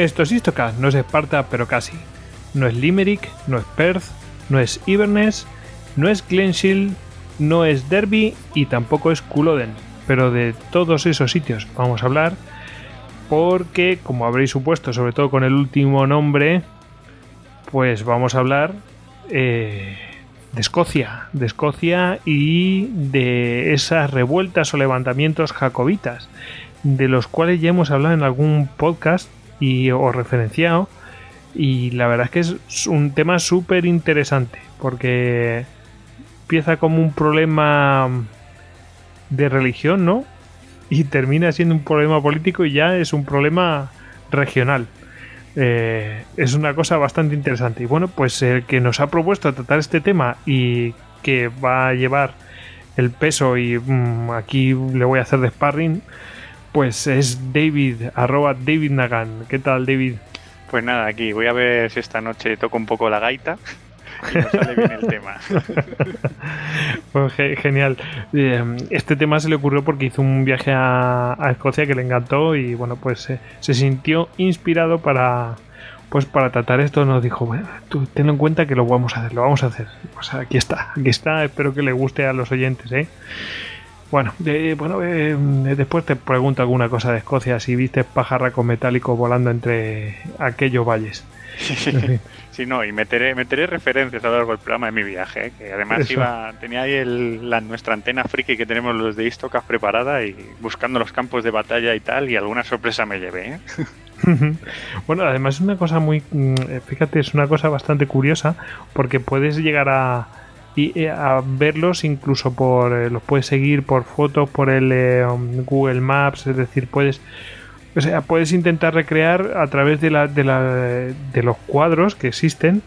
Esto es Istocast, no es Esparta, pero casi. No es Limerick, no es Perth, no es Inverness, no es Glenshill, no es Derby y tampoco es Culloden. Pero de todos esos sitios vamos a hablar porque, como habréis supuesto, sobre todo con el último nombre, pues vamos a hablar eh, de Escocia, de Escocia y de esas revueltas o levantamientos jacobitas, de los cuales ya hemos hablado en algún podcast y o referenciado. Y la verdad es que es un tema súper interesante, porque empieza como un problema de religión, ¿no? Y termina siendo un problema político y ya es un problema regional. Eh, es una cosa bastante interesante. Y bueno, pues el que nos ha propuesto tratar este tema y que va a llevar el peso y mm, aquí le voy a hacer de sparring, pues es David, arroba David Nagan. ¿Qué tal, David? Pues nada, aquí voy a ver si esta noche toco un poco la gaita y sale bien el tema. pues genial. Eh, este tema se le ocurrió porque hizo un viaje a, Escocia que le encantó y bueno, pues eh, se sintió inspirado para pues para tratar esto nos dijo, bueno, tú tenlo en cuenta que lo vamos a hacer, lo vamos a hacer. Pues aquí está, aquí está, espero que le guste a los oyentes, ¿eh? Bueno, bueno eh, después te pregunto alguna cosa de Escocia, si viste pajarraco metálico volando entre aquellos valles. sí, no, y meteré, meteré referencias a lo largo del programa de mi viaje, ¿eh? que además iba, tenía ahí la, nuestra antena friki que tenemos los de Istocas preparada y buscando los campos de batalla y tal, y alguna sorpresa me llevé. ¿eh? bueno, además es una cosa muy, mm, fíjate, es una cosa bastante curiosa, porque puedes llegar a y eh, a verlos incluso por eh, los puedes seguir por fotos por el eh, Google Maps es decir puedes o sea puedes intentar recrear a través de la, de la de los cuadros que existen.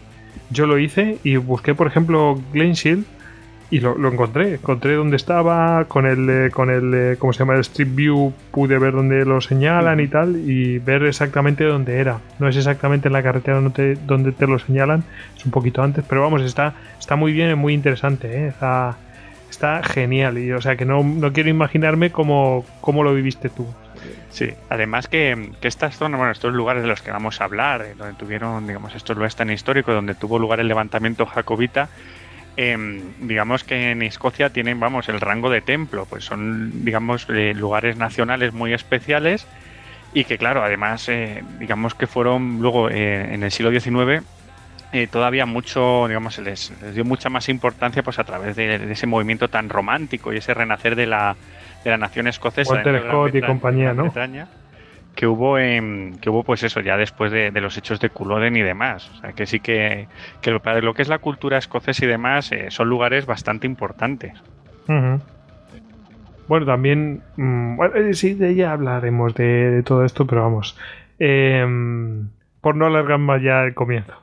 Yo lo hice y busqué por ejemplo Glenshield y lo, encontré, encontré dónde estaba, con el, eh, con el, eh, ¿cómo se llama? El Street View pude ver dónde lo señalan y tal, y ver exactamente dónde era. No es exactamente en la carretera donde te, donde te lo señalan, es un poquito antes, pero vamos, está, está muy bien, es muy interesante, ¿eh? está, está genial, y o sea que no, no quiero imaginarme cómo, cómo lo viviste tú. Sí, además que, que, estas zonas, bueno, estos lugares de los que vamos a hablar, donde tuvieron, digamos, estos lugares tan históricos, donde tuvo lugar el levantamiento jacobita, Em, digamos que en Escocia tienen, vamos, el rango de templo, pues son, digamos, eh, lugares nacionales muy especiales y que, claro, además, eh, digamos que fueron luego eh, en el siglo XIX todavía mucho, digamos, les, les, dio mucha más importancia pues a través de, ese movimiento tan romántico y ese renacer de la, de la nación escocesa. Walter Scott y compañía, ¿no? Que hubo en, que hubo pues eso ya después de, los hechos de Culloden y demás. O sea que sí que, que para lo que es la cultura escocesa y demás eh, son lugares bastante importantes. Bueno también mm, eh, sí de ella hablaremos de, todo esto pero vamos em, por no alargar más ya el comienzo.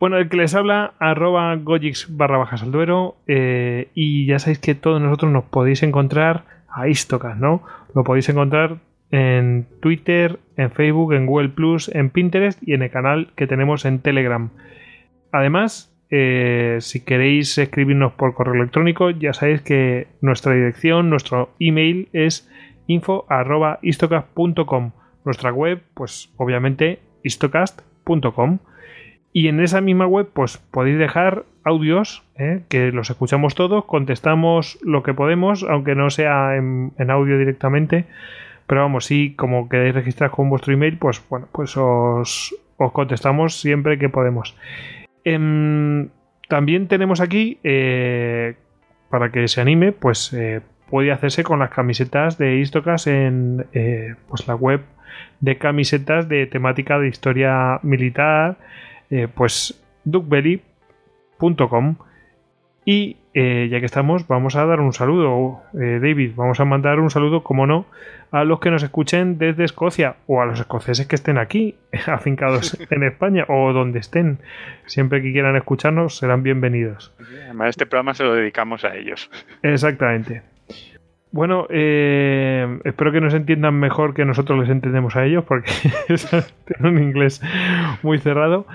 Bueno, el que les habla, arroba gojix barra bajas al duero, eh, y ya sabéis que todos nosotros nos podéis encontrar a Istocas, ¿no? Lo podéis encontrar en Twitter, en Facebook, en Google Plus, en Pinterest y en el canal que tenemos en Telegram. Además, eh, si queréis escribirnos por correo electrónico, ya sabéis que nuestra dirección, nuestro email es info.istocast.com. Nuestra web, pues obviamente, istocast.com. Y en esa misma web, pues podéis dejar audios, eh, que los escuchamos todos, contestamos lo que podemos, aunque no sea en audio directamente pero vamos, si como queréis registrar con vuestro email, pues bueno, pues os, contestamos siempre que podemos. Em, también tenemos aquí, eh, para que se anime, pues eh, puede hacerse con las camisetas de Istocas en eh, pues la web de camisetas de temática de historia militar, pues duckbelly.com. Y ya que estamos, vamos a dar un saludo, David, vamos a mandar un saludo, como no, a los que nos escuchen desde Escocia o a los escoceses que estén aquí, afincados en España o donde estén. Siempre que quieran escucharnos serán bienvenidos. Además, este programa se lo dedicamos a ellos. Exactamente. Bueno, eh, espero que nos entiendan mejor que nosotros les entendemos a ellos, porque tienen un inglés muy cerrado.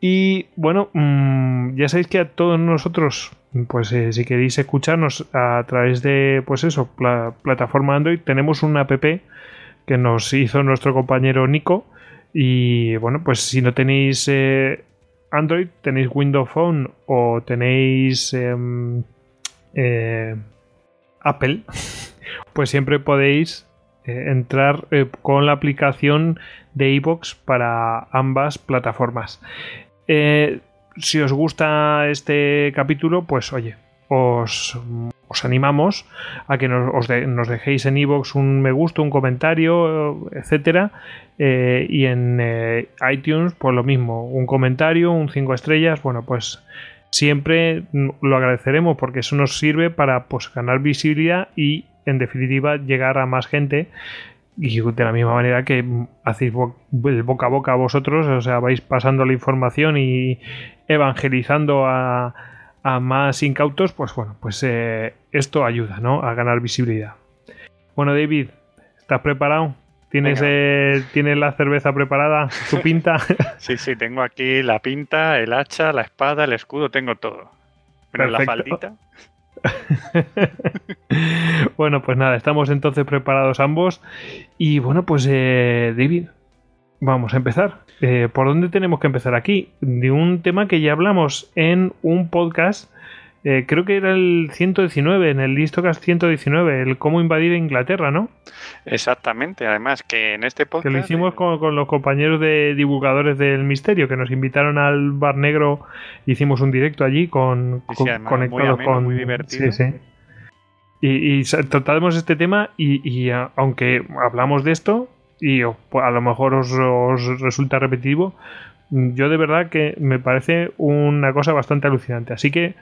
Y bueno, mm, ya sabéis que a todos nosotros, pues eh, si queréis escucharnos a través de, pues eso, la plataforma Android, tenemos una app que nos hizo nuestro compañero Nico Y bueno, pues si no tenéis eh, Android, tenéis Windows Phone o tenéis em, eh, Apple, pues siempre podéis entrar con la aplicación de iBox para ambas plataformas. Si os gusta este capítulo, pues oye, os, animamos a que nos, nos dejéis en iVoox un me gusta, un comentario, etcétera. Eh, y en eh, iTunes, pues lo mismo, un comentario, un 5 estrellas. Bueno, pues siempre lo agradeceremos porque eso nos sirve para pues, ganar visibilidad y, en definitiva, llegar a más gente. Y de la misma manera que hacéis el boca a boca a vosotros, o sea, vais pasando la información y evangelizando a a más incautos, pues bueno, pues eh, esto ayuda, ¿no? A ganar visibilidad. Bueno, David, ¿estás preparado? ¿Tienes, eh, ¿Tienes la cerveza preparada? ¿Tu pinta? sí, sí, tengo aquí la pinta, el hacha, la espada, el escudo, tengo todo. Pero la faldita. bueno, pues nada, estamos entonces preparados ambos. Y bueno, pues eh, David, Vamos a empezar. Eh, ¿Por dónde tenemos que empezar aquí? De un tema que ya hablamos en un podcast, eh, creo que era el 119, en el Listocast 119, el cómo invadir Inglaterra, ¿no? Exactamente, además que en este podcast... Que lo hicimos con, los compañeros de divulgadores del misterio, que nos invitaron al Bar Negro, hicimos un directo allí con, conectados con... Muy divertido. Sí, sí. Y, tratamos este tema y aunque hablamos de esto, y pues, a lo mejor os, resulta repetitivo, yo de verdad que me parece una cosa bastante alucinante. Así que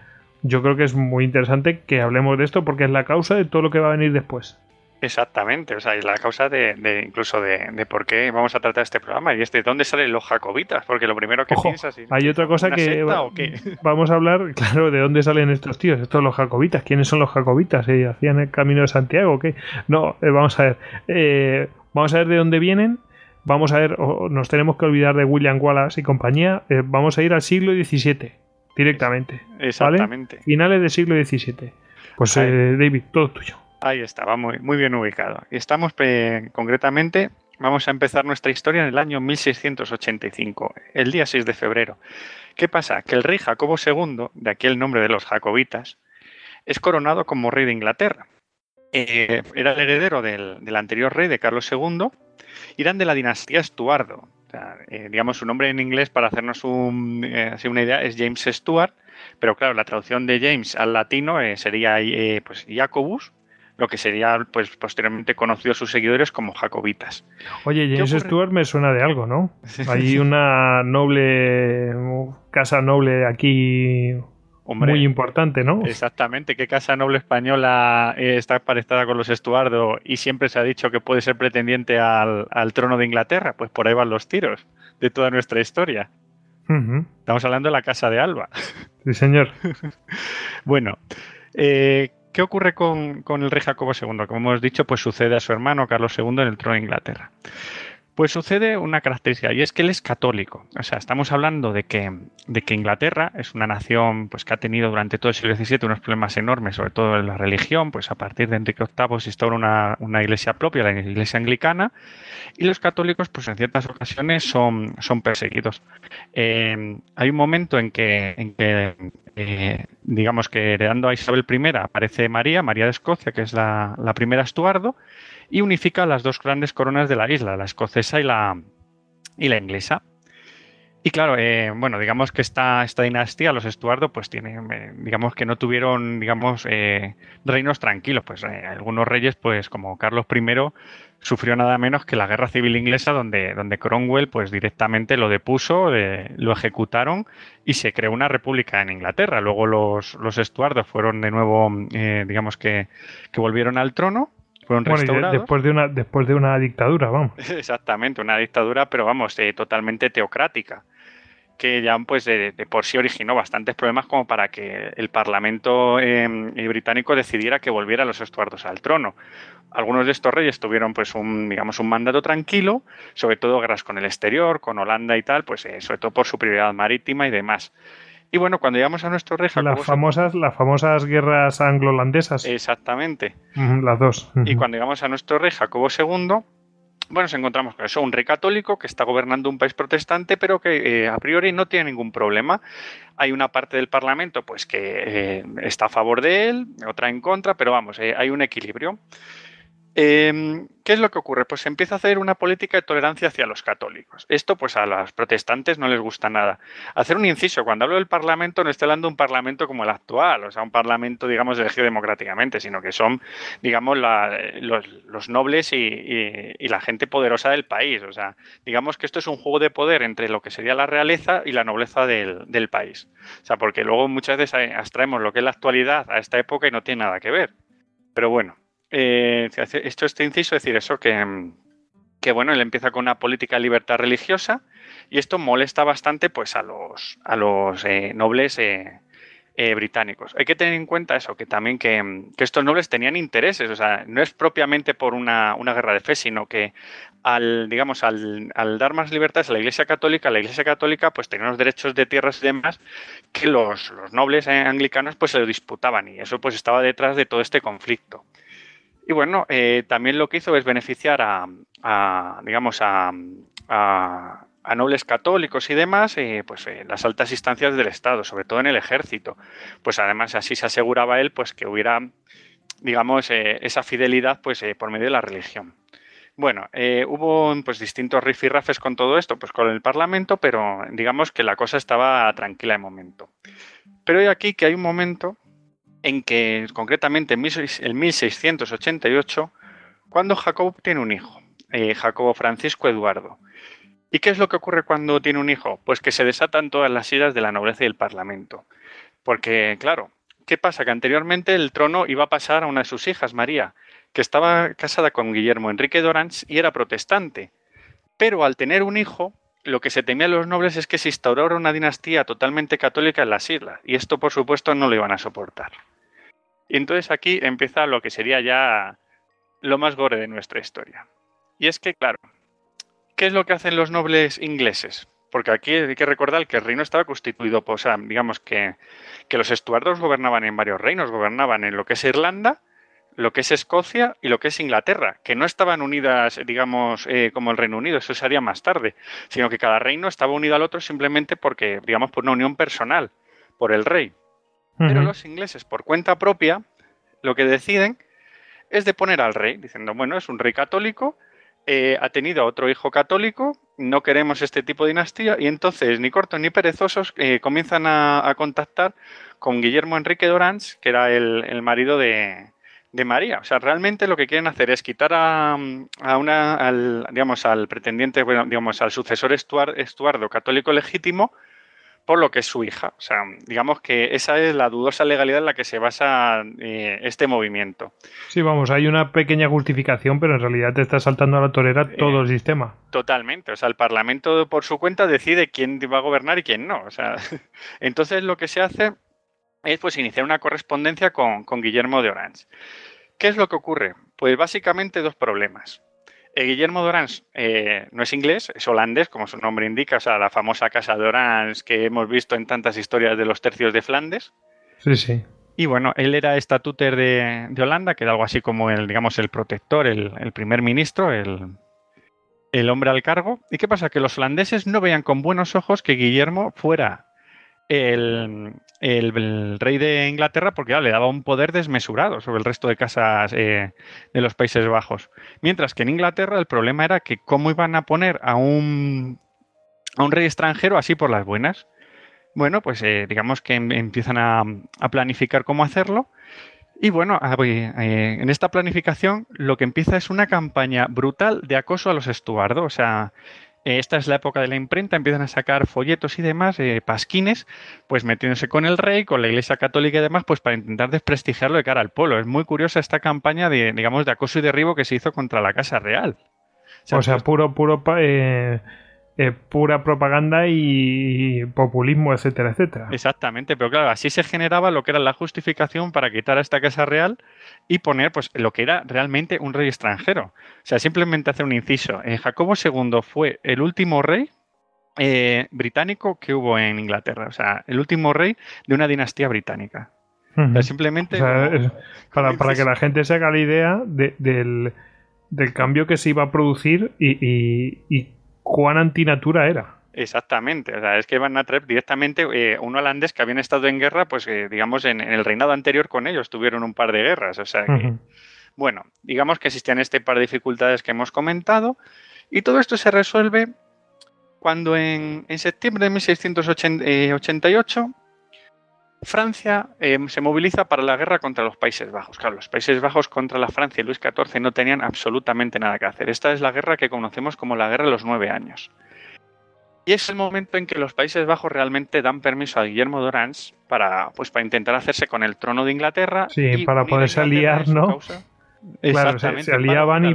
yo creo que es muy interesante que hablemos de esto porque es la causa de todo lo que va a venir después. Exactamente, o sea, es la causa de, incluso de, por qué vamos a tratar este programa y este, ¿dónde salen los jacobitas? Porque lo primero que piensas es, hay otra cosa que vamos a hablar, claro, de dónde salen estos tíos, estos los jacobitas, ¿quiénes son los jacobitas? ¿Eh? ¿Hacían el camino de Santiago o qué? No, eh, vamos a ver, eh, Vamos a ver de dónde vienen. Vamos a ver, nos tenemos que olvidar de William Wallace y compañía. Eh, vamos a ir al siglo XVII directamente. Exactamente. Finales del siglo XVII. Pues eh, David, todo tuyo. Ahí está, muy, muy bien ubicado. Y estamos concretamente, vamos a empezar nuestra historia en el año 1685, el día 6 de febrero. ¿Qué pasa? Que el rey Jacobo II, de aquí el nombre de los jacobitas, es coronado como rey de Inglaterra. Eh, era el heredero del, anterior rey, de Carlos II, y eran de la dinastía Estuardo. Eh, digamos, su nombre en inglés, para hacernos eh, una idea, es James Stuart, pero claro, la traducción de James al latino sería pues, Jacobus, lo que sería pues posteriormente conocido a sus seguidores como jacobitas. Oye, James Stuart me suena de algo, ¿no? Hay una noble casa noble aquí muy importante, ¿no? Exactamente, ¿Qué casa noble española eh, está parecida con los Estuardo y siempre se ha dicho que puede ser pretendiente al, trono de Inglaterra, pues por ahí van los tiros de toda nuestra historia. Estamos hablando de la casa de Alba. Sí, señor. bueno, eh, ¿qué ocurre con, con, el rey Jacobo II? Como hemos dicho, pues sucede a su hermano Carlos II en el trono de Inglaterra. Pues sucede una característica y es que él es católico. O sea, estamos hablando de que, de que Inglaterra es una nación pues, que ha tenido durante todo el siglo XVII unos problemas enormes, sobre todo en la religión. Pues a partir de Enrique VIII se instaura una, una iglesia propia, la iglesia anglicana, y los católicos, pues en ciertas ocasiones son, son perseguidos. Eh, hay un momento en que, en que eh, digamos que heredando a Isabel I aparece María, María de Escocia, que es la, la primera Estuardo, y unifica las dos grandes coronas de la isla, la escocesa y la, y la inglesa. Y claro, eh, bueno, digamos que esta, esta dinastía, los Estuardo, pues tienen, eh, digamos que no tuvieron, digamos, eh, reinos tranquilos. Pues algunos reyes, pues como Carlos I, sufrió nada menos que la guerra civil inglesa, donde, donde Cromwell, pues directamente lo depuso, lo ejecutaron y se creó una república en Inglaterra. Luego los, los Estuardo fueron de nuevo, digamos que, que volvieron al trono fueron después de una después de una dictadura, vamos. Exactamente, una dictadura, pero vamos, eh, totalmente teocrática, que ya pues de, por sí originó bastantes problemas como para que el Parlamento em, británico decidiera que volviera los Estuardos al trono. Algunos de estos reyes tuvieron pues un digamos un mandato tranquilo, sobre todo guerras con el exterior, con Holanda y tal, pues eh, sobre todo por superioridad marítima y demás. Y bueno, cuando llegamos a nuestro rey Las famosas, las famosas guerras anglo-holandesas. Exactamente. las dos. Y cuando llegamos a nuestro rey Jacobo II, bueno, nos encontramos con eso, un rey católico que está gobernando un país protestante, pero que eh, a priori no tiene ningún problema. Hay una parte del Parlamento pues que eh, está a favor de él, otra en contra, pero vamos, eh, hay un equilibrio. Em, ¿Qué es lo que ocurre? Pues se empieza a hacer una política de tolerancia hacia los católicos. Esto, pues a los protestantes no les gusta nada. Hacer un inciso, cuando hablo del Parlamento, no estoy hablando de un Parlamento como el actual, o sea, un Parlamento, digamos, elegido democráticamente, sino que son, digamos, los, nobles y, la gente poderosa del país. O sea, digamos que esto es un juego de poder entre lo que sería la realeza y la nobleza del, del país. O sea, porque luego muchas veces abstraemos lo que es la actualidad a esta época y no tiene nada que ver. Pero bueno, eh, hecho este inciso, decir, eso que, que, bueno, él empieza con una política de libertad religiosa y esto molesta bastante pues a los, a los eh, nobles eh, eh, británicos. Hay que tener en cuenta eso, que también que, estos nobles tenían intereses, o sea, no es propiamente por una, una guerra de fe, sino que al, digamos, al, al, dar más libertades a la Iglesia Católica, la Iglesia Católica pues tenía unos derechos de tierras y demás que los, los nobles anglicanos pues se lo disputaban y eso pues estaba detrás de todo este conflicto. Y bueno, eh, también lo que hizo es beneficiar a, digamos, a, nobles católicos y demás, eh, pues en las altas instancias del Estado, sobre todo en el ejército. Pues además así se aseguraba él, pues que hubiera, digamos, eh, esa fidelidad, pues por medio de la religión. Bueno, hubo pues distintos rifirrafes con todo esto, pues con el Parlamento, pero digamos que la cosa estaba tranquila de momento. Pero hay aquí que hay un momento en que concretamente en 1688, cuando Jacobo tiene un hijo, eh, Jacobo Francisco Eduardo. ¿Y qué es lo que ocurre cuando tiene un hijo? Pues que se desatan todas las iras de la nobleza y el parlamento. Porque, claro, ¿qué pasa? Que anteriormente el trono iba a pasar a una de sus hijas, María, que estaba casada con Guillermo Enrique de Orange y era protestante. Pero al tener un hijo, lo que se temía a los nobles es que se instaurara una dinastía totalmente católica en las islas, y esto por supuesto no lo iban a soportar. Y entonces aquí empieza lo que sería ya lo más gore de nuestra historia. Y es que, claro, ¿qué es lo que hacen los nobles ingleses? Porque aquí hay que recordar que el reino estaba constituido, pues, o sea, digamos que, que los estuardos gobernaban en varios reinos, gobernaban en lo que es Irlanda, lo que es Escocia y lo que es Inglaterra, que no estaban unidas, digamos, eh, como el Reino Unido, eso se haría más tarde, sino que cada reino estaba unido al otro simplemente porque, digamos, por una unión personal, por el rey. Pero los ingleses, por cuenta propia, lo que deciden es de poner al rey, diciendo, bueno, es un rey católico, eh, ha tenido otro hijo católico, no queremos este tipo de dinastía, y entonces ni cortos ni perezosos eh, comienzan a, contactar con Guillermo Enrique de que era el, marido de, María. O sea, realmente lo que quieren hacer es quitar a, una, al, digamos, al pretendiente, digamos, al sucesor estuardo católico legítimo, por lo que es su hija. O sea, digamos que esa es la dudosa legalidad en la que se basa eh, este movimiento. Sí, vamos, hay una pequeña justificación, pero en realidad te está saltando a la torera todo el sistema. Totalmente. O sea, el Parlamento por su cuenta decide quién va a gobernar y quién no. O sea, entonces lo que se hace es pues iniciar una correspondencia con, con Guillermo de Orange. ¿Qué es lo que ocurre? Pues básicamente dos problemas. Eh, Guillermo de Orange eh, no es inglés, es holandés, como su nombre indica, o sea, la famosa casa de Orange que hemos visto en tantas historias de los tercios de Flandes. Sí, sí. Y bueno, él era estatúter de, Holanda, que era algo así como el, digamos, el protector, el, primer ministro, el, el hombre al cargo. ¿Y qué pasa? Que los holandeses no veían con buenos ojos que Guillermo fuera el, rey de Inglaterra porque le daba un poder desmesurado sobre el resto de casas eh, de los Países Bajos. Mientras que en Inglaterra el problema era que cómo iban a poner a un, a un rey extranjero así por las buenas. Bueno, pues eh, digamos que em, empiezan a, planificar cómo hacerlo. Y bueno, eh, en esta planificación lo que empieza es una campaña brutal de acoso a los estuardos. O sea, esta es la época de la imprenta, empiezan a sacar folletos y demás, eh, pasquines, pues metiéndose con el rey, con la Iglesia Católica y demás, pues para intentar desprestigiarlo de cara al pueblo. Es muy curiosa esta campaña de, digamos, de acoso y derribo que se hizo contra la Casa Real. O sea, puro, puro eh, eh, pura propaganda y populismo, etcétera, etcétera. Exactamente, pero claro, así se generaba lo que era la justificación para quitar a esta casa real y poner pues lo que era realmente un rey extranjero. O sea, simplemente hacer un inciso. Eh, Jacobo II fue el último rey eh, británico que hubo en Inglaterra, o sea, el último rey de una dinastía británica. O sea, simplemente... para, para que la gente se haga la idea del del cambio que se iba a producir y, y, cuán antinatura era. Exactamente, o sea, es que Van Natrep directamente, eh, un holandés que habían estado en guerra, pues eh, digamos en, el reinado anterior con ellos tuvieron un par de guerras, o sea que, bueno, digamos que existían este par de dificultades que hemos comentado y todo esto se resuelve cuando en, en septiembre de 1688 Francia eh, se moviliza para la guerra contra los Países Bajos. Claro, los Países Bajos contra la Francia y Luis XIV no tenían absolutamente nada que hacer. Esta es la guerra que conocemos como la Guerra de los Nueve Años. Y es el momento en que los Países Bajos realmente dan permiso a Guillermo de Orange para, pues, para intentar hacerse con el trono de Inglaterra. Sí, para poderse aliar, ¿no? Claro, se, aliaban y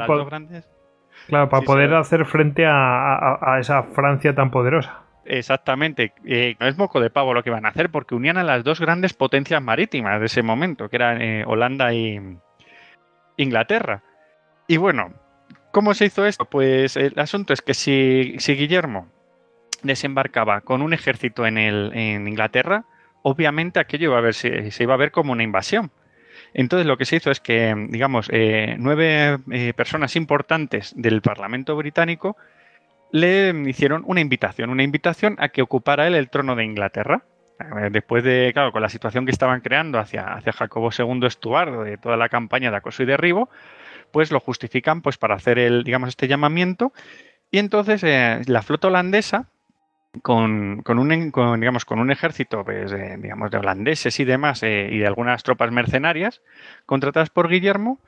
Claro, para poder hacer frente a esa Francia tan poderosa. Exactamente. Eh, no es moco de pavo lo que van a hacer porque unían a las dos grandes potencias marítimas de ese momento, que eran eh, Holanda y Inglaterra. Y bueno, ¿cómo se hizo esto? Pues el asunto es que si, Guillermo desembarcaba con un ejército en, el, en Inglaterra, obviamente aquello iba a ver, se, iba a ver como una invasión. Entonces lo que se hizo es que, digamos, eh, nueve personas importantes del Parlamento británico le hicieron una invitación, una invitación a que ocupara él el trono de Inglaterra. Después de, claro, con la situación que estaban creando hacia, hacia Jacobo II Estuardo, de toda la campaña de acoso y derribo, pues lo justifican pues para hacer el, digamos, este llamamiento. Y entonces eh, la flota holandesa, con, un, digamos, con un ejército pues, digamos, de holandeses y demás, eh, y de algunas tropas mercenarias, contratadas por Guillermo,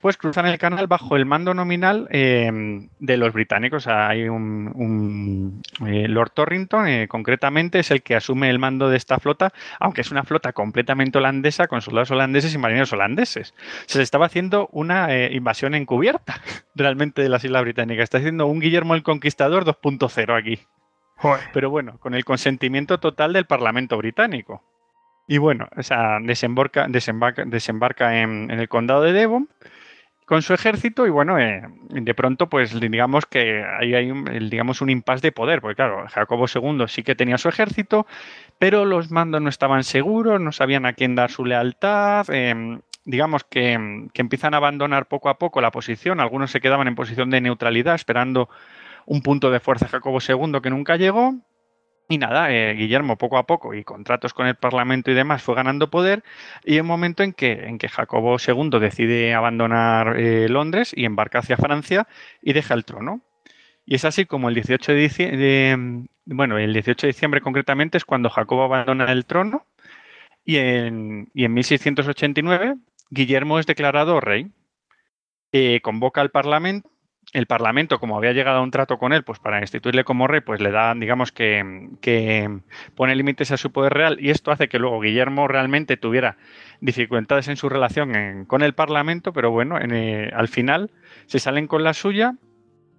pues cruzan el canal bajo el mando nominal eh, de los británicos. Hay un, eh, Lord Torrington, eh, concretamente, es el que asume el mando de esta flota, aunque es una flota completamente holandesa, con soldados holandeses y marineros holandeses. Se estaba haciendo una invasión encubierta realmente de las Islas Británicas. Está haciendo un Guillermo el Conquistador 2.0 aquí. Pero bueno, con el consentimiento total del Parlamento británico. Y bueno, o sea, desembarca, desembarca, en, en el condado de Devon con su ejército y bueno, eh, de pronto pues digamos que ahí hay un, digamos un impasse de poder, porque claro, Jacobo II sí que tenía su ejército, pero los mandos no estaban seguros, no sabían a quién dar su lealtad, em, digamos que, que, empiezan a abandonar poco a poco la posición, algunos se quedaban en posición de neutralidad esperando un punto de fuerza Jacobo II que nunca llegó, y nada, eh, Guillermo poco a poco y contratos con el Parlamento y demás fue ganando poder y un momento en que, en que Jacobo II decide abandonar eh, Londres y embarca hacia Francia y deja el trono. Y es así como el 18 de, diciembre, bueno, el 18 de diciembre concretamente es cuando Jacobo abandona el trono y en, y en 1689 Guillermo es declarado rey. Eh, convoca al Parlamento el Parlamento, como había llegado a un trato con él, pues para instituirle como rey, pues le da, digamos que, que, pone límites a su poder real y esto hace que luego Guillermo realmente tuviera dificultades en su relación con el Parlamento, pero bueno, eh, al final se salen con la suya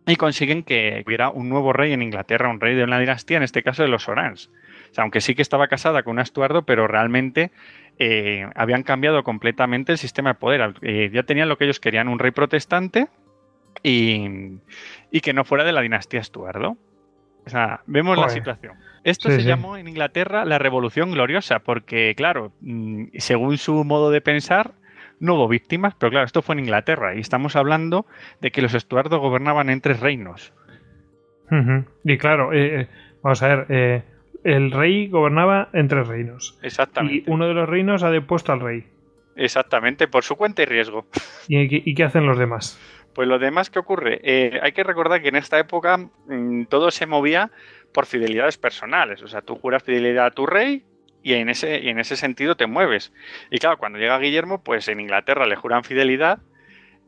y consiguen que hubiera un nuevo rey en Inglaterra, un rey de una dinastía, en este caso de los Orange. Aunque sí que estaba casada con un Astuardo, pero realmente eh, habían cambiado completamente el sistema de poder. Eh, ya tenían lo que ellos querían, un rey protestante y, que no fuera de la dinastía Estuardo. O sea, vemos la situación. Esto se llamó en Inglaterra la Revolución Gloriosa, porque, claro, mm, según su modo de pensar, no hubo víctimas, pero claro, esto fue en Inglaterra y estamos hablando de que los Estuardos gobernaban en tres reinos. Y claro, eh, eh, vamos a ver, eh, el rey gobernaba en tres reinos. Exactamente. Y uno de los reinos ha depuesto al rey. Exactamente, por su cuenta y riesgo. y qué hacen los demás? Pues lo demás que ocurre, eh, hay que recordar que en esta época mm, todo se movía por fidelidades personales. O sea, tú juras fidelidad a tu rey y en ese, y en ese sentido te mueves. Y claro, cuando llega Guillermo, pues en Inglaterra le juran fidelidad.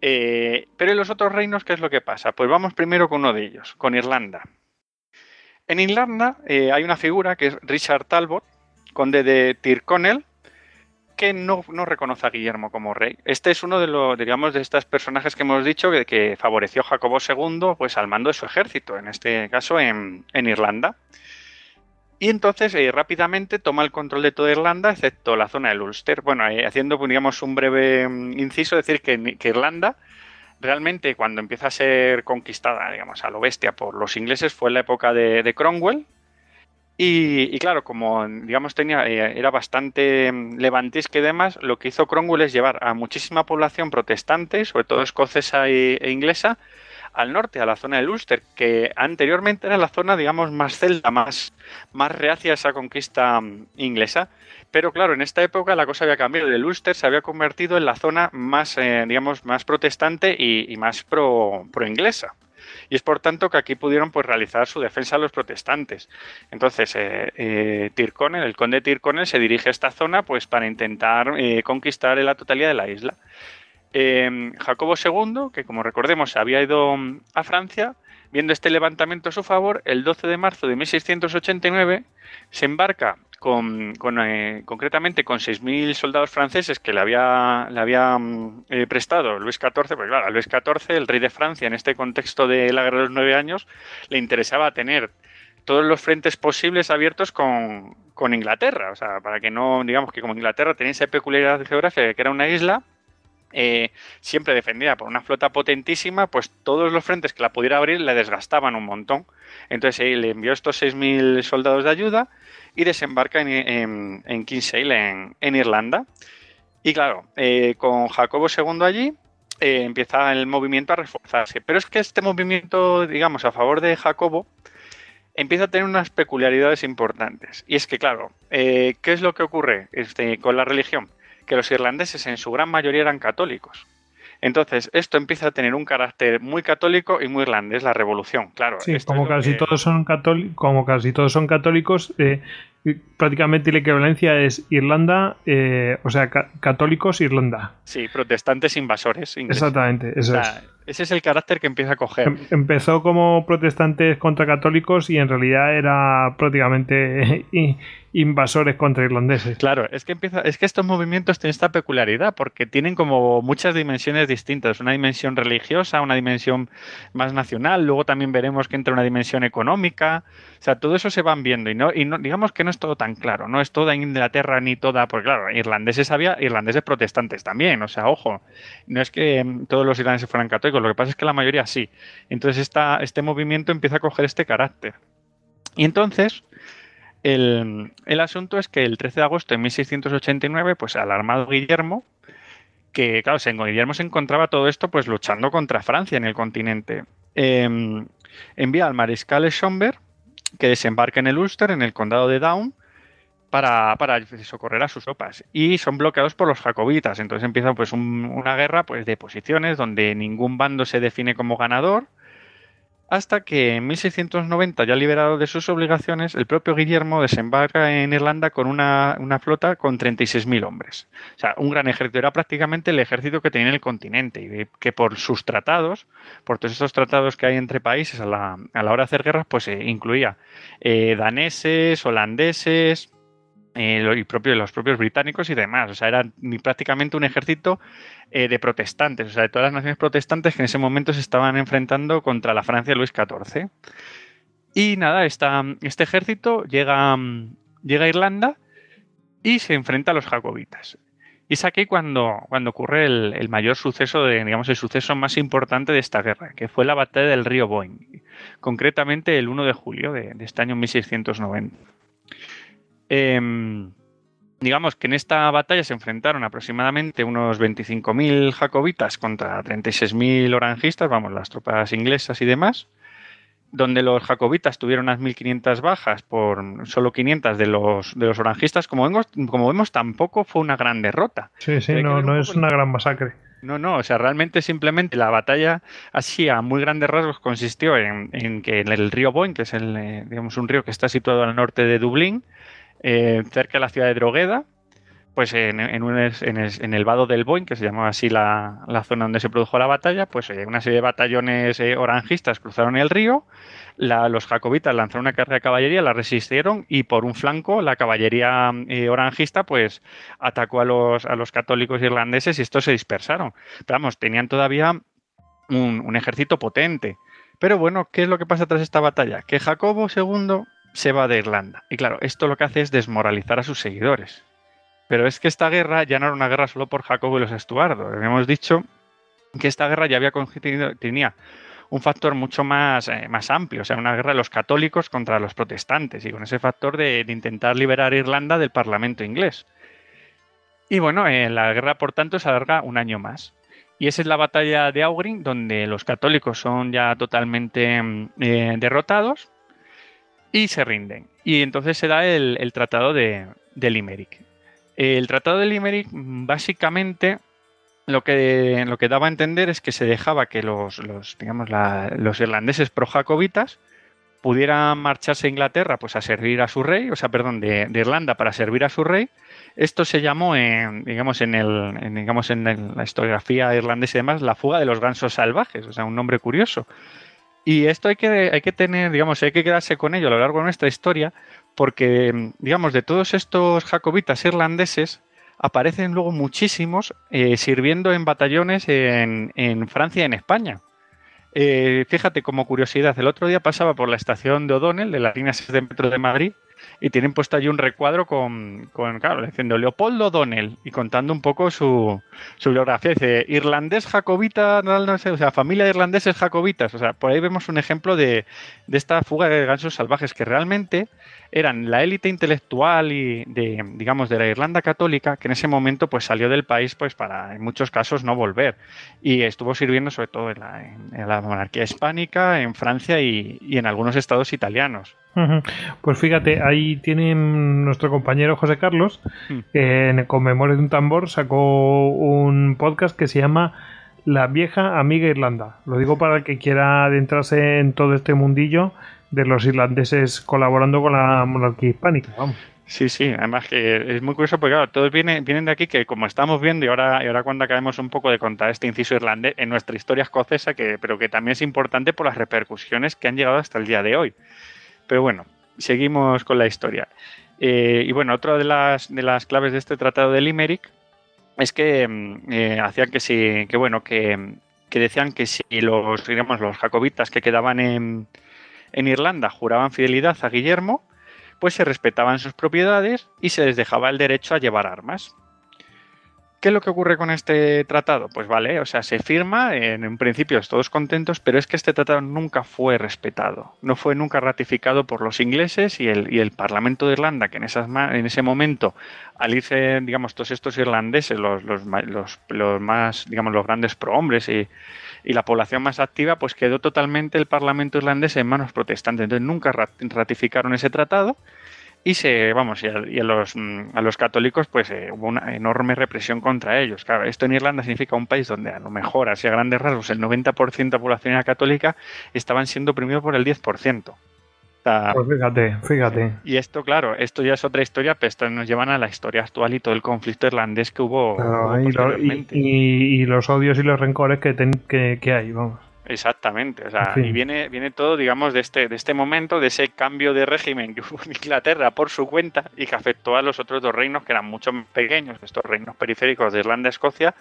Eh, pero en los otros reinos, ¿qué es lo que pasa? Pues vamos primero con uno de ellos, con Irlanda. En Irlanda eh, hay una figura que es Richard Talbot, conde de Tyrconnell, que no, reconoce a Guillermo como rey. Este es uno de los, digamos, de estos personajes que hemos dicho que, favoreció Jacobo II pues, al mando de su ejército, en este caso en, Irlanda. Y entonces eh, rápidamente toma el control de toda Irlanda, excepto la zona del Ulster. Bueno, eh, haciendo digamos, un breve mm, inciso, decir que, Irlanda realmente cuando empieza a ser conquistada, digamos, a lo bestia por los ingleses fue en la época de Cromwell, Y, claro, como digamos tenía, eh, era bastante mm, levantisque y demás, lo que hizo Cromwell es llevar a muchísima población protestante, sobre todo escocesa e, inglesa, al norte, a la zona de Ulster, que anteriormente era la zona, digamos, más celta, más, más reacia a esa conquista mm, inglesa. Pero claro, en esta época la cosa había cambiado. El Ulster se había convertido en la zona más, eh, digamos, más protestante y, más pro, pro inglesa y es por tanto que aquí pudieron pues realizar su defensa a los protestantes. Entonces, eh, eh el conde Tirconel, se dirige a esta zona pues para intentar eh, conquistar la totalidad de la isla. Em, Jacobo II, que como recordemos había ido mm, a Francia, viendo este levantamiento a su favor, el 12 de marzo de 1689 se embarca con, eh, concretamente con 6.000 soldados franceses que le había, le había eh, prestado Luis XIV, porque claro, a Luis XIV, el rey de Francia, en este contexto de la guerra de los nueve años, le interesaba tener todos los frentes posibles abiertos con, Inglaterra, o sea, para que no, digamos que como Inglaterra tenía esa peculiaridad geográfica que era una isla, eh, siempre defendida por una flota potentísima, pues todos los frentes que la pudiera abrir le desgastaban un montón. Entonces le envió estos 6.000 soldados de ayuda y desembarca en, en, Kinsale, en, Irlanda. Y claro, eh, con Jacobo II allí eh, empieza el movimiento a reforzarse. Pero es que este movimiento, digamos, a favor de Jacobo, empieza a tener unas peculiaridades importantes. Y es que, claro, ¿qué es lo que ocurre este, con la religión? Que los irlandeses en su gran mayoría eran católicos. Entonces, esto empieza a tener un carácter muy católico y muy irlandés, la revolución, claro. Sí, como casi, todos son como casi todos son católicos, eh, prácticamente la equivalencia es Irlanda, eh, o sea, católicos Irlanda. Sí, protestantes invasores. Exactamente, eso es. Ese es el carácter que empieza a coger. Em, empezó como protestantes contra católicos y en realidad era prácticamente invasores contra irlandeses. Claro, es que empieza, es que estos movimientos tienen esta peculiaridad porque tienen como muchas dimensiones distintas, una dimensión religiosa, una dimensión más nacional, luego también veremos que entra una dimensión económica, o sea, todo eso se van viendo y no y no digamos que no es todo tan claro, no es toda Inglaterra ni toda, porque claro, irlandeses había irlandeses protestantes también, o sea, ojo, no es que em, todos los irlandeses fueran católicos, lo que pasa es que la mayoría sí. Entonces esta, este movimiento empieza a coger este carácter. Y entonces el, asunto es que el 13 de agosto de 1689, pues al armado Guillermo, que claro, Guillermo se encontraba todo esto pues luchando contra Francia en el continente, em, envía al mariscal Schomberg que desembarque en el Ulster, en el condado de Down, para, socorrer a sus tropas. Y son bloqueados por los jacobitas. Entonces empieza pues una guerra pues, de posiciones donde ningún bando se define como ganador hasta que en 1690, ya liberado de sus obligaciones, el propio Guillermo desembarca en Irlanda con una, flota con 36.000 hombres. O sea, un gran ejército. Era prácticamente el ejército que tenía en el continente y que por sus tratados, por todos estos tratados que hay entre países a la, hora de hacer guerras, pues eh, incluía eh, daneses, holandeses, eh, y los propios británicos y demás. O sea, era prácticamente un ejército eh, de protestantes, o sea, de todas las naciones protestantes que en ese momento se estaban enfrentando contra la Francia de Luis XIV. Y nada, esta, este ejército llega, llega a Irlanda y se enfrenta a los jacobitas. Y es aquí cuando, cuando ocurre el, mayor suceso, de, digamos, el suceso más importante de esta guerra, que fue la batalla del río Boyne, concretamente el 1 de julio de, de este año 1690. Em, digamos que en esta batalla se enfrentaron aproximadamente unos 25.000 jacobitas contra 36.000 orangistas, vamos, las tropas inglesas y demás, donde los jacobitas tuvieron unas 1.500 bajas por solo 500 de los, de los orangistas. Como vemos, como vemos, tampoco fue una gran derrota. Sí, sí, no, no es una gran masacre. No, no, o sea, realmente simplemente la batalla así a muy grandes rasgos consistió en, que en el río Boyne, que es el, eh, digamos, un río que está situado al norte de Dublín, eh, cerca de la ciudad de Drogueda, pues en, el, vado del Boyne, que se llamaba así la, zona donde se produjo la batalla, pues eh, una serie de batallones eh, orangistas cruzaron el río, los jacobitas lanzaron una carga de caballería, la resistieron y por un flanco la caballería orangista pues atacó a los, a los católicos irlandeses y estos se dispersaron. Pero vamos, tenían todavía un ejército potente. Pero bueno, ¿qué es lo que pasa tras esta batalla? Que Jacobo II se va de Irlanda. Y claro, esto lo que hace es desmoralizar a sus seguidores. Pero es que esta guerra ya no era una guerra solo por Jacobo y los Estuardo. Habíamos dicho que esta guerra ya había tenía un factor mucho más, eh, más amplio, o sea, una guerra de los católicos contra los protestantes y con ese factor de, intentar liberar Irlanda del Parlamento inglés. Y bueno, la guerra, por tanto, se alarga un año más. Y esa es la batalla de Augrin, donde los católicos son ya totalmente mm, eh, derrotados y se rinden. Y entonces se da el, tratado de, Limerick. El tratado de Limerick básicamente lo que, lo que daba a entender es que se dejaba que los, digamos, los irlandeses pro-jacobitas pudieran marcharse a Inglaterra pues a servir a su rey, o sea, perdón, de, Irlanda para servir a su rey. Esto se llamó, en, digamos, en, el, digamos, en la historiografía irlandesa y demás, la fuga de los gansos salvajes, o sea, un nombre curioso. Y esto hay que, hay que tener, digamos, hay que quedarse con ello a lo largo de nuestra historia, porque, digamos, de todos estos jacobitas irlandeses, aparecen luego muchísimos eh, sirviendo en batallones en, en, Francia y en España. Eh, fíjate, como curiosidad, el otro día pasaba por la estación de O'Donnell, de la línea 6 de metro de Madrid, y tienen puesto allí un recuadro con, con claro, diciendo Leopoldo O'Donnell y contando un poco su, su biografía. Dice, irlandés jacobita, no, sé, o sea, familia de irlandeses jacobitas. O sea, por ahí vemos un ejemplo de, de esta fuga de gansos salvajes que realmente eran la élite intelectual y de, digamos, de la Irlanda católica que en ese momento pues salió del país pues para en muchos casos no volver y estuvo sirviendo sobre todo en la, monarquía hispánica, en Francia y, en algunos estados italianos. Pues fíjate, ahí tiene nuestro compañero José Carlos, hmm. que en Conmemore de un tambor sacó un podcast que se llama La vieja amiga Irlanda. Lo digo para el que quiera adentrarse en todo este mundillo de los irlandeses colaborando con la monarquía hispánica. Sí, sí, además que es muy curioso porque claro, todos vienen, vienen de aquí que como estamos viendo y ahora, y ahora cuando acabemos un poco de contar este inciso irlandés en nuestra historia escocesa, que, pero que también es importante por las repercusiones que han llegado hasta el día de hoy. Pero bueno, seguimos con la historia. Eh, y bueno, otra de las, de las claves de este tratado de Limerick es que mm, eh, hacían que sí, que bueno, que, que decían que si los, digamos, los jacobitas que quedaban en, en Irlanda juraban fidelidad a Guillermo, pues se respetaban sus propiedades y se les dejaba el derecho a llevar armas. ¿Qué es lo que ocurre con este tratado? Pues vale, o sea, se firma, en un principio todos contentos, pero es que este tratado nunca fue respetado, no fue nunca ratificado por los ingleses y el, y el Parlamento de Irlanda, que en, esas, en ese momento, al irse, digamos, todos estos irlandeses, los, los, los, los más, digamos, los grandes prohombres y, y la población más activa, pues quedó totalmente el Parlamento irlandés en manos protestantes. Entonces nunca ratificaron ese tratado y se vamos y a, los mm, a los católicos pues eh, hubo una enorme represión contra ellos claro esto en Irlanda significa un país donde a lo mejor así a grandes rasgos el 90% de la población católica estaban siendo oprimidos por el 10% pues fíjate, fíjate. Y esto, claro, esto ya es otra historia, pero esto nos llevan a la historia actual y todo el conflicto irlandés que hubo. y, los odios y los rencores que, que, hay, vamos. Exactamente, o sea, y viene, viene todo, digamos, de este, de este momento, de ese cambio de régimen que hubo en Inglaterra por su cuenta y que afectó a los otros dos reinos que eran mucho más pequeños, estos reinos periféricos de Irlanda y Escocia,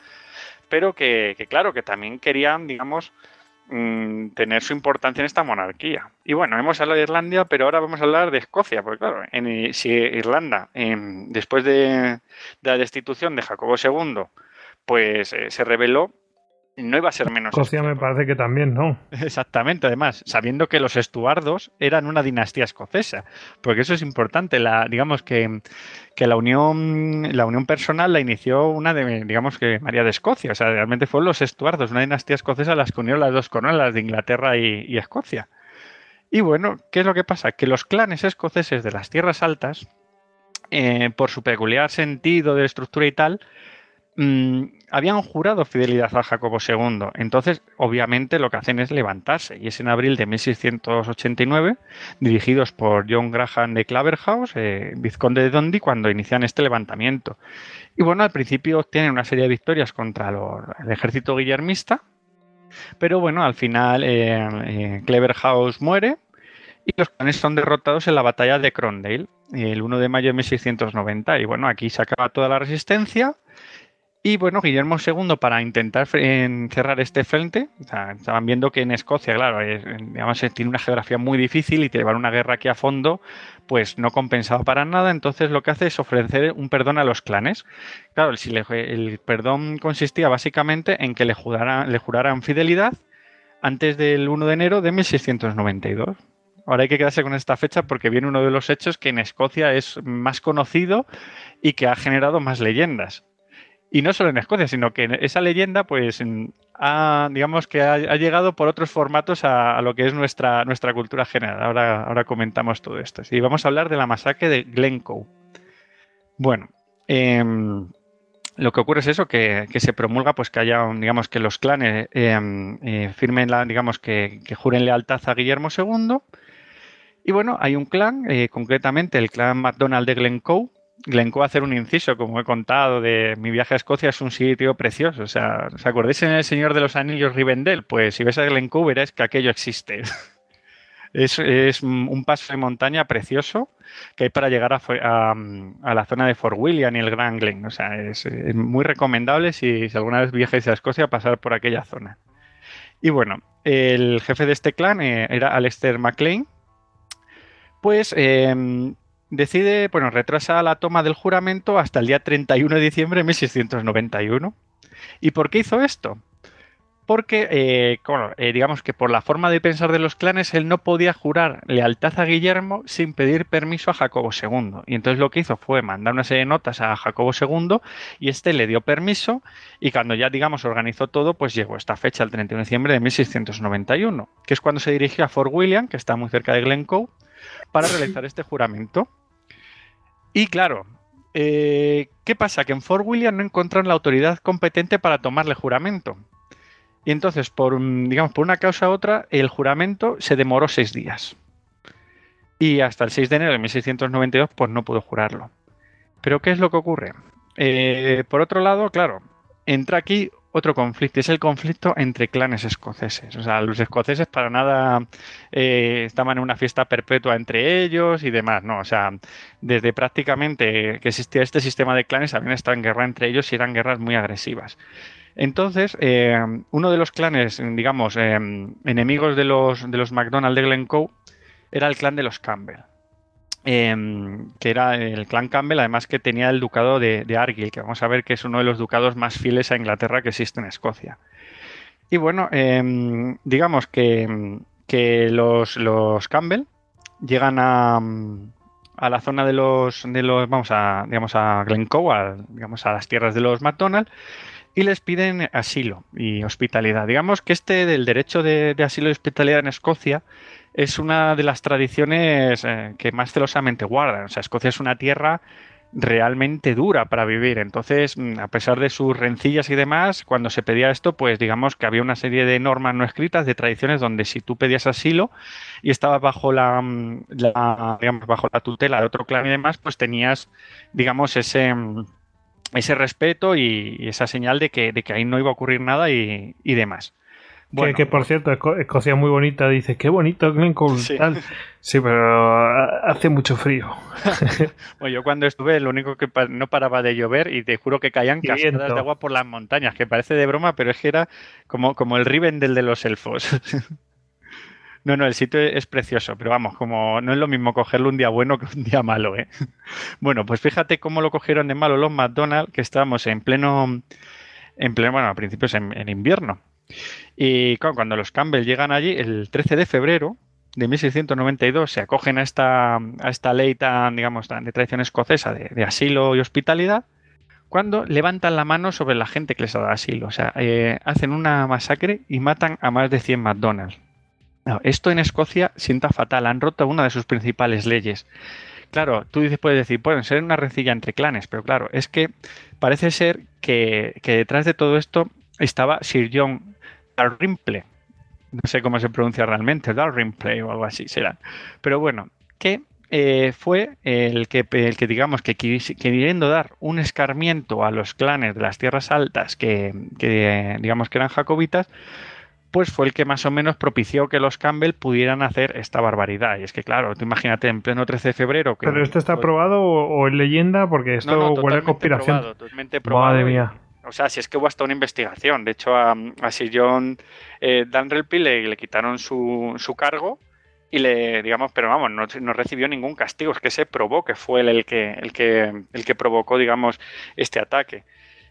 pero que, que claro, que también querían, digamos, Mm, tener su importancia en esta monarquía. Y bueno, hemos hablado de Irlanda, pero ahora vamos a hablar de Escocia, porque claro, en, si Irlanda, después de, la destitución de Jacobo II, pues eh, se rebeló, no iba a ser menos. Escocia me parece que también, ¿no? Exactamente, además, sabiendo que los estuardos eran una dinastía escocesa, porque eso es importante, la, digamos que, que la unión, la unión personal la inició una de, digamos que María de Escocia, o sea, realmente fueron los estuardos, una dinastía escocesa las que unieron las dos coronas, de Inglaterra y, Escocia. Y bueno, ¿qué es lo que pasa? Que los clanes escoceses de las tierras altas, eh, por su peculiar sentido de estructura y tal, Mm, habían jurado fidelidad a Jacobo II. Entonces, obviamente, lo que hacen es levantarse. Y es en abril de 1689, dirigidos por John Graham de Claverhouse, eh, vizconde de Dundee, cuando inician este levantamiento. Y bueno, al principio obtienen una serie de victorias contra el ejército guillermista. Pero bueno, al final eh, eh, Cleverhouse muere y los clanes son derrotados en la batalla de Crondale el 1 de mayo de 1690. Y bueno, aquí se acaba toda la resistencia y bueno, Guillermo II, para intentar cerrar este frente, estaban viendo que en Escocia, claro, digamos, tiene una geografía muy difícil y llevar una guerra aquí a fondo, pues no compensaba para nada. Entonces lo que hace es ofrecer un perdón a los clanes. Claro, el, perdón consistía básicamente en que le le juraran fidelidad antes del 1 de enero de 1692. Ahora hay que quedarse con esta fecha porque viene uno de los hechos que en Escocia es más conocido y que ha generado más leyendas. Y no solo en Escocia, sino que esa leyenda, pues, ha, digamos que ha, llegado por otros formatos a, lo que es nuestra, nuestra cultura general. Ahora, ahora comentamos todo esto. Y vamos a hablar de la masacre de Glencoe. Bueno, em, lo que ocurre es eso, que, se promulga, pues que haya, digamos, que los clanes em, eh, firmen, la, digamos, que, que, juren lealtad a Guillermo II. Y bueno, hay un clan, eh, concretamente el clan MacDonald de Glencoe, Glencoe hacer un inciso, como he contado, de mi viaje a Escocia es un sitio precioso. O sea, ¿os acordáis en El Señor de los Anillos Rivendell? Pues si ves a Glencoe verás que aquello existe. es, un paso de montaña precioso que hay para llegar a, la zona de Fort William y el Grand Glen. O sea, es, muy recomendable si, alguna vez viajáis a Escocia pasar por aquella zona. Y bueno, el jefe de este clan eh, era Alistair MacLean. Pues em, decide, bueno, retrasa la toma del juramento hasta el día 31 de diciembre de 1691. ¿Y por qué hizo esto? Porque, eh, eh, digamos que por la forma de pensar de los clanes, él no podía jurar lealtad a Guillermo sin pedir permiso a Jacobo II. Y entonces lo que hizo fue mandar una serie de notas a Jacobo II y este le dio permiso y cuando ya, digamos, organizó todo, pues llegó esta fecha, el 31 de diciembre de 1691, que es cuando se dirigió a Fort William, que está muy cerca de Glencoe, para realizar este juramento. Y claro, eh, ¿qué pasa? Que en Fort William no encontraron la autoridad competente para tomarle juramento. Y entonces, por, digamos, por una causa u otra, el juramento se demoró seis días. Y hasta el 6 de enero de 1692, pues no pudo jurarlo. Pero ¿qué es lo que ocurre? Eh, por otro lado, claro, entra aquí otro conflicto, es el conflicto entre clanes escoceses. O sea, los escoceses para nada eh, estaban en una fiesta perpetua entre ellos y demás, ¿no? O sea, desde prácticamente que existía este sistema de clanes, habían estado en guerra entre ellos y eran guerras muy agresivas. Entonces, eh, uno de los clanes, digamos, eh, enemigos de los, de los MacDonald de Glencoe, era el clan de los Campbell. Em, que era el clan Campbell, además que tenía el ducado de, Argyll, que vamos a ver que es uno de los ducados más fieles a Inglaterra que existe en Escocia. Y bueno, em, digamos que, los, Campbell llegan a, la zona de los, de los vamos a, digamos a Glencoe, digamos a las tierras de los McDonald, y les piden asilo y hospitalidad. Digamos que este del derecho de, de asilo y hospitalidad en Escocia es una de las tradiciones eh, que más celosamente guardan. O sea, Escocia es una tierra realmente dura para vivir. Entonces, mm, a pesar de sus rencillas y demás, cuando se pedía esto, pues digamos que había una serie de normas no escritas, de tradiciones, donde si tú pedías asilo y estabas bajo la, mm, digamos, bajo la tutela de otro clan y demás, pues tenías, digamos, ese mm, ese respeto y, esa señal de que, de que ahí no iba a ocurrir nada y demás. Bueno. Que, por cierto, Escocia es muy bonita. Dice, qué bonito Glencoe. Sí. sí, pero hace mucho frío. bueno, yo cuando estuve, lo único que no paraba de llover y te juro que caían cascadas de agua por las montañas, que parece de broma, pero es que era como, como el Rivendell de los elfos. No, no, el sitio es precioso, pero vamos, como no es lo mismo cogerlo un día bueno que un día malo, ¿eh? Bueno, pues fíjate cómo lo cogieron de malo los McDonald's, que estábamos en pleno, en pleno, bueno, a principios en invierno. Y cuando los Campbell llegan allí, el 13 de febrero de 1692 se acogen a esta, a esta ley tan, digamos, de tradición escocesa de, asilo y hospitalidad, cuando levantan la mano sobre la gente que les ha dado asilo. O sea, eh, hacen una masacre y matan a más de 100 McDonald's. esto en Escocia sienta fatal, han roto una de sus principales leyes. Claro, tú dices, puedes decir, pueden ser una rencilla entre clanes, pero claro, es que parece ser que, que detrás de todo esto estaba Sir John Dalrymple. No sé cómo se pronuncia realmente, Dalrymple o algo así será. Pero bueno, que eh, fue el que, el que digamos que queriendo dar un escarmiento a los clanes de las tierras altas que, digamos que eran jacobitas, pues fue el que más o menos propició que los Campbell pudieran hacer esta barbaridad. Y es que, claro, tú imagínate en pleno 13 de febrero. ¿Pero esto está probado o, es leyenda? Porque esto huele a conspiración. totalmente probado. Madre mía. O sea, si es que hubo hasta una investigación. De hecho, a, Sir John eh, le, quitaron su, su, cargo y le, digamos, pero vamos, no, no, recibió ningún castigo. Es que se probó que fue el, el, que, el, que, el que provocó, digamos, este ataque.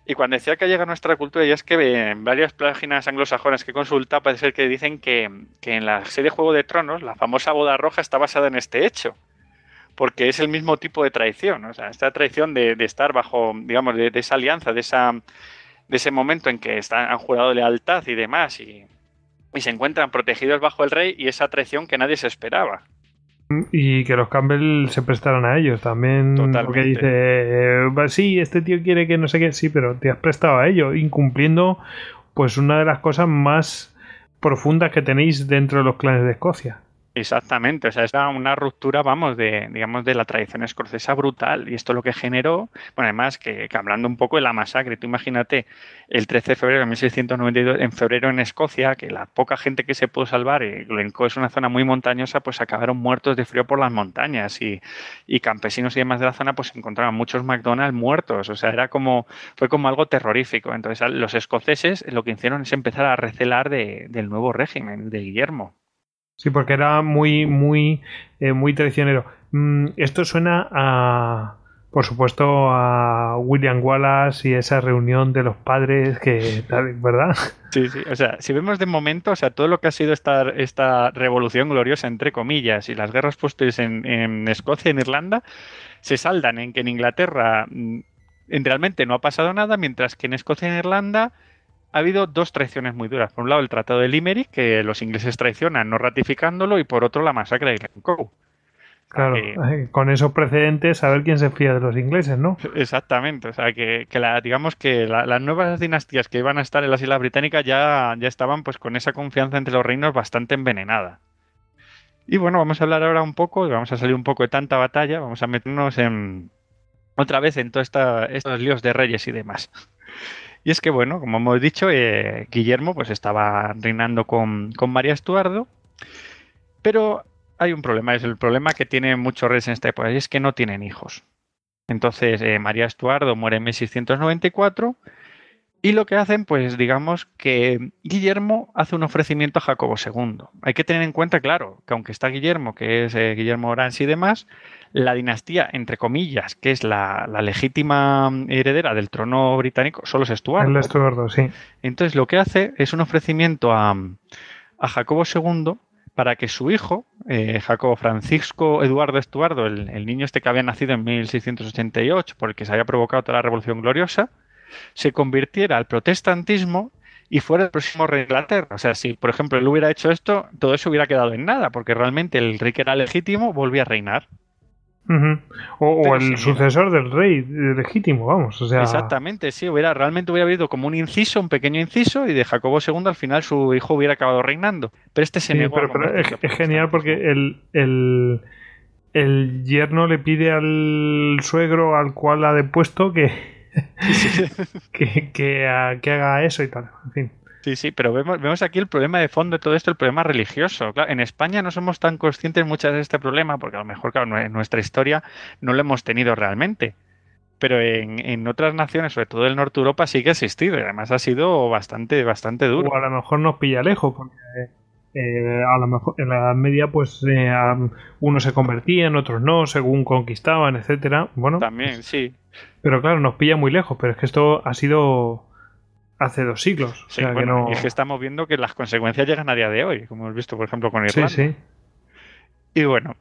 Y cuando decía que llega a nuestra cultura, y es que en varias páginas anglosajonas que consulta, parece ser que dicen que, en la serie Juego de Tronos, la famosa boda roja está basada en este hecho. Porque es el mismo tipo de traición. O sea, esta traición de, estar bajo, digamos, de, esa alianza, de, esa, de ese momento en que están, han jurado lealtad y demás, y, y se encuentran protegidos bajo el rey, y esa traición que nadie se esperaba. Y que los Campbell se prestaran a ellos también. Porque dice, eh, sí, este tío quiere que no sé qué, sí, pero te has prestado a ello, incumpliendo pues una de las cosas más profundas que tenéis dentro de los clanes de Escocia. Exactamente, o sea, es una ruptura, vamos, de, digamos, de la tradición escocesa brutal. Y esto lo que generó, bueno, además que, hablando un poco de la masacre, tú imagínate el 13 de febrero de 1692, en febrero en Escocia, que la poca gente que se pudo salvar, y Glencoe es una zona muy montañosa, pues acabaron muertos de frío por las montañas y, y campesinos y demás de la zona, pues encontraban muchos McDonald's muertos. O sea, era como, fue como algo terrorífico. Entonces, los escoceses lo que hicieron es empezar a recelar del nuevo régimen, de Guillermo. Sí, porque era muy, muy, eh, muy traicionero. Mm, esto suena a, por supuesto, a William Wallace y esa reunión de los padres que, ¿verdad? Sí, sí. O sea, si vemos de momento, o sea, todo lo que ha sido esta, esta revolución gloriosa, entre comillas, y las guerras posteriores en, en Escocia en Irlanda, se saldan en que en Inglaterra mm, realmente no ha pasado nada, mientras que en Escocia y en Irlanda ha habido dos traiciones muy duras. Por un lado, el Tratado de Limerick, que los ingleses traicionan no ratificándolo, y por otro, la masacre de Glencoe. Claro, con esos precedentes, a ver quién se fía de los ingleses, ¿no? Exactamente, o sea, que, la, digamos que las nuevas dinastías que iban a estar en las Islas Británicas ya, ya estaban pues con esa confianza entre los reinos bastante envenenada. Y bueno, vamos a hablar ahora un poco, vamos a salir un poco de tanta batalla, vamos a meternos en otra vez en todos estos líos de reyes y demás. Y es que, bueno, como hemos dicho, eh, Guillermo pues estaba reinando con, María Estuardo, pero hay un problema, es el problema que tienen muchos reyes en esta época, y es que no tienen hijos. Entonces, eh, María Estuardo muere en 1694 y lo que hacen, pues digamos que Guillermo hace un ofrecimiento a Jacobo II. Hay que tener en cuenta, claro, que aunque está Guillermo, que es eh, Guillermo Orange y demás, la dinastía, entre comillas, que es la, legítima heredera del trono británico, solo es Estuardo. El Estuardo, sí. Entonces lo que hace es un ofrecimiento a, Jacobo II para que su hijo, eh, Jacobo Francisco Eduardo Estuardo, el, niño este que había nacido en 1688, por el que se había provocado toda la Revolución Gloriosa, se convirtiera al protestantismo y fuera el próximo rey de Inglaterra. O sea, si por ejemplo él hubiera hecho esto, todo eso hubiera quedado en nada, porque realmente el rey que era legítimo volvía a reinar. O, el sucesor del rey legítimo, vamos. O sea... Exactamente, sí, hubiera, realmente hubiera habido como un inciso, un pequeño inciso, y de Jacobo II al final su hijo hubiera acabado reinando. Pero este se negó. Pero, es, genial porque el, el, el, yerno le pide al suegro al cual ha depuesto que, que, que, haga eso y tal. En fin. Sí, sí, pero vemos, vemos aquí el problema de fondo de todo esto, el problema religioso. en España no somos tan conscientes muchas de este problema, porque a lo mejor, claro, en nuestra historia no lo hemos tenido realmente. Pero en, otras naciones, sobre todo el norte de Europa, sí que ha existido y además ha sido bastante, bastante duro. O a lo mejor nos pilla lejos, porque eh, a lo mejor en la Edad Media, pues eh, unos se convertían, otros no, según conquistaban, etcétera. Bueno, también, sí. Pero claro, nos pilla muy lejos, pero es que esto ha sido hace dos siglos. Y es que estamos viendo que las consecuencias llegan a día de hoy, como hemos visto, por ejemplo, con Irlanda. Sí, sí. Y bueno,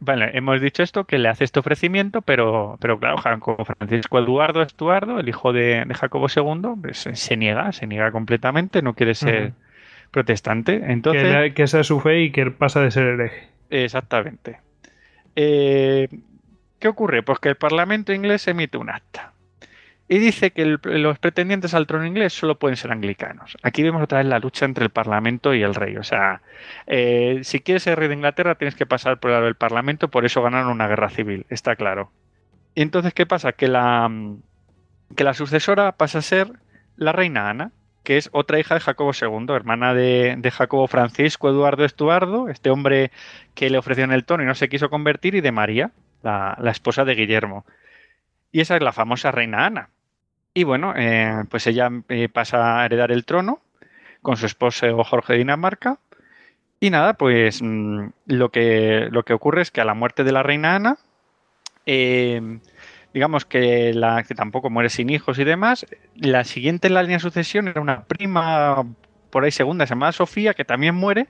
vale, hemos dicho esto, que le hace este ofrecimiento, pero, pero claro, Francisco Eduardo Estuardo, el hijo de, Jacobo II, pues, se niega, se niega completamente, no quiere ser protestante. Entonces, que, esa es su fe y que pasa de ser hereje. Exactamente. Eh, ¿Qué ocurre? Pues que el Parlamento inglés emite un acta y dice que los pretendientes al trono inglés solo pueden ser anglicanos. Aquí vemos otra vez la lucha entre el Parlamento y el rey. O sea, eh, si quieres ser rey de Inglaterra tienes que pasar por el Parlamento, por eso ganaron una guerra civil, está claro. Y entonces, ¿qué pasa? Que la, que la sucesora pasa a ser la reina Ana, que es otra hija de Jacobo II, hermana de, Jacobo Francisco Eduardo Estuardo, este hombre que le ofreció en el trono y no se quiso convertir, y de María, la, la esposa de Guillermo. Y esa es la famosa reina Ana. Y bueno, eh, pues ella eh, pasa a heredar el trono con su esposo Jorge de Dinamarca. Y nada, pues mm, lo, que, lo que ocurre es que a la muerte de la reina Ana, eh, digamos que, la, que tampoco muere sin hijos y demás. La siguiente en la línea de sucesión era una prima por ahí segunda llamada Sofía, que también muere.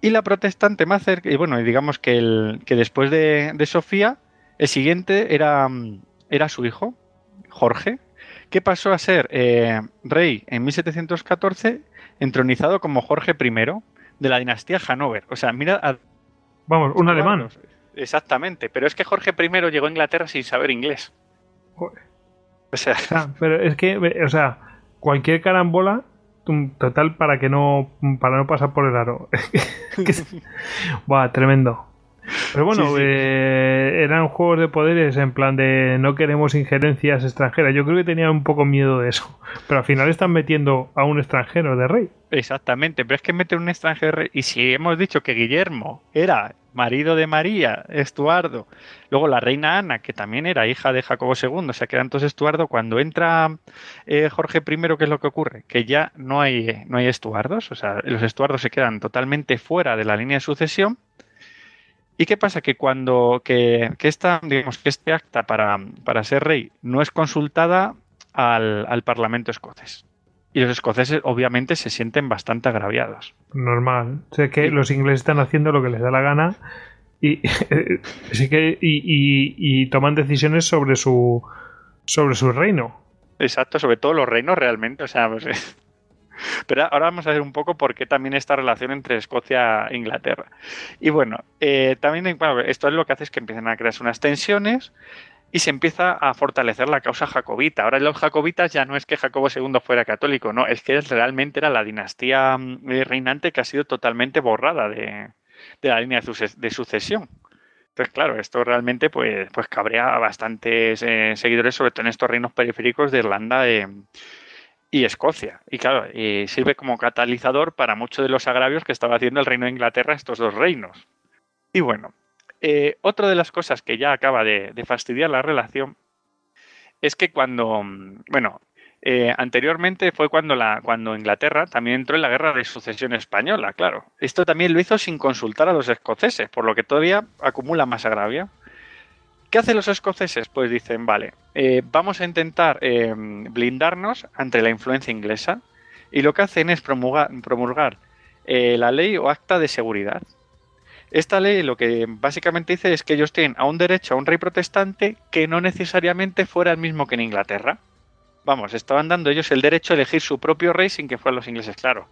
Y la protestante más cerca, y bueno, digamos que, el, que después de, Sofía, el siguiente era, era su hijo, Jorge, que pasó a ser eh, rey en 1714, entronizado como Jorge I de la dinastía Hanover. O sea, mira. Vamos, un alemán. Exactamente, pero es que Jorge I llegó a Inglaterra sin saber inglés. O sea, ah, pero es que, o sea, cualquier carambola total para que no para no pasar por el aro. Buah, tremendo. Pero bueno, eh, eran juegos de poderes en plan de no queremos injerencias extranjeras. Yo creo que tenían un poco miedo de eso. Pero al final están metiendo a un extranjero de rey. Exactamente, pero es que meten un extranjero de rey. Y si hemos dicho que Guillermo era marido de María, Estuardo, luego la reina Ana, que también era hija de Jacobo II, o sea que era entonces Estuardo, cuando entra eh, Jorge I, ¿qué es lo que ocurre? Que ya no hay, no hay Estuardos, o sea, los Estuardos se quedan totalmente fuera de la línea de sucesión ¿Y qué pasa? Que cuando que, esta, digamos, que este acta para, ser rey no es consultada al, Parlamento escocés. Y los escoceses obviamente se sienten bastante agraviados. Normal. Sé que los ingleses están haciendo lo que les da la gana y, sí que, y, toman decisiones sobre su, sobre su reino. Exacto, sobre todo los reinos realmente. O sea, pues, pero ahora vamos a ver un poco por qué también esta relación entre Escocia e Inglaterra. Y bueno, eh, también esto es lo que hace es que empiezan a crearse unas tensiones y se empieza a fortalecer la causa jacobita. Ahora los jacobitas ya no es que Jacobo II fuera católico, no, es que realmente era la dinastía mm, reinante que ha sido totalmente borrada de, la línea de sucesión. Entonces, claro, esto realmente pues, pues cabrea a bastantes eh, seguidores, sobre todo en estos reinos periféricos de Irlanda. Eh, y Escocia. Y claro, sirve como catalizador para muchos de los agravios que estaba haciendo el Reino de Inglaterra estos dos reinos. Y bueno, eh, otra de las cosas que ya acaba de, fastidiar la relación es que cuando, bueno, eh, anteriormente fue cuando, la, cuando Inglaterra también entró en la guerra de sucesión española, claro. Esto también lo hizo sin consultar a los escoceses, por lo que todavía acumula más agravio. ¿Qué hacen los escoceses? Pues dicen, vale, eh, vamos a intentar blindarnos ante la influencia inglesa y lo que hacen es promulgar, eh, la ley o acta de seguridad. Esta ley lo que básicamente dice es que ellos tienen a un derecho a un rey protestante que no necesariamente fuera el mismo que en Inglaterra. Vamos, estaban dando ellos el derecho a elegir su propio rey sin que fueran los ingleses, claro.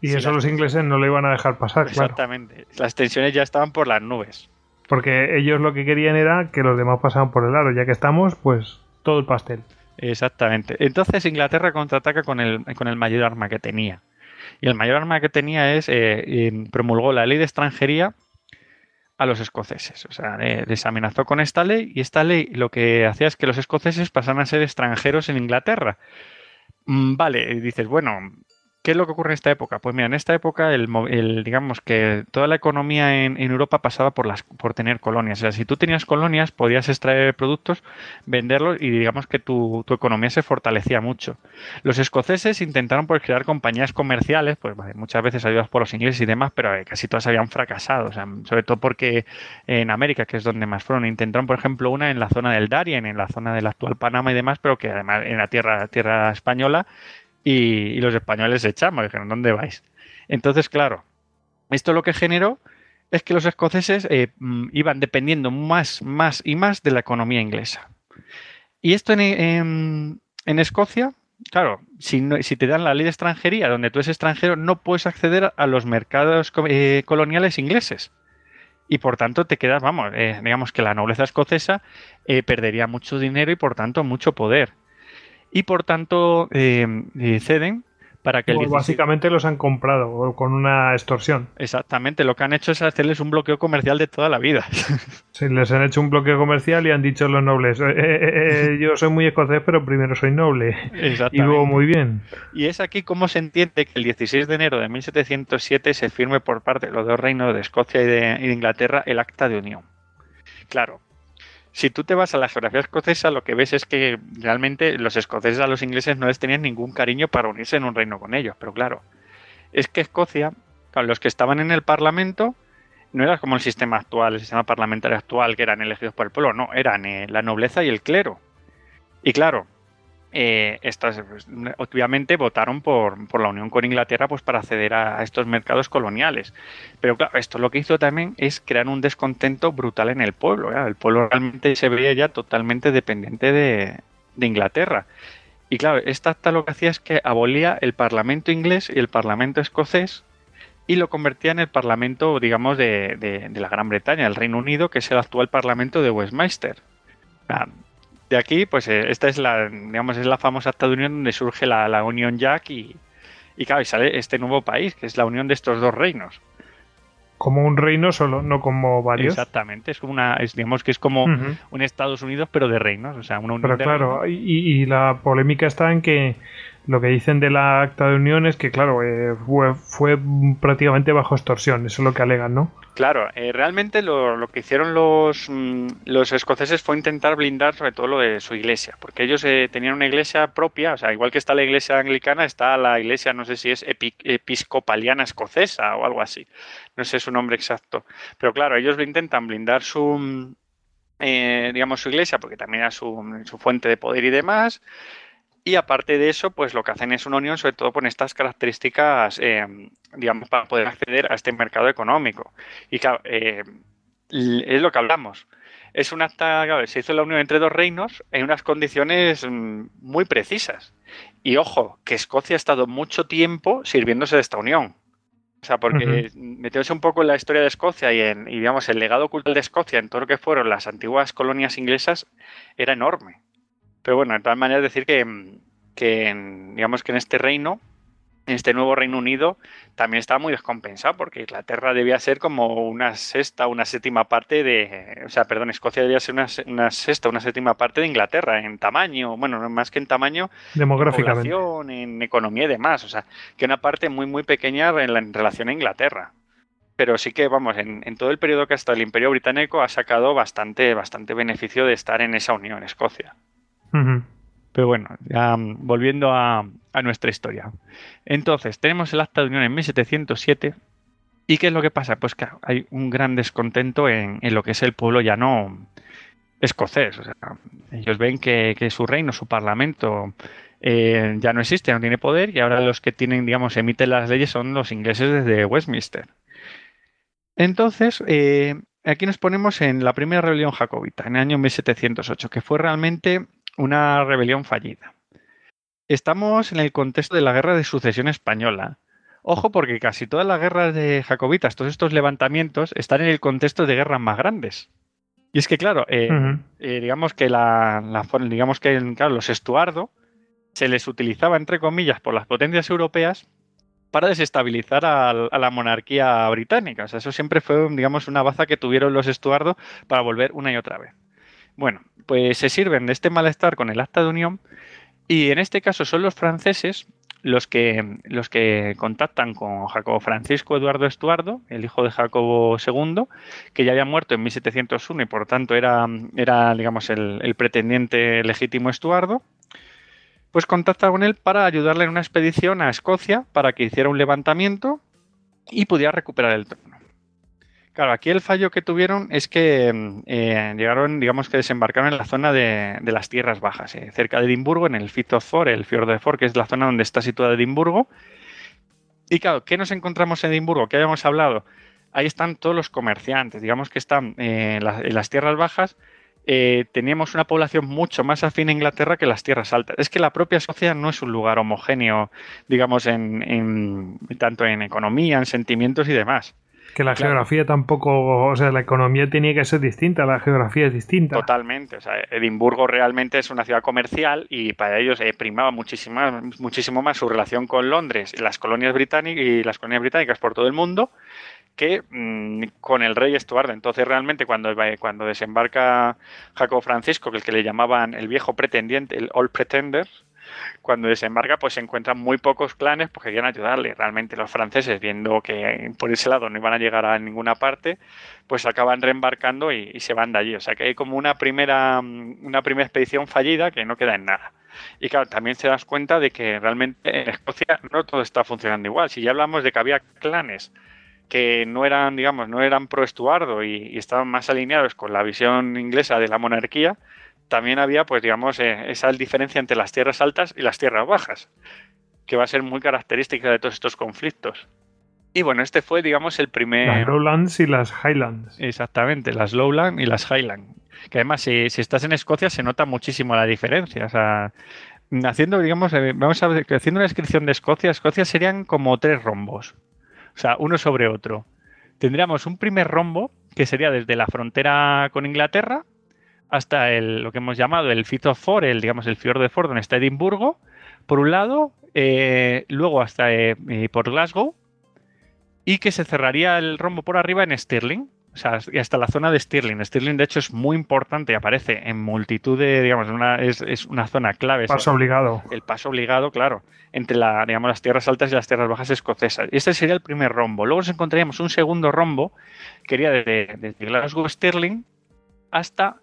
Y eso los ingleses no lo iban a dejar pasar, Exactamente. Las tensiones ya estaban por las nubes. Porque ellos lo que querían era que los demás pasaran por el aro. Ya que estamos, pues todo el pastel. Exactamente. Entonces Inglaterra contraataca con el, con el mayor arma que tenía. Y el mayor arma que tenía es, eh, promulgó la ley de extranjería a los escoceses. O sea, les amenazó con esta ley y esta ley lo que hacía es que los escoceses pasaran a ser extranjeros en Inglaterra. Mm, vale, dices, bueno, ¿Qué es lo que ocurre en esta época? Pues mira, en esta época, el, digamos que toda la economía en, Europa pasaba por, las, por tener colonias. O sea, si tú tenías colonias, podías extraer productos, venderlos y digamos que tu, economía se fortalecía mucho. Los escoceses intentaron pues, crear compañías comerciales, pues muchas veces ayudadas por los ingleses y demás, pero eh, casi todas habían fracasado. Sobre todo porque en América, que es donde más fueron, intentaron, por ejemplo, una en la zona del Darien, en la zona del actual Panamá y demás, pero que además en la tierra, tierra española y, los españoles se echaban, dijeron, ¿dónde vais? Entonces, claro, esto lo que generó es que los escoceses eh, mm, iban dependiendo más, más y más de la economía inglesa. Y esto en, Escocia, claro, si, si, te dan la ley de extranjería, donde tú eres extranjero, no puedes acceder a los mercados eh, coloniales ingleses. Y por tanto te quedas, vamos, eh, digamos que la nobleza escocesa perdería mucho dinero y por tanto mucho poder y por tanto eh, eh, ceden para que el básicamente los han comprado con una extorsión. Exactamente, lo que han hecho es hacerles un bloqueo comercial de toda la vida. Sí, les han hecho un bloqueo comercial y han dicho los nobles, eh, yo soy muy escocés, pero primero soy noble. Y luego muy bien. Y es aquí como se entiende que el 16 de enero de 1707 se firme por parte de los dos reinos de Escocia y de Inglaterra el Acta de Unión. Claro, si tú te vas a la geografía escocesa, lo que ves es que realmente los escoceses a los ingleses no les tenían ningún cariño para unirse en un reino con ellos. Pero claro, es que Escocia, los que estaban en el Parlamento, no era como el sistema actual, el sistema parlamentario actual, que eran elegidos por el pueblo, no, eran eh, la nobleza y el clero. Y claro, eh, pues, obviamente votaron por, por, la unión con Inglaterra pues para acceder a, estos mercados coloniales. Pero claro, esto lo que hizo también es crear un descontento brutal en el pueblo. El pueblo realmente se veía ya totalmente dependiente de, de Inglaterra. Y claro, esta acta lo que hacía es que abolía el Parlamento inglés y el Parlamento escocés y lo convertía en el Parlamento, digamos, de, de, la Gran Bretaña, el Reino Unido, que es el actual Parlamento de Westminster. De aquí, pues eh, esta es la, digamos, es la famosa acta de unión donde surge la, la Unión Jack y, y claro, y sale este nuevo país, que es la unión de estos dos reinos. Como un reino solo, no como varios. Exactamente, es como una, digamos que es como un Estados Unidos, pero de reinos, o sea, una unión Pero claro, y, y, la polémica está en que lo que dicen de la acta de unión es que, claro, eh, fue, prácticamente bajo extorsión, eso es lo que alegan, ¿no? Claro, eh, realmente lo, que hicieron los, mm, los escoceses fue intentar blindar sobre todo lo de su iglesia, porque ellos eh, tenían una iglesia propia, o sea, igual que está la iglesia anglicana, está la iglesia, no sé si es episcopaliana escocesa o algo así, no sé su nombre exacto, pero claro, ellos intentan blindar su mm, digamos su iglesia porque también era su, su fuente de poder y demás y aparte de eso, pues lo que hacen es una unión sobre todo con estas características, eh, digamos, para poder acceder a este mercado económico. Y claro, eh, es lo que hablamos. Es un acta, se hizo la unión entre dos reinos en unas condiciones mm, muy precisas. Y ojo, que Escocia ha estado mucho tiempo sirviéndose de esta unión. O sea, porque uh un poco en la historia de Escocia y en, y, digamos, el legado cultural de Escocia en todo lo que fueron las antiguas colonias inglesas era enorme. Pero bueno, de todas maneras decir que, que digamos que en este reino, en este nuevo Reino Unido, también estaba muy descompensado porque Inglaterra debía ser como una sexta, una séptima parte de, o sea, perdón, Escocia debía ser una, una sexta, una séptima parte de Inglaterra en tamaño, bueno, más que en tamaño, demográficamente, en, en economía y demás, o sea, que una parte muy muy pequeña en, la, relación a Inglaterra pero sí que, vamos, en, todo el periodo que ha estado el Imperio Británico ha sacado bastante, bastante beneficio de estar en esa unión, Escocia. Pero bueno, mm, volviendo a, nuestra historia. Entonces, tenemos el Acta de Unión en 1707. ¿Y qué es lo que pasa? Pues que hay un gran descontento en, lo que es el pueblo ya no escocés. ellos ven que, su reino, su parlamento, eh, ya no existe, no tiene poder, y ahora los que tienen, digamos, emiten las leyes son los ingleses desde Westminster. Entonces, eh, aquí nos ponemos en la primera rebelión jacobita, en el año 1708, que fue realmente una rebelión fallida. Estamos en el contexto de la guerra de sucesión española. Ojo porque casi todas las guerras de jacobitas, todos estos levantamientos, están en el contexto de guerras más grandes. Y es que, claro, eh, eh, digamos que la, digamos que los Estuardo se les utilizaba, entre comillas, por las potencias europeas para desestabilizar a, a, la monarquía británica. O sea, eso siempre fue, digamos, una baza que tuvieron los Estuardo para volver una y otra vez. Bueno, pues se sirven de este malestar con el acta de unión y en este caso son los franceses los que, los que contactan con Jacobo Francisco Eduardo Estuardo, el hijo de Jacobo II, que ya había muerto en 1701 y por tanto era, era digamos, el, pretendiente legítimo Estuardo, pues contacta con él para ayudarle en una expedición a Escocia para que hiciera un levantamiento y pudiera recuperar el trono. Claro, aquí el fallo que tuvieron es que mm, eh, llegaron, digamos que desembarcaron en la zona de, las tierras bajas, eh, cerca de Edimburgo, en el Forth, el Fjord de Forth, que es la zona donde está situada Edimburgo. Y claro, ¿qué nos encontramos en Edimburgo? ¿Qué habíamos hablado? Ahí están todos los comerciantes, digamos que están eh, en, las tierras bajas. teníamos una población mucho más afín a Inglaterra que las tierras altas. Es que la propia Escocia no es un lugar homogéneo, digamos, en tanto en economía, en sentimientos y demás. Que la geografía tampoco, o sea, la economía tenía que ser distinta, la geografía es distinta. Totalmente, o sea, Edimburgo realmente es una ciudad comercial y para ellos eh, primaba muchísimo, muchísimo más su relación con Londres y las colonias británicas y las colonias británicas por todo el mundo que mm, con el rey Estuardo. Entonces, realmente, cuando, cuando desembarca Jacobo Francisco, que el que le llamaban el viejo pretendiente, el Old Pretender, cuando desembarca, pues se encuentran muy pocos clanes porque querían ayudarle. Realmente los franceses, viendo que por ese lado no iban a llegar a ninguna parte, pues acaban reembarcando y, se van de allí. O sea que hay como una primera, una primera expedición fallida que no queda en nada. Y claro, también se das cuenta de que realmente en Escocia no todo está funcionando igual. Si ya hablamos de que había clanes que no eran, digamos, no eran pro Estuardo y, estaban más alineados con la visión inglesa de la monarquía, también había, pues digamos, eh, esa diferencia entre las tierras altas y las tierras bajas, que va a ser muy característica de todos estos conflictos. Y bueno, este fue, digamos, el primer... Las Lowlands y las Highlands. Exactamente, las Lowlands y las Highlands. Que además, si, si, estás en Escocia, se nota muchísimo la diferencia. O sea, haciendo, digamos, eh, vamos a ver, haciendo una descripción de Escocia, Escocia serían como tres rombos. O sea, uno sobre otro. Tendríamos un primer rombo, que sería desde la frontera con Inglaterra hasta el, lo que hemos llamado el Firth of el, digamos, el fiord de Forth, donde está Edimburgo, por un lado, eh, luego hasta eh, por Glasgow, y que se cerraría el rombo por arriba en Stirling, o sea, hasta la zona de Stirling. Stirling, de hecho, es muy importante, aparece en multitud de, digamos, una, es, es una zona clave. Paso obligado. El paso obligado, claro, entre la, digamos, las tierras altas y las tierras bajas escocesas. Y este sería el primer rombo. Luego nos encontraríamos un segundo rombo, que iría desde, desde Glasgow Stirling hasta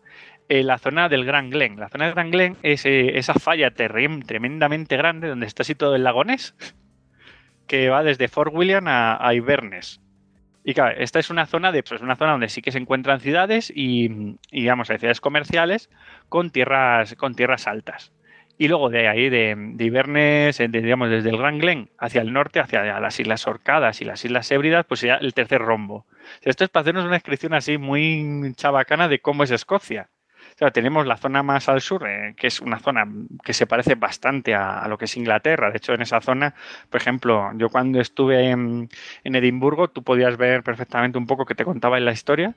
eh, la zona del Gran Glen. La zona del Gran Glen es eh, esa falla tremendamente grande donde está situado el lagonés, que va desde Fort William a, a Inverness. Y claro, esta es una zona de, pues, una zona donde sí que se encuentran ciudades y, digamos, hay ciudades comerciales con tierras, con tierras altas. Y luego de ahí, de, de Inverness, digamos, desde el Gran Glen hacia el norte, hacia las Islas Orcadas y las Islas Hébridas, pues sería el tercer rombo. Esto es para hacernos una descripción así muy chabacana de cómo es Escocia tenemos la zona más al sur, eh, que es una zona que se parece bastante a, lo que es Inglaterra. De hecho, en esa zona, por ejemplo, yo cuando estuve en, Edimburgo, tú podías ver perfectamente un poco que te contaba en la historia.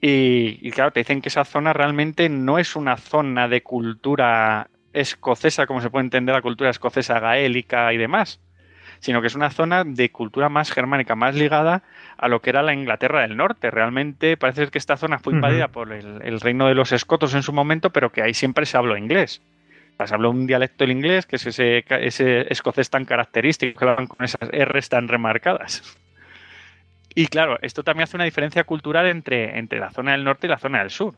Y, y, claro, te dicen que esa zona realmente no es una zona de cultura escocesa, como se puede entender la cultura escocesa gaélica y demás, sino que es una zona de cultura más germánica, más ligada a lo que era la Inglaterra del Norte. Realmente parece que esta zona fue invadida por el, reino de los escotos en su momento, pero que ahí siempre se habló inglés. se habló un dialecto del inglés, que es ese, ese escocés tan característico, que hablan con esas R's tan remarcadas. Y claro, esto también hace una diferencia cultural entre, entre la zona del norte y la zona del sur.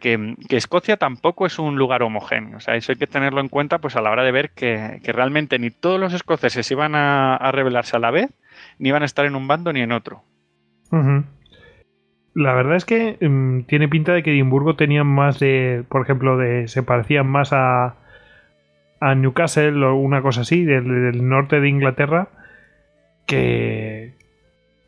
Que, Escocia tampoco es un lugar homogéneo. O sea, eso hay que tenerlo en cuenta pues a la hora de ver que, realmente ni todos los escoceses iban a, rebelarse a la vez, ni iban a estar en un bando ni en otro. La verdad es que mm, tiene pinta de que Edimburgo tenía más de, por ejemplo, de se parecían más a, a Newcastle o una cosa así, del, norte de Inglaterra, que,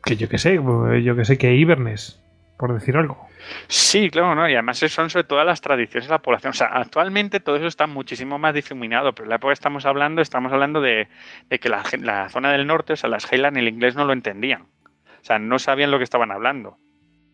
que yo que sé, yo que sé, que Inverness, por decir algo. Sí, claro, ¿no? Y además son sobre todo las tradiciones de la población. O sea, actualmente todo eso está muchísimo más difuminado, pero en la época que estamos hablando, estamos hablando de, que la, zona del norte, o sea, las Highlands, el inglés no lo entendían. O sea, no sabían lo que estaban hablando.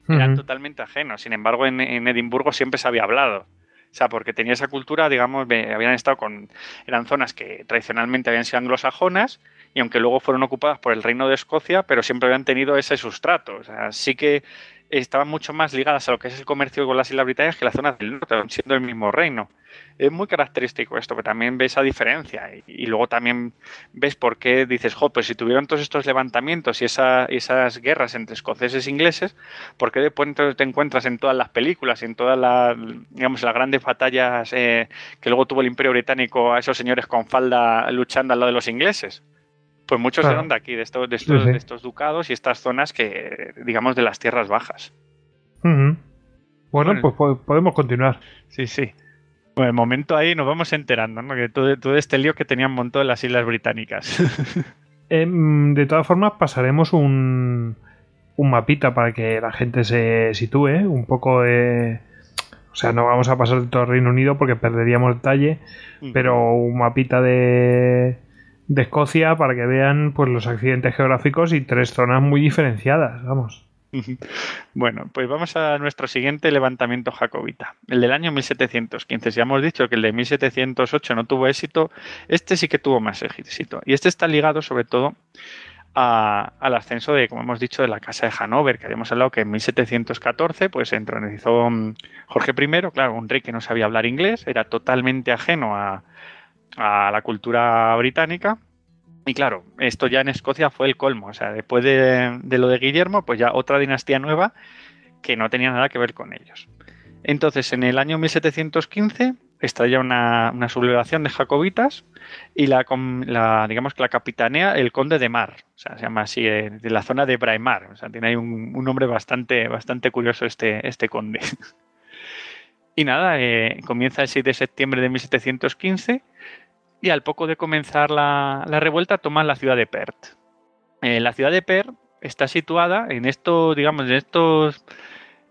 Eran totalmente ajenos. Sin embargo, en, Edimburgo siempre se había hablado. O sea, porque tenía esa cultura, digamos, habían estado con. Eran zonas que tradicionalmente habían sido anglosajonas y aunque luego fueron ocupadas por el Reino de Escocia, pero siempre habían tenido ese sustrato. O sea, sí que estaban mucho más ligadas a lo que es el comercio con las Islas Británicas que las zonas del norte, siendo el mismo reino. Es muy característico esto, que también ves esa diferencia. Y, luego también ves por qué dices, jo, pues si tuvieron todos estos levantamientos y esas guerras entre escoceses e ingleses, ¿por qué después te encuentras en todas las películas en todas las, digamos, las grandes batallas eh, que luego tuvo el Imperio Británico a esos señores con falda luchando al lado de los ingleses? Pues muchos eran de aquí, de estos, de estos, de estos ducados y estas zonas que, digamos, de las tierras bajas. bueno, pues podemos continuar. Sí, sí. Bueno, el momento ahí nos vamos enterando, ¿no? Que todo, todo este lío que tenían montado en las Islas Británicas. Em, de todas formas, pasaremos un, un mapita para que la gente se sitúe, un poco de... O sea, no vamos a pasar de todo el Reino Unido porque perderíamos detalle, pero un mapita de, de Escocia para que vean pues los accidentes geográficos y tres zonas muy diferenciadas, vamos. Bueno, pues vamos a nuestro siguiente levantamiento jacobita, el del año 1715. Si hemos dicho que el de 1708 no tuvo éxito, este sí que tuvo más éxito. Y este está ligado sobre todo al ascenso de, como hemos dicho, de la Casa de Hanover, que habíamos hablado que en 1714 pues entronizó mm, Jorge I, claro, un rey que no sabía hablar inglés, era totalmente ajeno a, a la cultura británica. Y claro, esto ya en Escocia fue el colmo. O sea, después de, lo de Guillermo, pues ya otra dinastía nueva que no tenía nada que ver con ellos. Entonces, en el año 1715, está ya una, sublevación de jacobitas y la, digamos que la capitanea el conde de Mar, o sea, se llama así, eh, de la zona de Braemar, o sea, tiene ahí un, nombre bastante, bastante curioso este, este conde. y nada, eh, comienza el 6 de septiembre de 1715 y al poco de comenzar la, revuelta toman la ciudad de Perth. Eh, la ciudad de Perth está situada en estos, digamos, en estos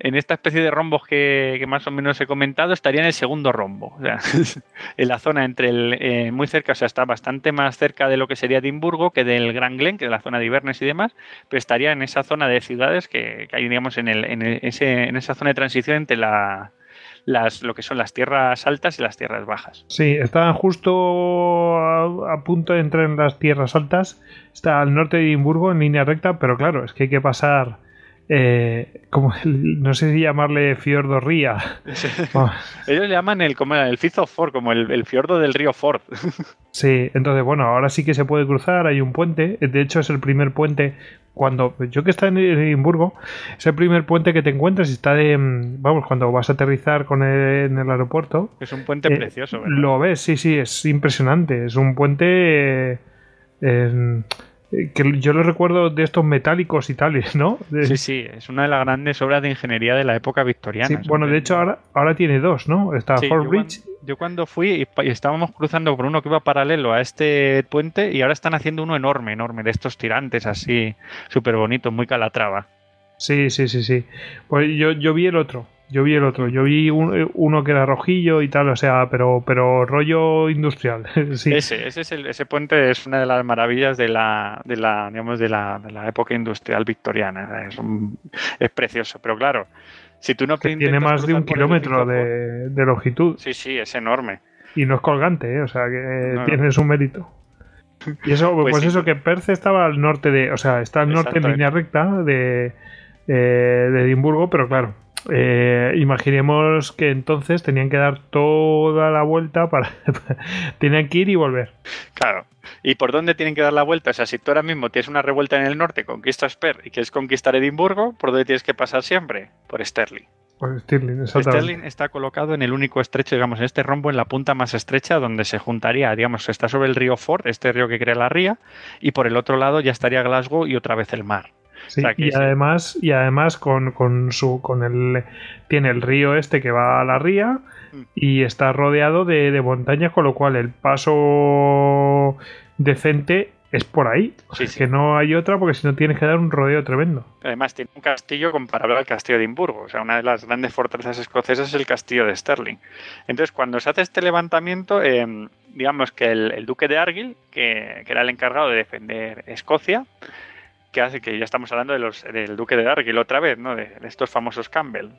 en esta especie de rombos que, más o menos he comentado, estaría en el segundo rombo. En la zona entre el. Eh, muy cerca, o sea, está bastante más cerca de lo que sería Edimburgo que del Gran Glen, que es la zona de Inverness y demás, pero estaría en esa zona de ciudades que, hay, digamos, en, el, en, ese, en esa zona de transición entre la, las, lo que son las tierras altas y las tierras bajas. Sí, está justo a, punto de entrar en las tierras altas. Está al norte de Edimburgo en línea recta, pero claro, es que hay que pasar eh, como no sé si llamarle fiordo ría. Ellos le llaman el, como el Ford, como el, fiordo del río Ford. sí, entonces bueno, ahora sí que se puede cruzar, hay un puente, de hecho es el primer puente cuando yo que está en Edimburgo, es el primer puente que te encuentras y está de, vamos, cuando vas a aterrizar con en el aeropuerto. Es un puente eh, precioso, Lo ves, sí, sí, es impresionante, es un puente... Eh, que yo lo recuerdo de estos metálicos y tales, ¿no? Sí, sí, es una de las grandes obras de ingeniería de la época victoriana. bueno, de hecho ahora, ahora tiene dos, ¿no? Está Fort Bridge. yo cuando fui y, estábamos cruzando por uno que iba paralelo a este puente y ahora están haciendo uno enorme, enorme, de estos tirantes así, súper bonitos, muy calatrava. Sí, sí, sí, sí. Pues yo, yo vi el otro, yo vi el otro, yo vi eh, uno que era rojillo y tal, o sea, pero, pero rollo industrial. sí. Ese, ese, es el, ese puente es una de las maravillas de la, de la, digamos, de la, de la época industrial victoriana. Es, es precioso, pero claro, si tú no tiene más de un kilómetro de, de, longitud. Sí, sí, es enorme. Y no es colgante, ¿eh? o sea que tiene su mérito. Y eso, pues, pues eso, que Perce estaba al norte de, o sea, está al norte en línea recta de, eh, de Edimburgo, pero claro, eh, imaginemos que entonces tenían que dar toda la vuelta para. tenían que ir y volver. Claro. ¿Y por dónde tienen que dar la vuelta? O sea, si tú ahora mismo tienes una revuelta en el norte, conquistas Per y quieres conquistar Edimburgo, ¿por dónde tienes que pasar siempre? Por Sterling. Por Stirling, Sterling está colocado en el único estrecho, digamos, en este rombo, en la punta más estrecha, donde se juntaría, digamos, está sobre el río Ford, este río que crea la ría, y por el otro lado ya estaría Glasgow y otra vez el mar y además, y además con, con, su con el tiene el río este que va a la ría mm. y está rodeado de, de montañas, con lo cual el paso decente es por ahí. Que no hay otra porque si no tienes que dar un rodeo tremendo. Además tiene un castillo comparable al castillo de Edimburgo. O sea, una de las grandes fortalezas escocesas es el castillo de Stirling. Entonces, cuando se hace este levantamiento, em, digamos que el, duque de Argyll, que, que, era el encargado de defender Escocia, que hace que ya estamos hablando de los, del duque de Argyll otra vez, ¿no? De, estos famosos Campbell.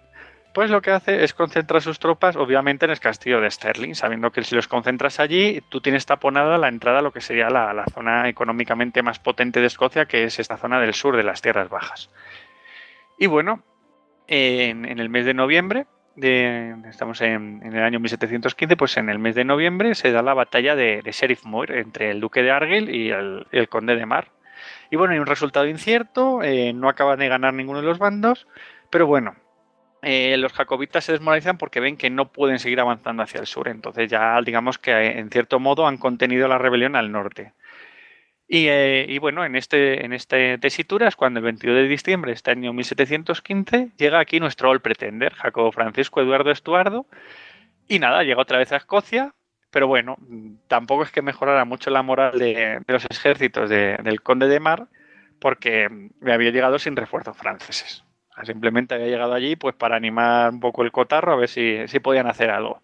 Pues lo que hace es concentrar sus tropas, obviamente, en el castillo de Stirling, sabiendo que si los concentras allí, tú tienes taponada la entrada a lo que sería la, zona económicamente más potente de Escocia, que es esta zona del sur de las tierras bajas. Y bueno, en, el mes de noviembre, de, estamos en, el año 1715, pues en el mes de noviembre se da la batalla de, Sheriff Moor entre el duque de Argyll y el conde de Mar. Y bueno, hay un resultado incierto, eh, no acaban de ganar ninguno de los bandos, pero bueno, eh, los jacobitas se desmoralizan porque ven que no pueden seguir avanzando hacia el sur. Entonces ya digamos que eh, en cierto modo han contenido la rebelión al norte. Y, bueno, en este, en este tesitura es cuando el 22 de diciembre de este año 1715 llega aquí nuestro All Pretender, Jacobo Francisco Eduardo Estuardo. Y nada, llega otra vez a Escocia, pero bueno, tampoco es que mejorara mucho la moral de, los ejércitos del conde de Mar, porque había llegado sin refuerzos franceses. Simplemente había llegado allí pues para animar un poco el cotarro, a ver si, si podían hacer algo.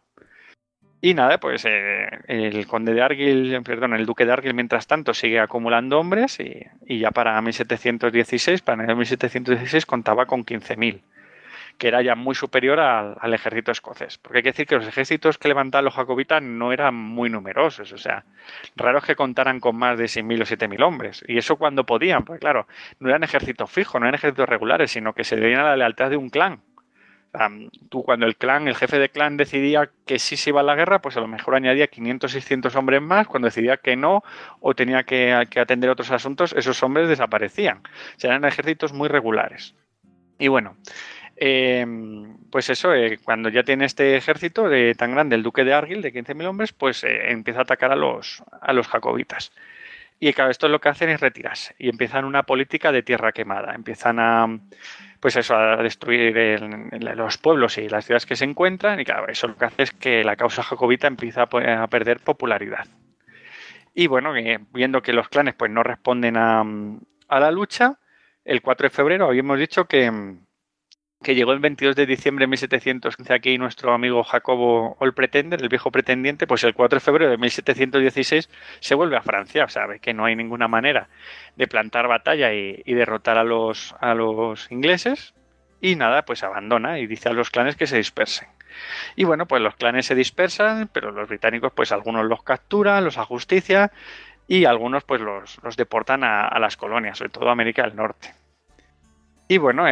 Y nada, pues eh, el conde de Argyll, perdón, el duque de Argyll, mientras tanto, sigue acumulando hombres y, y ya para 1716, para el 1716, contaba con 15.000 que era ya muy superior al, ejército escocés. Porque hay que decir que los ejércitos que levantaban los jacobitas no eran muy numerosos, o sea, raro es que contaran con más de 6.000 o 7.000 hombres. Y eso cuando podían, porque claro, no eran ejércitos fijos, no eran ejércitos regulares, sino que se debían a la lealtad de un clan. tú cuando el clan, el jefe de clan decidía que sí se iba a la guerra, pues a lo mejor añadía 500, 600 hombres más. Cuando decidía que no o tenía que, que atender otros asuntos, esos hombres desaparecían. O eran ejércitos muy regulares. Y bueno, Em, pues eso, eh, cuando ya tiene este ejército tan grande, el duque de Argyll, de 15.000 hombres, pues eh, empieza a atacar a los, a los jacobitas. Y claro, esto lo que hacen es retirarse y empiezan una política de tierra quemada. Empiezan a, pues eso, a destruir los pueblos y las ciudades que se encuentran. Y claro, eso lo que hace es que la causa jacobita empieza a, perder popularidad. Y bueno, viendo que los clanes pues no responden a, a la lucha, el 4 de febrero habíamos dicho que, que llegó el 22 de diciembre de 1715 aquí nuestro amigo Jacobo el Pretender, el viejo pretendiente, pues el 4 de febrero de 1716 se vuelve a Francia, ve que no hay ninguna manera de plantar batalla y, derrotar a los, a los ingleses y nada, pues abandona y dice a los clanes que se dispersen. Y bueno, pues los clanes se dispersan, pero los británicos pues algunos los capturan, los ajustician y algunos pues los, los deportan a, a las colonias, sobre todo a América del Norte. Y bueno,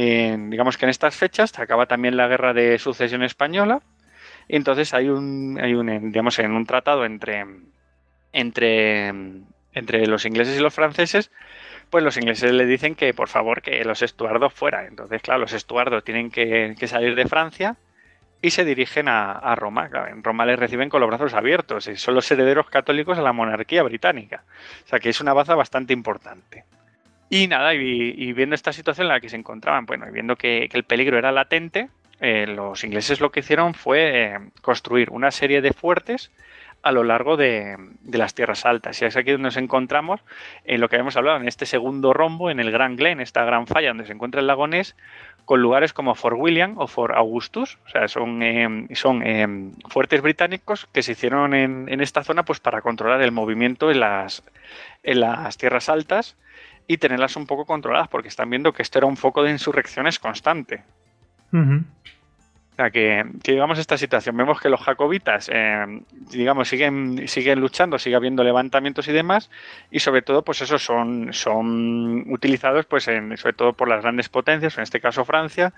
digamos que en estas fechas acaba también la guerra de sucesión española. Y entonces hay un, hay un, digamos, en un tratado entre, entre, entre los ingleses y los franceses, pues los ingleses le dicen que por favor que los estuardos fuera. Entonces, claro, los estuardos tienen que, salir de Francia y se dirigen a, Roma. en Roma les reciben con los brazos abiertos y son los herederos católicos a la monarquía británica. O sea que es una baza bastante importante. Y nada, y, viendo esta situación en la que se encontraban, bueno, y viendo que, el peligro era latente, eh, los ingleses lo que hicieron fue eh, construir una serie de fuertes a lo largo de, las tierras altas. Y es aquí donde nos encontramos en lo que habíamos hablado, en este segundo rombo, en el Gran Glen, esta gran falla donde se encuentra el lagonés, con lugares como Fort William o Fort Augustus. O sea, son, eh, son fuertes británicos que se hicieron en, en, esta zona pues, para controlar el movimiento en las, en las tierras altas y tenerlas un poco controladas, porque están viendo que esto era un foco de insurrecciones constante. O sea, que, digamos esta situación, vemos que los jacobitas, eh, digamos, siguen, siguen luchando, sigue habiendo levantamientos y demás, y sobre todo, pues eso son, son utilizados, pues en, sobre todo por las grandes potencias, en este caso Francia,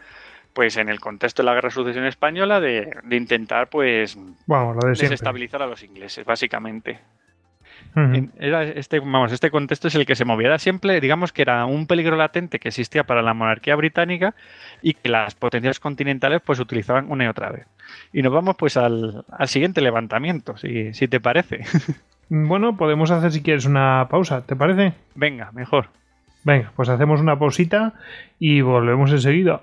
pues en el contexto de la guerra de sucesión española, de, intentar, pues, desestabilizar a los ingleses, básicamente este, vamos, este contexto es el que se movía siempre, digamos que era un peligro latente que existía para la monarquía británica y que las potencias continentales pues utilizaban una y otra vez. Y nos vamos pues al, siguiente levantamiento, si, si te parece. Bueno, podemos hacer si quieres una pausa, ¿te parece? Venga, mejor. Venga, pues hacemos una pausita y volvemos enseguida.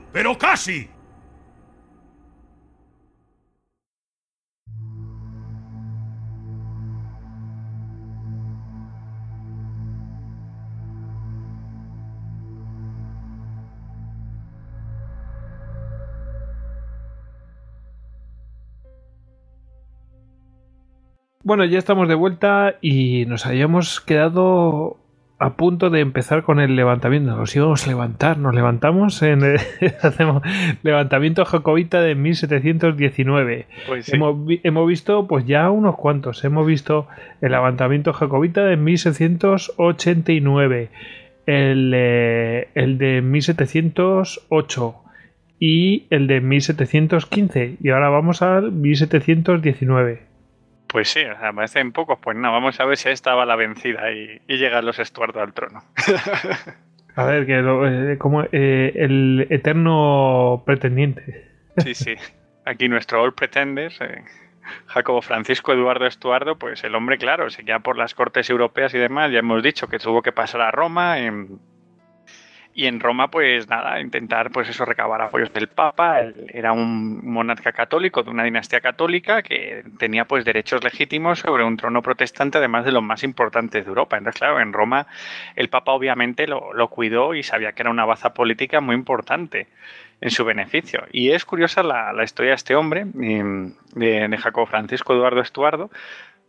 pero casi. Bueno, ya estamos de vuelta y nos habíamos quedado a punto de empezar con el levantamiento. Nos íbamos a levantar, nos levantamos en hacemos levantamiento jacobita de 1719. Pues hemos, hemos, visto pues ya unos cuantos. Hemos visto el levantamiento jacobita de 1789, el, eh, el de 1708 y el de 1715 y ahora vamos al 1719. Pues sí, o sea, parecen pocos. Pues no, vamos a ver si esta va la vencida y, y llegan los Estuardo al trono. a ver, que eh, como eh, el eterno pretendiente. sí, sí. Aquí nuestro All Pretenders, eh, Jacobo Francisco Eduardo Estuardo, pues el hombre, claro, se queda por las cortes europeas y demás. Ya hemos dicho que tuvo que pasar a Roma. En, Y en Roma, pues nada, intentar pues eso recabar apoyos del Papa. Era un monarca católico de una dinastía católica que tenía pues derechos legítimos sobre un trono protestante, además de los más importantes de Europa. Entonces, claro, en Roma el Papa obviamente lo, lo cuidó y sabía que era una baza política muy importante en su beneficio. Y es curiosa la, la historia de este hombre, em, de, de Francisco Eduardo Estuardo,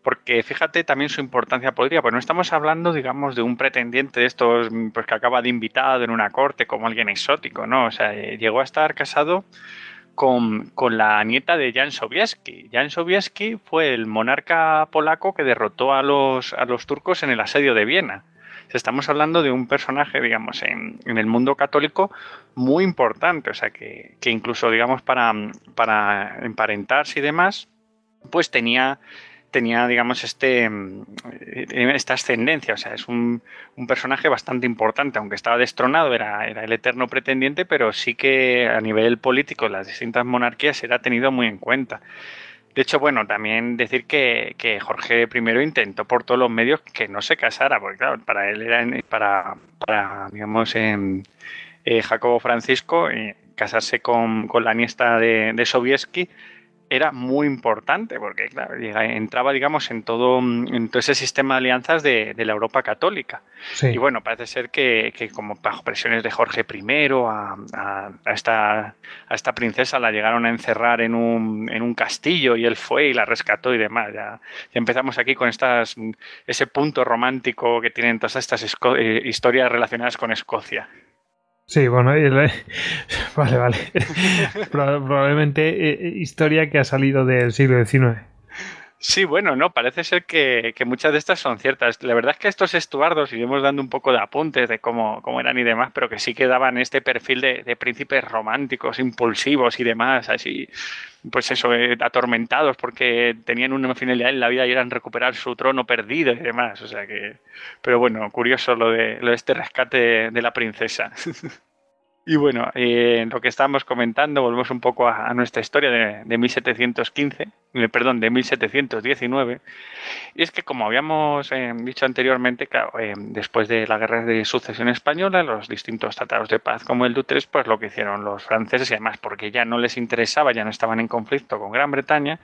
porque fíjate también su importancia política, pues no estamos hablando, digamos, de un pretendiente de estos pues, que acaba de invitado en una corte como alguien exótico, ¿no? O sea, eh, llegó a estar casado con, con, la nieta de Jan Sobieski. Jan Sobieski fue el monarca polaco que derrotó a los, a los turcos en el asedio de Viena. Estamos hablando de un personaje, digamos, en, en el mundo católico muy importante, o sea, que, que incluso, digamos, para, para emparentarse y demás, pues tenía tenía, digamos, este, esta ascendencia. O sea, es un, un, personaje bastante importante, aunque estaba destronado, era, era, el eterno pretendiente, pero sí que a nivel político, las distintas monarquías era tenido muy en cuenta. De hecho, bueno, también decir que, que Jorge I intentó por todos los medios que no se casara, porque claro, para él era, para, para digamos, eh, Jacobo Francisco, eh, casarse con, con, la niesta de, de Sobieski era muy importante porque claro, entraba digamos en todo, en todo ese sistema de alianzas de, de la Europa católica. Sí. y bueno parece ser que, que, como bajo presiones de Jorge I a, a, a, esta, a esta princesa la llegaron a encerrar en un, en un castillo y él fue y la rescató y demás. Ya, ya empezamos aquí con estas ese punto romántico que tienen todas estas eh, historias relacionadas con Escocia Sí, bueno, vale, vale. Probablemente eh, historia que ha salido del siglo XIX. Sí, bueno, no, parece ser que, que, muchas de estas son ciertas. La verdad es que estos estuardos, iremos dando un poco de apuntes de cómo, cómo eran y demás, pero que sí que daban este perfil de, de príncipes románticos, impulsivos y demás, así, pues eso, eh, atormentados porque tenían una finalidad en la vida y eran recuperar su trono perdido y demás. O sea que, pero bueno, curioso lo de, lo de este rescate de la princesa. Y bueno, eh, lo que estábamos comentando, volvemos un poco a, nuestra historia de, de, 1715, perdón, de 1719. Y es que, como habíamos eh, dicho anteriormente, eh, después de la guerra de sucesión española, los distintos tratados de paz como el de Utrecht, pues lo que hicieron los franceses, y además porque ya no les interesaba, ya no estaban en conflicto con Gran Bretaña,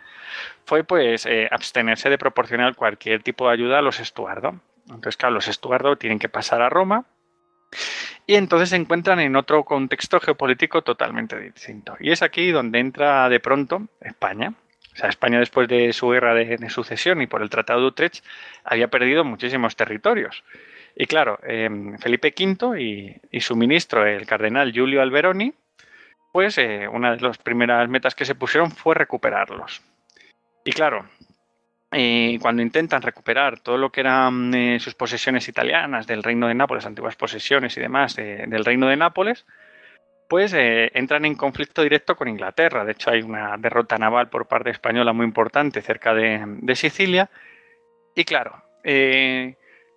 fue pues eh, abstenerse de proporcionar cualquier tipo de ayuda a los Estuardo. Entonces, claro, los Estuardo tienen que pasar a Roma y entonces se encuentran en otro contexto geopolítico totalmente distinto. Y es aquí donde entra de pronto España. O sea, España después de su guerra de, sucesión y por el Tratado de Utrecht había perdido muchísimos territorios. Y claro, eh, Felipe V y, y, su ministro, el cardenal Giulio Alberoni, pues eh, una de las primeras metas que se pusieron fue recuperarlos. Y claro, eh, cuando intentan recuperar todo lo que eran eh, sus posesiones italianas del reino de Nápoles, antiguas posesiones y demás eh, del reino de Nápoles, pues eh, entran en conflicto directo con Inglaterra. De hecho, hay una derrota naval por parte española muy importante cerca de, de Sicilia. Y claro,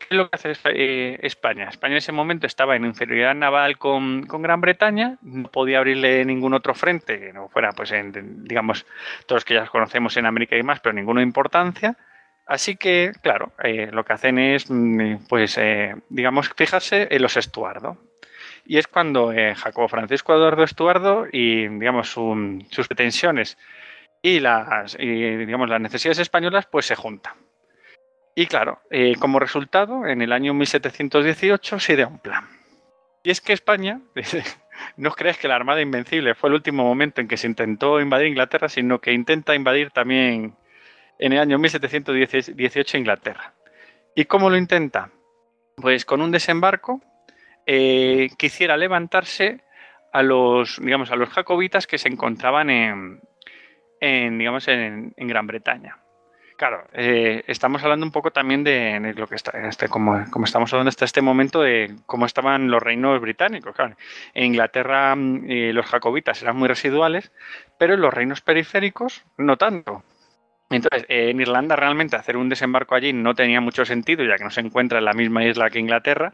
¿qué es lo que hace España? España en ese momento estaba en inferioridad naval con, con, Gran Bretaña, no podía abrirle ningún otro frente que no fuera, pues, en, digamos, todos que ya conocemos en América y más, pero ninguno de importancia. Así que, claro, eh, lo que hacen es, pues, eh, digamos, fijarse en los Estuardo. Y es cuando eh, Jacobo Francisco Eduardo Estuardo y, digamos, su, sus pretensiones y las, y, digamos, las necesidades españolas, pues se juntan. Y claro, eh, como resultado, en el año 1718 se idea un plan. Y es que España, no os creáis que la Armada Invencible fue el último momento en que se intentó invadir Inglaterra, sino que intenta invadir también en el año 1718 Inglaterra. ¿Y cómo lo intenta? Pues con un desembarco eh, quisiera levantarse a los, digamos, a los jacobitas que se encontraban en, en digamos, en Gran Bretaña. Claro, eh, estamos hablando un poco también de, lo que está, este, como, estamos hablando hasta este momento de cómo estaban los reinos británicos. En Inglaterra eh, los jacobitas eran muy residuales, pero en los reinos periféricos no tanto. Entonces, eh, en Irlanda realmente hacer un desembarco allí no tenía mucho sentido, ya que no se encuentra en la misma isla que Inglaterra.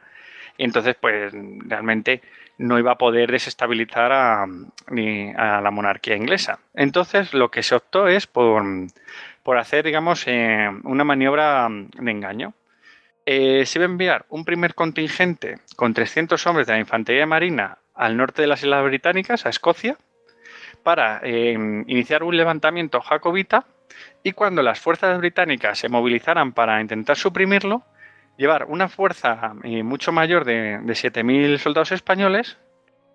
Entonces, pues realmente no iba a poder desestabilizar a, a la monarquía inglesa. Entonces, lo que se optó es por por hacer, digamos, eh, una maniobra de engaño. eh, se iba a enviar un primer contingente con 300 hombres de la Infantería Marina al norte de las Islas Británicas, a Escocia, para eh, iniciar un levantamiento jacobita y cuando las fuerzas británicas se movilizaran para intentar suprimirlo, llevar una fuerza mucho mayor de, de 7.000 soldados españoles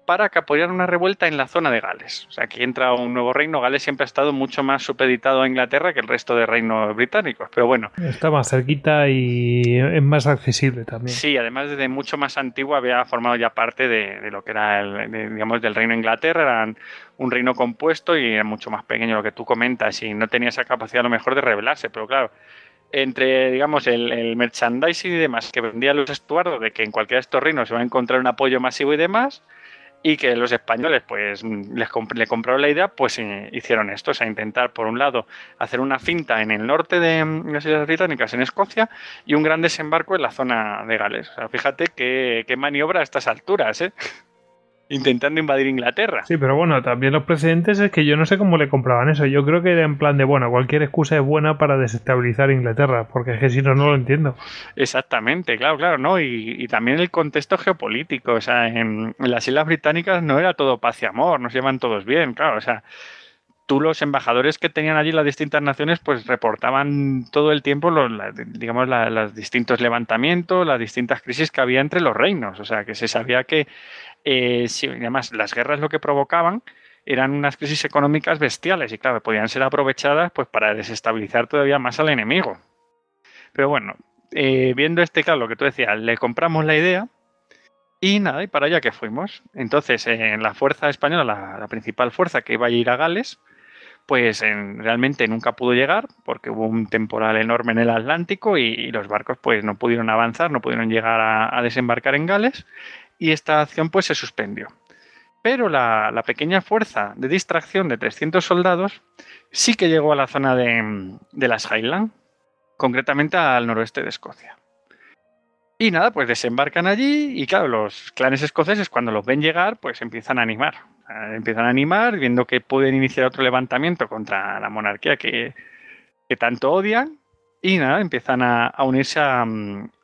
para que apoyaran una revuelta en la zona de Gales. O sea, aquí entra un nuevo reino. Gales siempre ha estado mucho más supeditado a Inglaterra que el resto de reinos británicos. Pero bueno. Está más cerquita y es más accesible también. Sí, además desde mucho más antiguo había formado ya parte de, lo que era el, digamos, del reino de Inglaterra. Eran un reino compuesto y era mucho más pequeño lo que tú comentas y no tenía esa capacidad a lo mejor de rebelarse. Pero claro, entre, digamos, el, el, merchandising y demás que vendía los estuardos de que en cualquiera de estos reinos se va a encontrar un apoyo masivo y demás, y que los españoles pues les le compraron la idea, pues hicieron esto, o sea, intentar por un lado hacer una finta en el norte de mm, las Islas Británicas, en Escocia, y un gran desembarco en la zona de Gales. O sea, fíjate qué, qué maniobra a estas alturas, ¿eh? Intentando invadir Inglaterra. Sí, pero bueno, también los precedentes es que yo no sé cómo le compraban eso. Yo creo que era en plan de, bueno, cualquier excusa es buena para desestabilizar Inglaterra, porque es que si no, no lo entiendo. Exactamente, claro, claro, ¿no? Y, también el contexto geopolítico, o sea, en, las Islas Británicas no era todo paz y amor, no se llevan todos bien, claro, o sea tú los embajadores que tenían allí las distintas naciones pues reportaban todo el tiempo los, digamos los distintos levantamientos, las distintas crisis que había entre los reinos, o sea que se sabía que eh, además las guerras lo que provocaban eran unas crisis económicas bestiales y claro, podían ser aprovechadas pues para desestabilizar todavía más al enemigo. Pero bueno, eh, viendo este claro, lo que tú decías, le compramos la idea y nada, y para allá que fuimos. Entonces, en la fuerza española, la, principal fuerza que iba a ir a Gales, pues realmente nunca pudo llegar porque hubo un temporal enorme en el Atlántico y, los barcos pues no pudieron avanzar, no pudieron llegar a desembarcar en Gales y esta acción pues se suspendió. Pero la, pequeña fuerza de distracción de 300 soldados sí que llegó a la zona de, las Highlands, concretamente al noroeste de Escocia. Y nada, pues desembarcan allí y claro, los clanes escoceses cuando los ven llegar, pues empiezan a animar. Empiezan a animar viendo que pueden iniciar otro levantamiento contra la monarquía que, que tanto odian y nada, empiezan a, unirse a,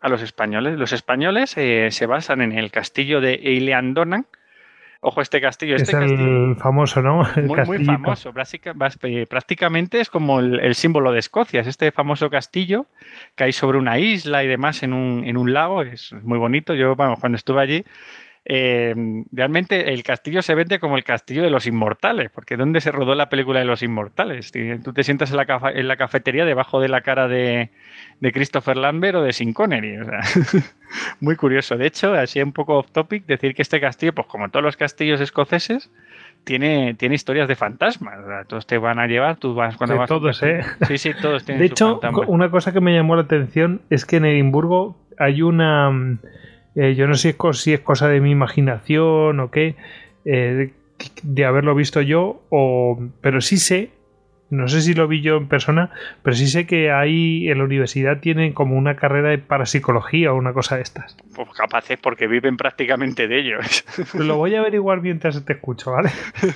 los españoles. Los españoles eh, se basan en el castillo de Eileandonan. Ojo, este castillo. Este es el famoso, ¿no? muy, famoso. Eh, prácticamente es como el, símbolo de Escocia. Es este famoso castillo que hay sobre una isla y demás en un, en un lago. Es muy bonito. Yo, cuando estuve allí, eh, realmente el castillo se vende como el castillo de los inmortales, porque ¿dónde se rodó la película de los inmortales? Tú te sientas en la, en la cafetería debajo de la cara de, Christopher Lambert o de Sin Connery. muy curioso. De hecho, así un poco off topic, decir que este castillo, pues como todos los castillos escoceses, tiene, tiene historias de fantasmas. todos te van a llevar, tú vas cuando vas. Todos, ¿eh? Sí, sí, todos tienen De hecho, una cosa que me llamó la atención es que en Edimburgo hay una eh, yo no sé si es cosa de mi imaginación o qué, eh, de haberlo visto yo, o, pero sí sé no sé si lo vi yo en persona, pero sí sé que ahí en la universidad tienen como una carrera de parapsicología o una cosa de estas. Pues capaces porque viven prácticamente de ellos. Lo voy a averiguar mientras te escucho, ¿vale?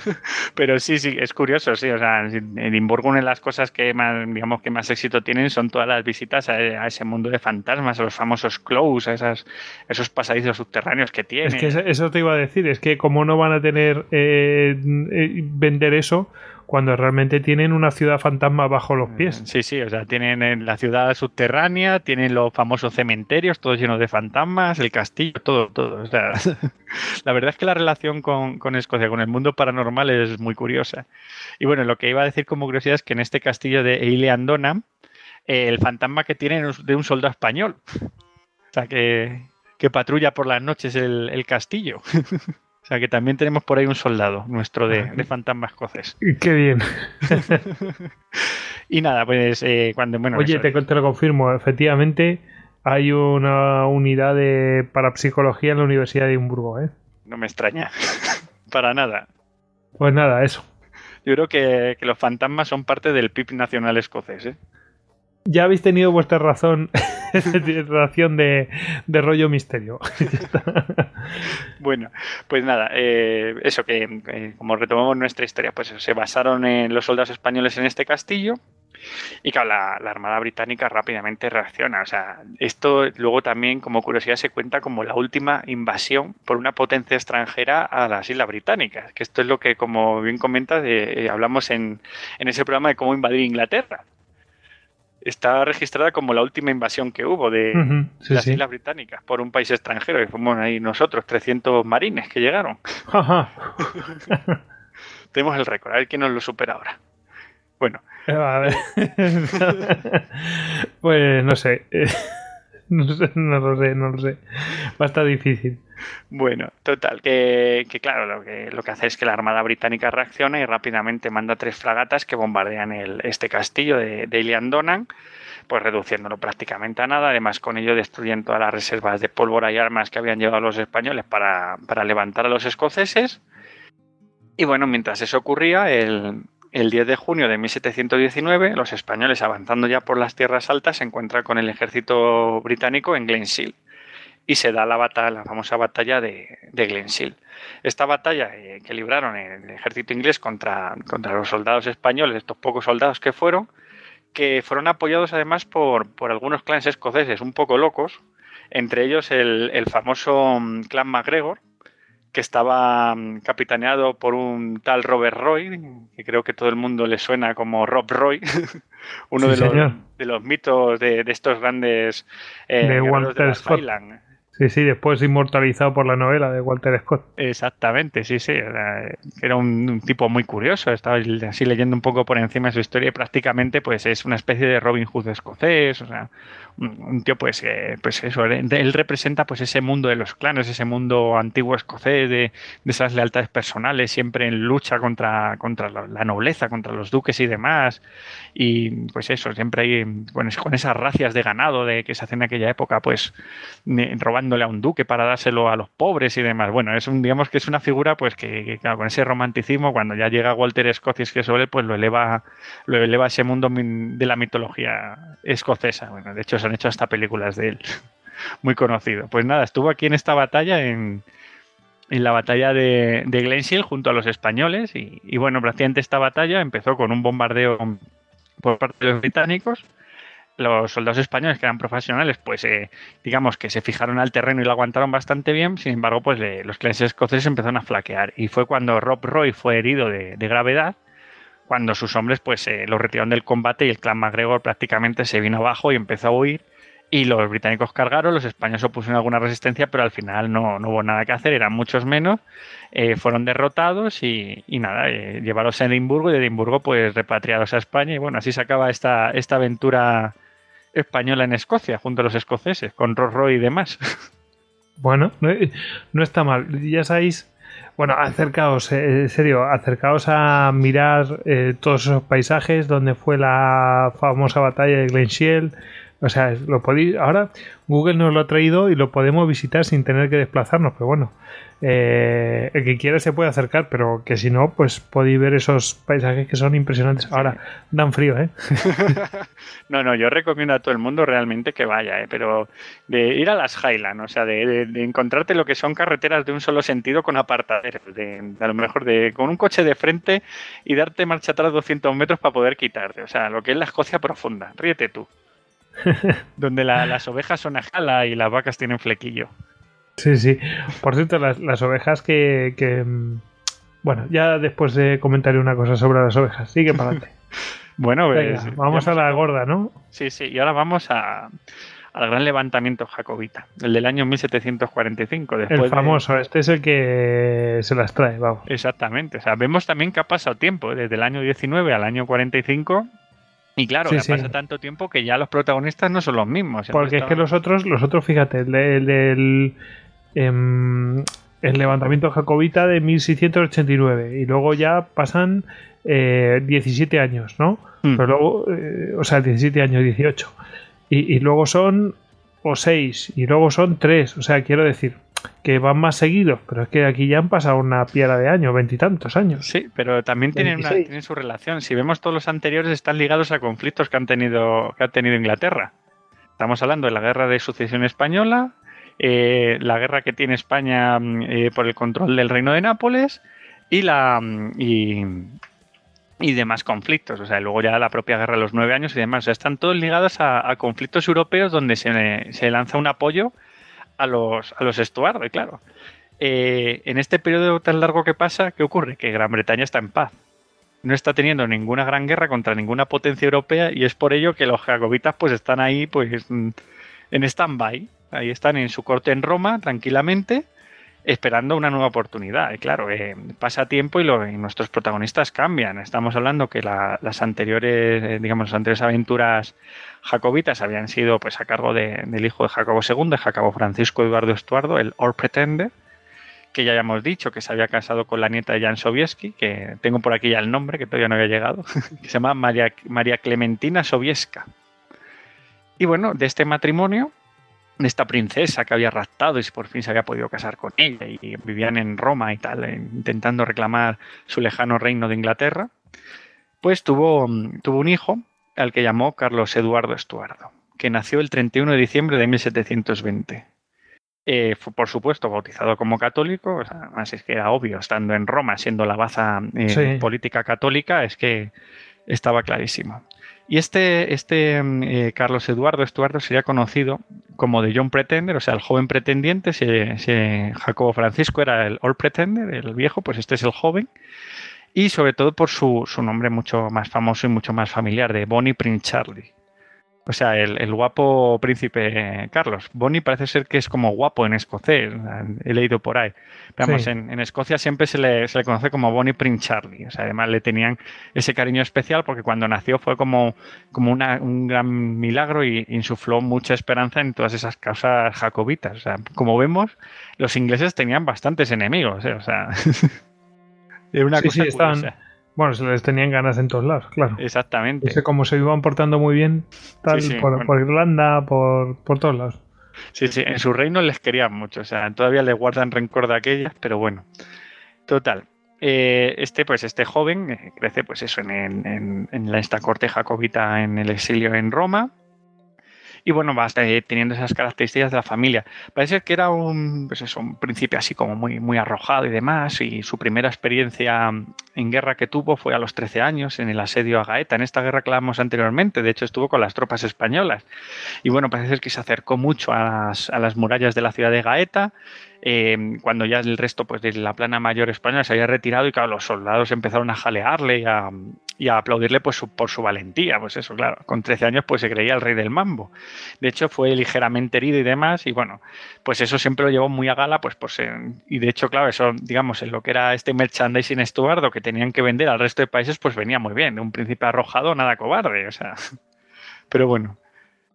Pero sí, sí, es curioso, sí. O sea, en Edimburgo una de las cosas que más, digamos, que más éxito tienen son todas las visitas a, ese mundo de fantasmas, a los famosos close, a esas, esos pasadizos subterráneos que tienen. Es que eso te iba a decir, es que como no van a tener eh, eh, vender eso, cuando realmente tienen una ciudad fantasma bajo los pies. Sí, sí, o sea, tienen la ciudad subterránea, tienen los famosos cementerios, todos llenos de fantasmas, el castillo, todo, todo. O sea, la verdad es que la relación con, Escocia, con el mundo paranormal es muy curiosa. Y bueno, lo que iba a decir como curiosidad es que en este castillo de Eileandona, el fantasma que tienen es de un soldado español. O sea, que, patrulla por las noches el, el castillo. O sea que también tenemos por ahí un soldado nuestro de, de fantasma escocés. Qué bien. y nada, pues eh, cuando. Bueno, Oye, te, lo confirmo, efectivamente hay una unidad de parapsicología en la Universidad de Edimburgo, ¿eh? No me extraña. Para nada. Pues nada, eso. Yo creo que, que los fantasmas son parte del PIB nacional escocés, ¿eh? Ya habéis tenido vuestra razón, razón de, de rollo misterio. bueno, pues nada, eh, eso que como retomamos nuestra historia, pues se basaron en los soldados españoles en este castillo Y claro, la, Armada Británica rápidamente reacciona. O sea, esto luego también, como curiosidad, se cuenta como la última invasión por una potencia extranjera a las Islas Británicas. Que esto es lo que, como bien comentas, eh, hablamos en, en ese programa de cómo invadir Inglaterra está registrada como la última invasión que hubo de las Islas Británicas por un país extranjero, que fuimos ahí nosotros, 300 marines que llegaron. Tenemos el récord, a ver quién nos lo supera ahora. Bueno. A ver. pues no sé. No, sé. no lo sé, no lo sé. Va a estar difícil. Bueno, total, que, claro, lo que, lo que hace es que la Armada Británica reacciona y rápidamente manda tres fragatas que bombardean el, este castillo de, de Ilian Donan, pues reduciéndolo prácticamente a nada, además con ello destruyen todas las reservas de pólvora y armas que habían llevado los españoles para, para levantar a los escoceses. Y bueno, mientras eso ocurría, el, el 10 de junio de 1719, los españoles avanzando ya por las tierras altas se encuentran con el ejército británico en Glenshill y se da la batalla, la famosa batalla de, de Esta batalla eh, que libraron el ejército inglés contra, contra los soldados españoles, estos pocos soldados que fueron, que fueron apoyados además por, por algunos clanes escoceses un poco locos, entre ellos el, el famoso mm, clan MacGregor, que estaba mm, capitaneado por un tal Robert Roy, que creo que todo el mundo le suena como Rob Roy, uno de, los, de, los, mitos de, estos grandes eh, de Walter Scott. Sí, sí, después inmortalizado por la novela de Walter Scott. Exactamente, sí, sí. Era un, tipo muy curioso. Estaba así leyendo un poco por encima de su historia y prácticamente pues es una especie de Robin Hood escocés. O sea, un, tío pues, eh, pues eso, él representa pues ese mundo de los clanes, ese mundo antiguo escocés, de, esas lealtades personales, siempre en lucha contra, contra la, nobleza, contra los duques y demás. Y pues eso, siempre hay con, con esas racias de ganado de que se hacen en aquella época, pues a un duque para dárselo a los pobres y demás. Bueno, es un, digamos que es una figura pues que, con ese romanticismo, cuando ya llega Walter Scott y es que sobre pues lo eleva, lo eleva a ese mundo de la mitología escocesa. Bueno, de hecho han hecho hasta películas de él. Muy conocido. Pues nada, estuvo aquí en esta batalla, en, en la batalla de, de Glenshill junto a los españoles. Y, y, bueno, prácticamente esta batalla empezó con un bombardeo por parte de los británicos. Los soldados españoles, que eran profesionales, pues eh, digamos que se fijaron al terreno y lo aguantaron bastante bien. Sin embargo, pues los clanes escoceses empezaron a flaquear. Y fue cuando Rob Roy fue herido de, de gravedad cuando sus hombres pues eh, lo retiraron del combate y el clan MacGregor prácticamente se vino abajo y empezó a huir y los británicos cargaron, los españoles opusieron alguna resistencia, pero al final no, hubo nada que hacer, eran muchos menos, eh, fueron derrotados y, nada, eh, llevados a Edimburgo y de Edimburgo pues repatriados a España y bueno, así se acaba esta, esta aventura española en Escocia junto a los escoceses, con Ross Roy y demás. Bueno, no está mal, ya sabéis bueno, acercaos, eh, en serio, acercaos a mirar eh, todos esos paisajes donde fue la famosa batalla de Glenshiel. O sea, lo podéis. Ahora Google nos lo ha traído y lo podemos visitar sin tener que desplazarnos, pero bueno, eh, el que quiera se puede acercar, pero que si no, pues podéis ver esos paisajes que son impresionantes. Ahora, dan frío, ¿eh? no, no, yo recomiendo a todo el mundo realmente que vaya, ¿eh? Pero de ir a las Highlands, o sea, de, encontrarte lo que son carreteras de un solo sentido con apartaderos, de, a lo mejor de con un coche de frente y darte marcha atrás 200 metros para poder quitarte. O sea, lo que es la Escocia profunda. Ríete tú. Donde las ovejas son a jala y las vacas tienen flequillo. Sí, sí. Por cierto, las, ovejas que, mm, Bueno, ya después de comentaré una cosa sobre las ovejas. Sigue para adelante. bueno, pues, vamos a la gorda, ¿no? Sí, sí. Y ahora vamos a, al gran levantamiento jacobita, el del año 1745. Después el famoso, este es el que se las trae, vamos. Exactamente. O sea, vemos también que ha pasado tiempo, ¿eh? desde el año 19 al año 45 y claro, pasa tanto tiempo que ya los protagonistas no son los mismos. Porque es que los otros, los otros, fíjate, el del em, el levantamiento jacobita de 1689 y luego ya pasan eh, 17 años, ¿no? Mm. Pero luego, eh, o sea, 17 años, 18. Y, y luego son o 6 y luego son 3. O sea, quiero decir, que van más seguidos, pero es que aquí ya han pasado una piedra de años, veintitantos años. Sí, pero también tienen, tienen, su relación. Si vemos todos los anteriores, están ligados a conflictos que han tenido, que ha tenido Inglaterra. Estamos hablando de la guerra de sucesión española, eh, la guerra que tiene España mm, eh, por el control del reino de Nápoles y la mm, y, y demás conflictos. O sea, luego ya la propia guerra de los nueve años y demás. O sea, están todos ligados a, conflictos europeos donde se, se, lanza un apoyo a los, a los Estuardo, y claro. Eh, en este periodo tan largo que pasa, ¿qué ocurre? Que Gran Bretaña está en paz. No está teniendo ninguna gran guerra contra ninguna potencia europea y es por ello que los jacobitas pues están ahí pues en stand-by. Ahí están en su corte en Roma tranquilamente esperando una nueva oportunidad. Y claro, eh, pasa tiempo y, nuestros protagonistas cambian. Estamos hablando que las anteriores, eh, digamos, las anteriores aventuras jacobitas habían sido pues a cargo del hijo de Jacobo II, de Jacobo Francisco Eduardo Estuardo, el Or Pretender, que ya hemos dicho que se había casado con la nieta de Jan Sobieski, que tengo por aquí ya el nombre, que todavía no había llegado, que se llama María, María Clementina Sobieska. Y bueno, de este matrimonio de esta princesa que había raptado y por fin se había podido casar con ella y vivían en Roma y tal, eh, intentando reclamar su lejano reino de Inglaterra, pues tuvo, tuvo un hijo al que llamó Carlos Eduardo Estuardo, que nació el 31 de diciembre de 1720. Eh, fue, por supuesto, bautizado como católico, además es que era obvio, estando en Roma, siendo la baza eh, política católica, es que estaba clarísimo. Y este, este mm, eh, Carlos Eduardo Estuardo sería conocido como de John Pretender, o sea, el joven pretendiente. Si, Jacobo Francisco era el Old Pretender, el viejo, pues este es el joven. Y sobre todo por su, su nombre mucho más famoso y mucho más familiar, de Bonnie Prince Charlie. O sea, el, guapo príncipe Carlos. Bonnie parece ser que es como guapo en escocés. He leído por ahí. Vamos, en, Escocia siempre se le, se le, conoce como Bonnie Prince Charlie. O sea, además le tenían ese cariño especial porque cuando nació fue como, como un gran milagro y insufló mucha esperanza en todas esas causas jacobitas. O sea, como vemos, los ingleses tenían bastantes enemigos. ¿eh? O sea, una cosa bueno, se les tenían ganas en todos lados, claro. Exactamente. Como se iban portando muy bien, tal, por, Irlanda, por, todos lados. Sí, sí, en su reino les querían mucho, o sea, todavía les guardan rencor de aquellas, pero bueno. Total. Eh, este, pues, este joven eh, crece, pues eso, en, en, en esta corte jacobita en el exilio en Roma y bueno, teniendo esas características de la familia. Parece que era un, pues eso, un príncipe así como muy, muy arrojado y demás, y su primera experiencia en guerra que tuvo fue a los 13 años en el asedio a Gaeta, en esta guerra que hablamos anteriormente, de hecho estuvo con las tropas españolas. Y bueno, parece que se acercó mucho a las, a las murallas de la ciudad de Gaeta, eh, cuando ya el resto pues, de la plana mayor española se había retirado y claro, los soldados empezaron a jalearle y a, aplaudirle pues, por su valentía. Pues eso, claro, con 13 años pues se creía el rey del mambo. De hecho, fue ligeramente herido y demás y bueno, pues eso siempre lo llevó muy a gala, pues, pues y de hecho, claro, eso, digamos, en lo que era este merchandising estuardo que tenían que vender al resto de países, pues venía muy bien. De un príncipe arrojado, nada cobarde, o sea. Pero bueno,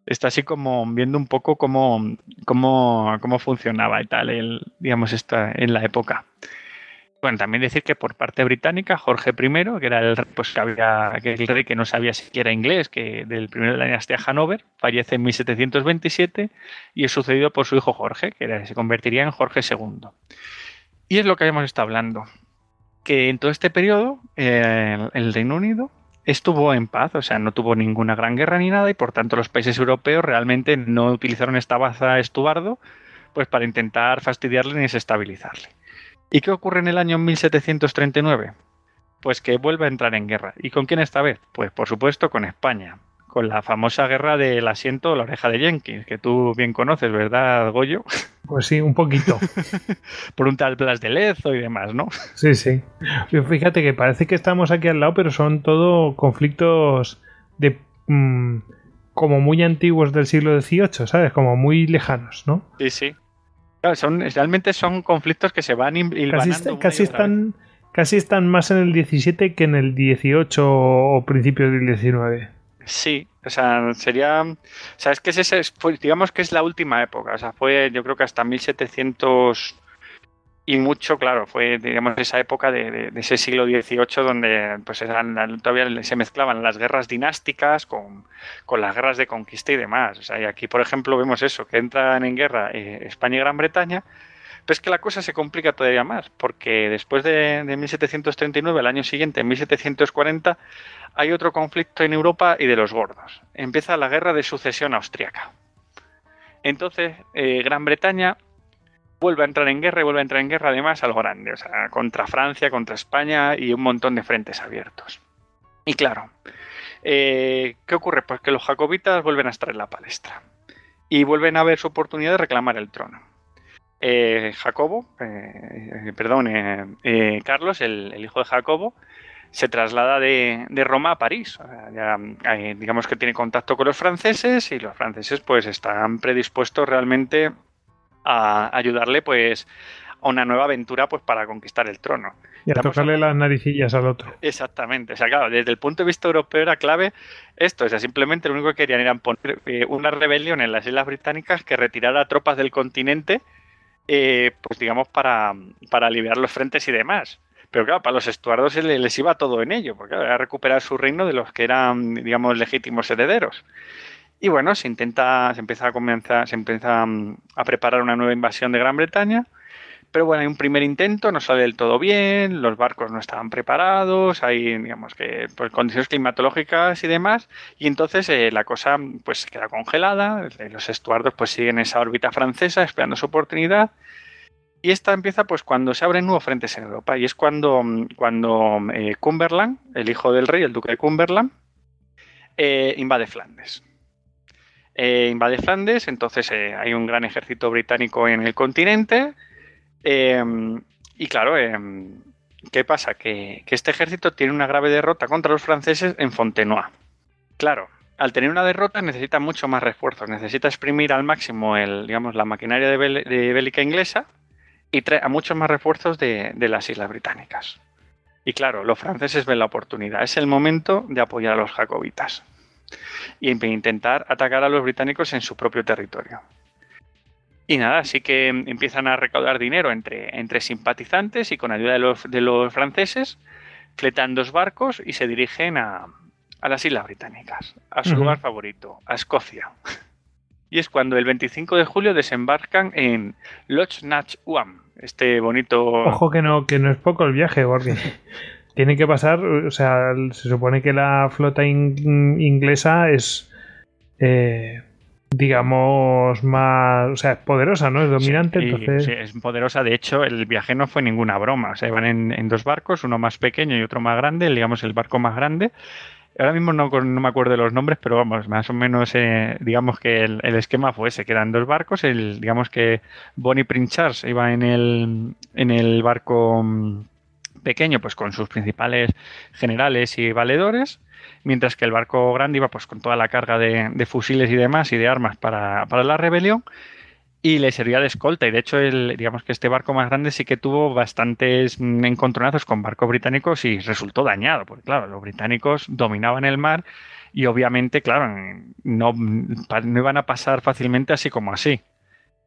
está así como viendo un poco cómo, cómo, cómo funcionaba y tal, el, digamos, en la época. Bueno, también decir que por parte británica, Jorge I, que era el, pues, que había, el rey que no sabía siquiera inglés, que del primero de la dinastía Hanover, fallece en 1727 y es sucedido por su hijo Jorge, que se convertiría en Jorge II. Y es lo que habíamos estado hablando, que en todo este periodo eh, el Reino Unido estuvo en paz, o sea, no tuvo ninguna gran guerra ni nada y por tanto los países europeos realmente no utilizaron esta baza Estuardo pues para intentar fastidiarle ni desestabilizarle. ¿Y qué ocurre en el año 1739? Pues que vuelve a entrar en guerra. ¿Y con quién esta vez? Pues por supuesto con España, con la famosa guerra del asiento la oreja de Jenkins, que tú bien conoces, ¿verdad, Goyo? Pues sí, un poquito. Por un tal Blas de Lezo y demás, ¿no? Sí, sí. Fíjate que parece que estamos aquí al lado, pero son todo conflictos de mm, como muy antiguos del siglo XVIII, ¿sabes? Como muy lejanos, ¿no? Sí, sí. son, realmente son conflictos que se van hilvanando casi, están, casi están más en el 17 que en el 18 o principios del 19. Sí, o sea, sería. O sea, es que ese, digamos que es la última época. O sea, fue yo creo que hasta 1700 y mucho, claro, fue, digamos, esa época de, ese siglo XVIII donde pues eran, todavía se mezclaban las guerras dinásticas con, las guerras de conquista y demás. O sea, y aquí, por ejemplo, vemos eso, que entran en guerra eh, España y Gran Bretaña, pero es que la cosa se complica todavía más, porque después de, de 1739, el año siguiente, en 1740, hay otro conflicto en Europa y de los gordos. Empieza la guerra de sucesión austriaca. Entonces, eh, Gran Bretaña vuelve a entrar en guerra y vuelve a entrar en guerra además al grande, o sea, contra Francia, contra España y un montón de frentes abiertos. Y claro, eh, ¿qué ocurre? Pues que los jacobitas vuelven a estar en la palestra y vuelven a ver su oportunidad de reclamar el trono. Eh, Jacobo, eh, perdón, Carlos, el, hijo de Jacobo, se traslada de, Roma a París. digamos que tiene contacto con los franceses y los franceses pues están predispuestos realmente a ayudarle pues a una nueva aventura pues para conquistar el trono. Y a tocarle las naricillas al otro. Exactamente. O sea, claro, desde el punto de vista europeo era clave esto. O sea, simplemente lo único que querían era poner eh, una rebelión en las Islas Británicas que retirara tropas del continente, eh, pues digamos, para, para aliviar los frentes y demás. Pero claro, para los estuardos les iba todo en ello, porque era recuperar su reino de los que eran, digamos, legítimos herederos. Y bueno, se intenta, se empieza a comenzar, se empieza mm, a preparar una nueva invasión de Gran Bretaña. Pero bueno, hay un primer intento, no sale del todo bien, los barcos no estaban preparados, hay, digamos que, pues, condiciones climatológicas y demás, y entonces eh, la cosa pues queda congelada, los estuardos pues siguen esa órbita francesa esperando su oportunidad, y esta empieza pues cuando se abren nuevos frentes en Europa, y es cuando, cuando eh, Cumberland, el hijo del rey, el duque de Cumberland, eh, invade Flandes. invade Flandes, entonces hay un gran ejército británico en el continente, Em, y claro, em, ¿qué pasa? Que, este ejército tiene una grave derrota contra los franceses en Fontenoy. Claro, al tener una derrota necesita mucho más refuerzos, necesita exprimir al máximo el, la maquinaria de, bélica inglesa y trae a muchos más refuerzos de, de, las islas británicas. Y claro, los franceses ven la oportunidad, es el momento de apoyar a los jacobitas y intentar atacar a los británicos en su propio territorio. Y nada, así que empiezan a recaudar dinero entre, entre simpatizantes y con ayuda de los, de los franceses, fletan dos barcos y se dirigen a, las Islas Británicas, a su lugar favorito, a Escocia. Y es cuando el 25 de julio desembarcan en Loch Nach Uam, este bonito... Ojo que no, que no es poco el viaje, porque tiene que pasar, o sea, se supone que la flota inglesa es... Eh, digamos, más, o sea, es poderosa, ¿no? Es dominante, entonces... Sí, es poderosa. De hecho, el viaje no fue ninguna broma. O sea, iban en, dos barcos, uno más pequeño y otro más grande, digamos, el barco más grande. Ahora mismo no, no me acuerdo de los nombres, pero vamos, más o menos, eh, digamos que el, esquema fue ese, que eran dos barcos. El, digamos que Bonnie Prince Charles iba en el, en el barco mm, pequeño, pues con sus principales generales y valedores mientras que el barco grande iba pues con toda la carga de, fusiles y demás y de armas para, la rebelión y le servía de escolta y de hecho el, digamos que este barco más grande sí que tuvo bastantes encontronazos con barcos británicos y resultó dañado porque claro los británicos dominaban el mar y obviamente claro no, no iban a pasar fácilmente así como así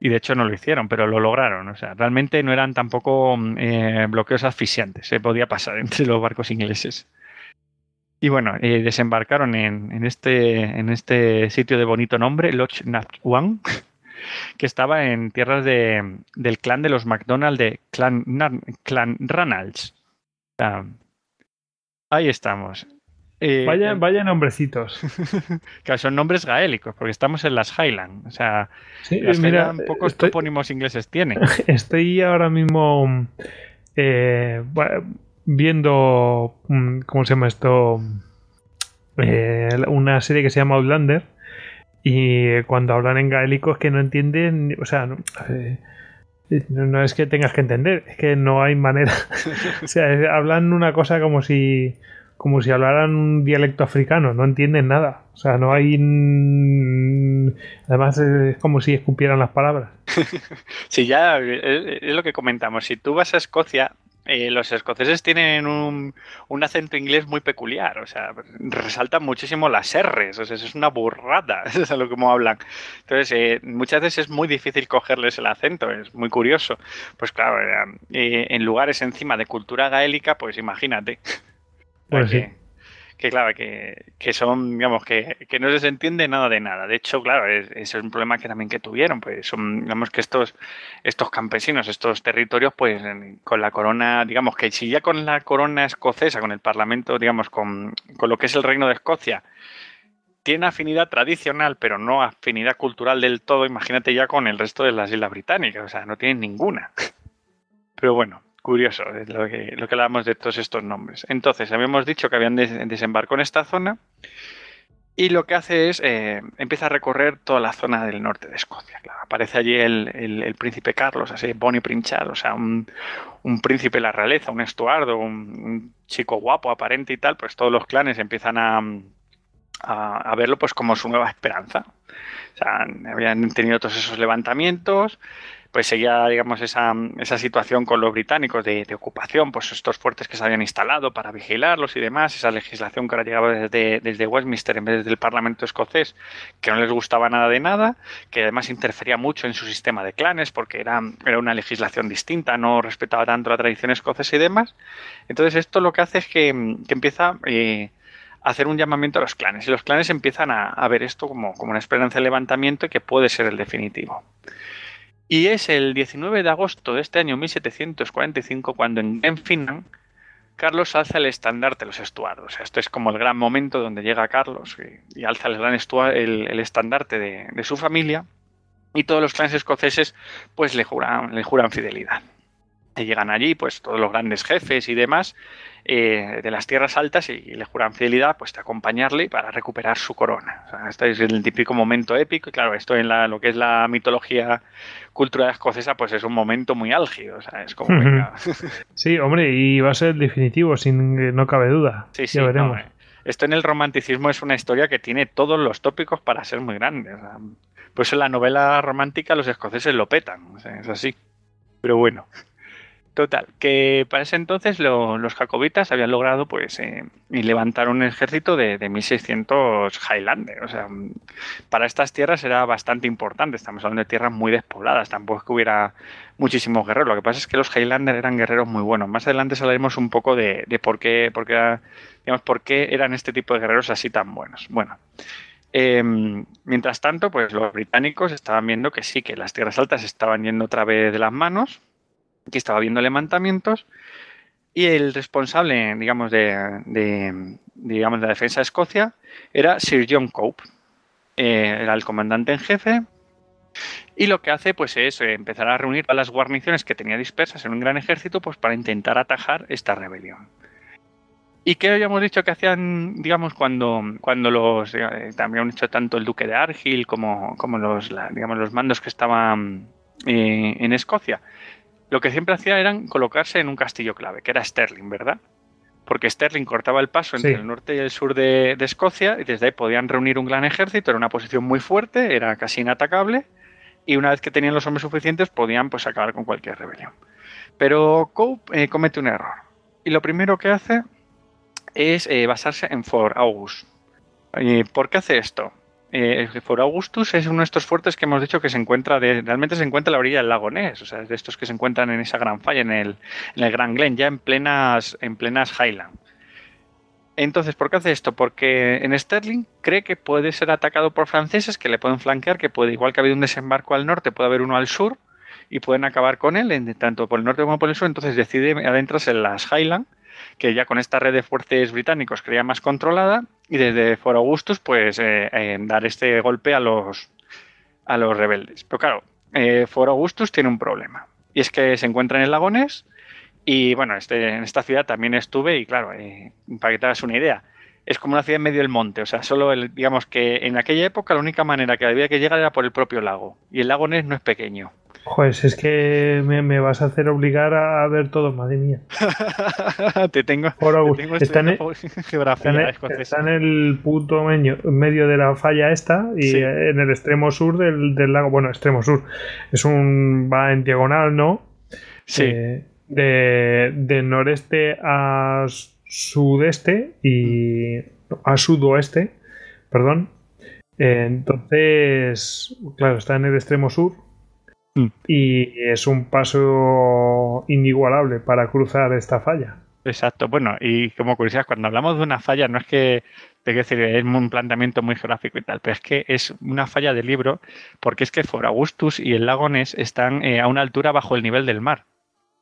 y de hecho no lo hicieron, pero lo lograron. O sea, realmente no eran tampoco eh, bloqueos asfixiantes. Se podía pasar entre los barcos ingleses. Y bueno, eh, desembarcaron en, este, en este sitio de bonito nombre, Loch Nat que estaba en tierras de, del clan de los McDonald de Clan, clan Ranalds. ahí estamos. Eh, vaya, vaya nombrecitos. que son nombres gaélicos, porque estamos en las Highlands. O sea, las mira, pocos topónimos ingleses tienen. Estoy ahora mismo eh, viendo, mm, ¿cómo se llama esto? Eh, una serie que se llama Outlander y cuando hablan en gaélico es que no entienden, o sea, eh, no, es que tengas que entender, es que no hay manera. o sea, hablan una cosa como si como si hablaran un dialecto africano, no entienden nada. O sea, no hay. Además, es como si escupieran las palabras. sí, ya es lo que comentamos. Si tú vas a Escocia, eh, los escoceses tienen un, acento inglés muy peculiar, o sea, resaltan muchísimo las R's, o sea, es una burrada, es a lo que hablan. Entonces, eh, muchas veces es muy difícil cogerles el acento, es muy curioso. Pues claro, eh, en lugares encima de cultura gaélica, pues imagínate. Pues sí que claro, que, son, digamos, que, no se entiende nada de nada. De hecho, claro, ese es un problema que también que tuvieron, pues son, digamos, que estos, estos campesinos, estos territorios, pues con la corona, digamos, que si ya con la corona escocesa, con el parlamento, digamos, con, con lo que es el reino de Escocia, tiene afinidad tradicional, pero no afinidad cultural del todo, imagínate ya con el resto de las islas británicas, o sea, no tienen ninguna. Pero bueno, curioso lo que, lo que hablábamos de todos estos nombres. Entonces, habíamos dicho que habían desembarcado en esta zona y lo que hace es, eh, empieza a recorrer toda la zona del norte de Escocia. aparece allí el, príncipe Carlos, así, Bonnie Princhard, o sea, un, príncipe de la realeza, un estuardo, un, chico guapo, aparente y tal, pues todos los clanes empiezan a, a, verlo pues como su nueva esperanza. O sea, habían tenido todos esos levantamientos, pues seguía, digamos, esa, esa situación con los británicos de, ocupación, pues estos fuertes que se habían instalado para vigilarlos y demás, esa legislación que ahora llegaba desde, desde Westminster en vez del Parlamento escocés, que no les gustaba nada de nada, que además interfería mucho en su sistema de clanes, porque era, era una legislación distinta, no respetaba tanto la tradición escocesa y demás. Entonces esto lo que hace es que, empieza... Eh, a hacer un llamamiento a los clanes y los clanes empiezan a, a ver esto como, como una esperanza de levantamiento y que puede ser el definitivo. Y es el 19 de agosto de este año 1745 cuando en Glenfinnan Carlos alza el estandarte de los estuardos. Esto es como el gran momento donde llega Carlos y, alza el gran el, estandarte de, su familia y todos los clanes escoceses pues le juran, le juran fidelidad. Llegan allí pues todos los grandes jefes y demás eh, de las tierras altas y, le juran fidelidad pues de acompañarle para recuperar su corona. este es el típico momento épico y claro, esto en la, lo que es la mitología cultural escocesa pues es un momento muy álgido. es como, sí, hombre, y va a ser definitivo, sin no cabe duda. Sí, sí, veremos. esto en el romanticismo es una historia que tiene todos los tópicos para ser muy grande. pues en la novela romántica los escoceses lo petan, es así. Pero bueno. Total, que para ese entonces los jacobitas habían logrado pues eh, levantar un ejército de, de 1600 Highlander. O sea, para estas tierras era bastante importante. Estamos hablando de tierras muy despobladas, tampoco es que hubiera muchísimos guerreros. Lo que pasa es que los Highlander eran guerreros muy buenos. Más adelante hablaremos un poco de, por qué, por digamos, por qué eran este tipo de guerreros así tan buenos. Bueno. Em, mientras tanto, pues los británicos estaban viendo que sí, que las tierras altas estaban yendo otra vez de las manos, que estaba viendo levantamientos y el responsable, digamos, de, digamos, de la defensa de Escocia era Sir John Cope. Eh, era el comandante en jefe y lo que hace pues es eh, empezar a reunir a las guarniciones que tenía dispersas en un gran ejército pues para intentar atajar esta rebelión. ¿Y qué habíamos dicho que hacían, digamos, cuando, cuando los, eh, también han dicho tanto el duque de Argyll como, como los, digamos, los mandos que estaban en Escocia? Lo que siempre hacía eran colocarse en un castillo clave, que era Sterling, ¿verdad? Porque Sterling cortaba el paso entre el norte y el sur de, Escocia y desde ahí podían reunir un gran ejército, era una posición muy fuerte, era casi inatacable y una vez que tenían los hombres suficientes podían pues acabar con cualquier rebelión. Pero Cope eh, comete un error y lo primero que hace es eh, basarse en Fort August. ¿Por qué hace esto? Eh, Fort Augustus es uno de estos fuertes que hemos dicho que se encuentra, realmente se encuentra a la orilla del lago Ness, o sea, es de estos que se encuentran en esa gran falla, en el, en el Gran Glen, ya en plenas, en plenas Highland. Entonces, ¿por qué hace esto? Porque en Sterling cree que puede ser atacado por franceses que le pueden flanquear, que puede, igual que ha habido un desembarco al norte, puede haber uno al sur y pueden acabar con él, tanto por el norte como por el sur. Entonces decide adentrarse en las Highland que ya con esta red de fuerzas británicos creía más controlada y desde Fort Augustus pues eh, eh, dar este golpe a los, a los rebeldes. Pero claro, eh, Fort Augustus tiene un problema y es que se encuentra en el Lagones y bueno, este, en esta ciudad también estuve y claro, para que te hagas una idea, es como una ciudad en medio del monte, o sea, solo el, digamos que en aquella época la única manera que había que llegar era por el propio lago y el lago Ness no es pequeño. Joder, es que me, vas a hacer obligar a ver todo, madre mía. te tengo, está, en, geografía está, en, el punto medio, de la falla esta y en el extremo sur del, lago. Bueno, extremo sur. Es un. va en diagonal, ¿no? Sí. Eh, de, de noreste a sudeste y. a sudoeste, perdón. entonces, claro, está en el extremo sur Mm. Y es un paso inigualable para cruzar esta falla. Exacto. Bueno, y como curiosidad, cuando hablamos de una falla, no es que te decir, es un planteamiento muy geográfico y tal, pero es que es una falla de libro, porque es que For Augustus y el lago Ness están eh, a una altura bajo el nivel del mar.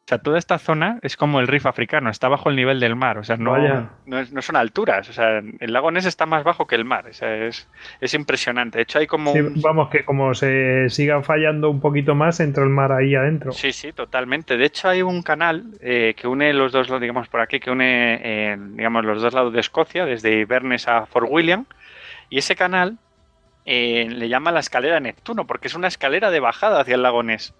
O sea, toda esta zona es como el Rif africano, está bajo el nivel del mar, o sea, no, no, son alturas, o sea, el lago Ness está más bajo que el mar, o sea, es, es impresionante. De hecho, hay como... Vamos, que como se siga fallando un poquito más, entra el mar ahí adentro. Sí, sí, totalmente. De hecho, hay un canal eh, que une los dos, digamos, por aquí, que une, eh, digamos, los dos lados de Escocia, desde Inverness a Fort William, y ese canal eh, le llama la escalera Neptuno, porque es una escalera de bajada hacia el lago Ness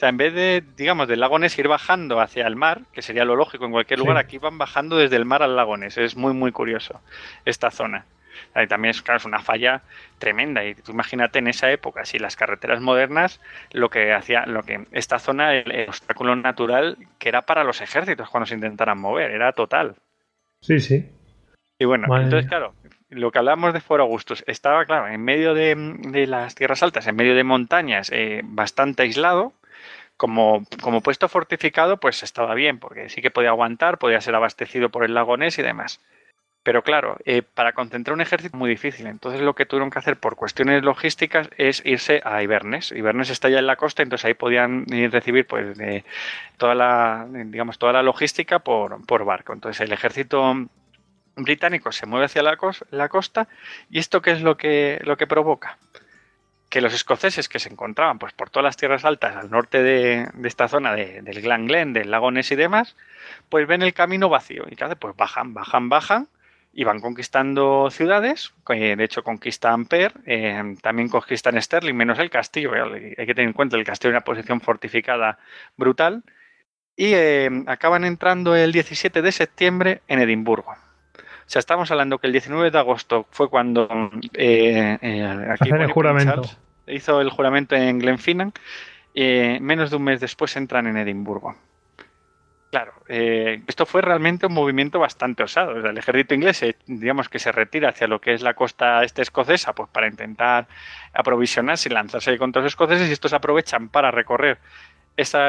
en vez de, digamos, del lago Ness ir bajando hacia el mar, que sería lo lógico en cualquier lugar, aquí van bajando desde el mar al lago Ness. Es muy, muy curioso esta zona. Y también es, claro, es una falla tremenda. Y tú imagínate en esa época, si las carreteras modernas, lo que hacía, lo que esta zona, el, obstáculo natural que era para los ejércitos cuando se intentaran mover, era total. Sí, sí. Y bueno, entonces, claro, lo que hablábamos de Foro Augustus, estaba, claro, en medio de, las tierras altas, en medio de montañas, eh, bastante aislado, como, como puesto fortificado, pues estaba bien, porque sí que podía aguantar, podía ser abastecido por el lago Ness y demás. Pero claro, eh, para concentrar un ejército es muy difícil. Entonces lo que tuvieron que hacer por cuestiones logísticas es irse a Ibernes. Ibernes está ya en la costa, entonces ahí podían recibir pues toda la digamos toda la logística por, por barco. Entonces el ejército británico se mueve hacia la, la costa y esto qué es lo que lo que provoca que los escoceses que se encontraban pues por todas las tierras altas al norte de, esta zona del Glen Glen, del lago Ness y demás, pues ven el camino vacío. Y ¿qué Pues bajan, bajan, bajan y van conquistando ciudades, de hecho conquistan Per, eh, también conquistan Sterling, menos el castillo, hay que tener en cuenta el castillo es una posición fortificada brutal, y eh, acaban entrando el 17 de septiembre en Edimburgo. O sea, estamos hablando que el 19 de agosto fue cuando eh, eh el juramento. hizo el juramento en Glenfinnan. Eh, menos de un mes después entran en Edimburgo. Claro, eh, esto fue realmente un movimiento bastante osado. el ejército inglés, digamos que se retira hacia lo que es la costa este escocesa, pues para intentar aprovisionarse y lanzarse contra los escoceses, y estos aprovechan para recorrer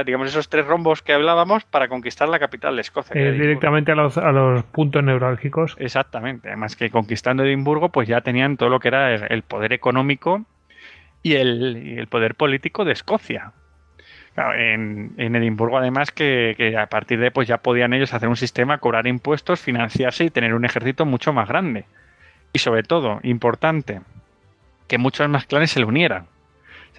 digamos, esos tres rombos que hablábamos para conquistar la capital de Escocia. Eh, directamente a los, a los, puntos neurálgicos. Exactamente. Además que conquistando Edimburgo, pues ya tenían todo lo que era el poder económico y el, poder político de Escocia. en, Edimburgo, además, que, a partir de pues ya podían ellos hacer un sistema, cobrar impuestos, financiarse y tener un ejército mucho más grande. Y sobre todo, importante, que muchos más clanes se le unieran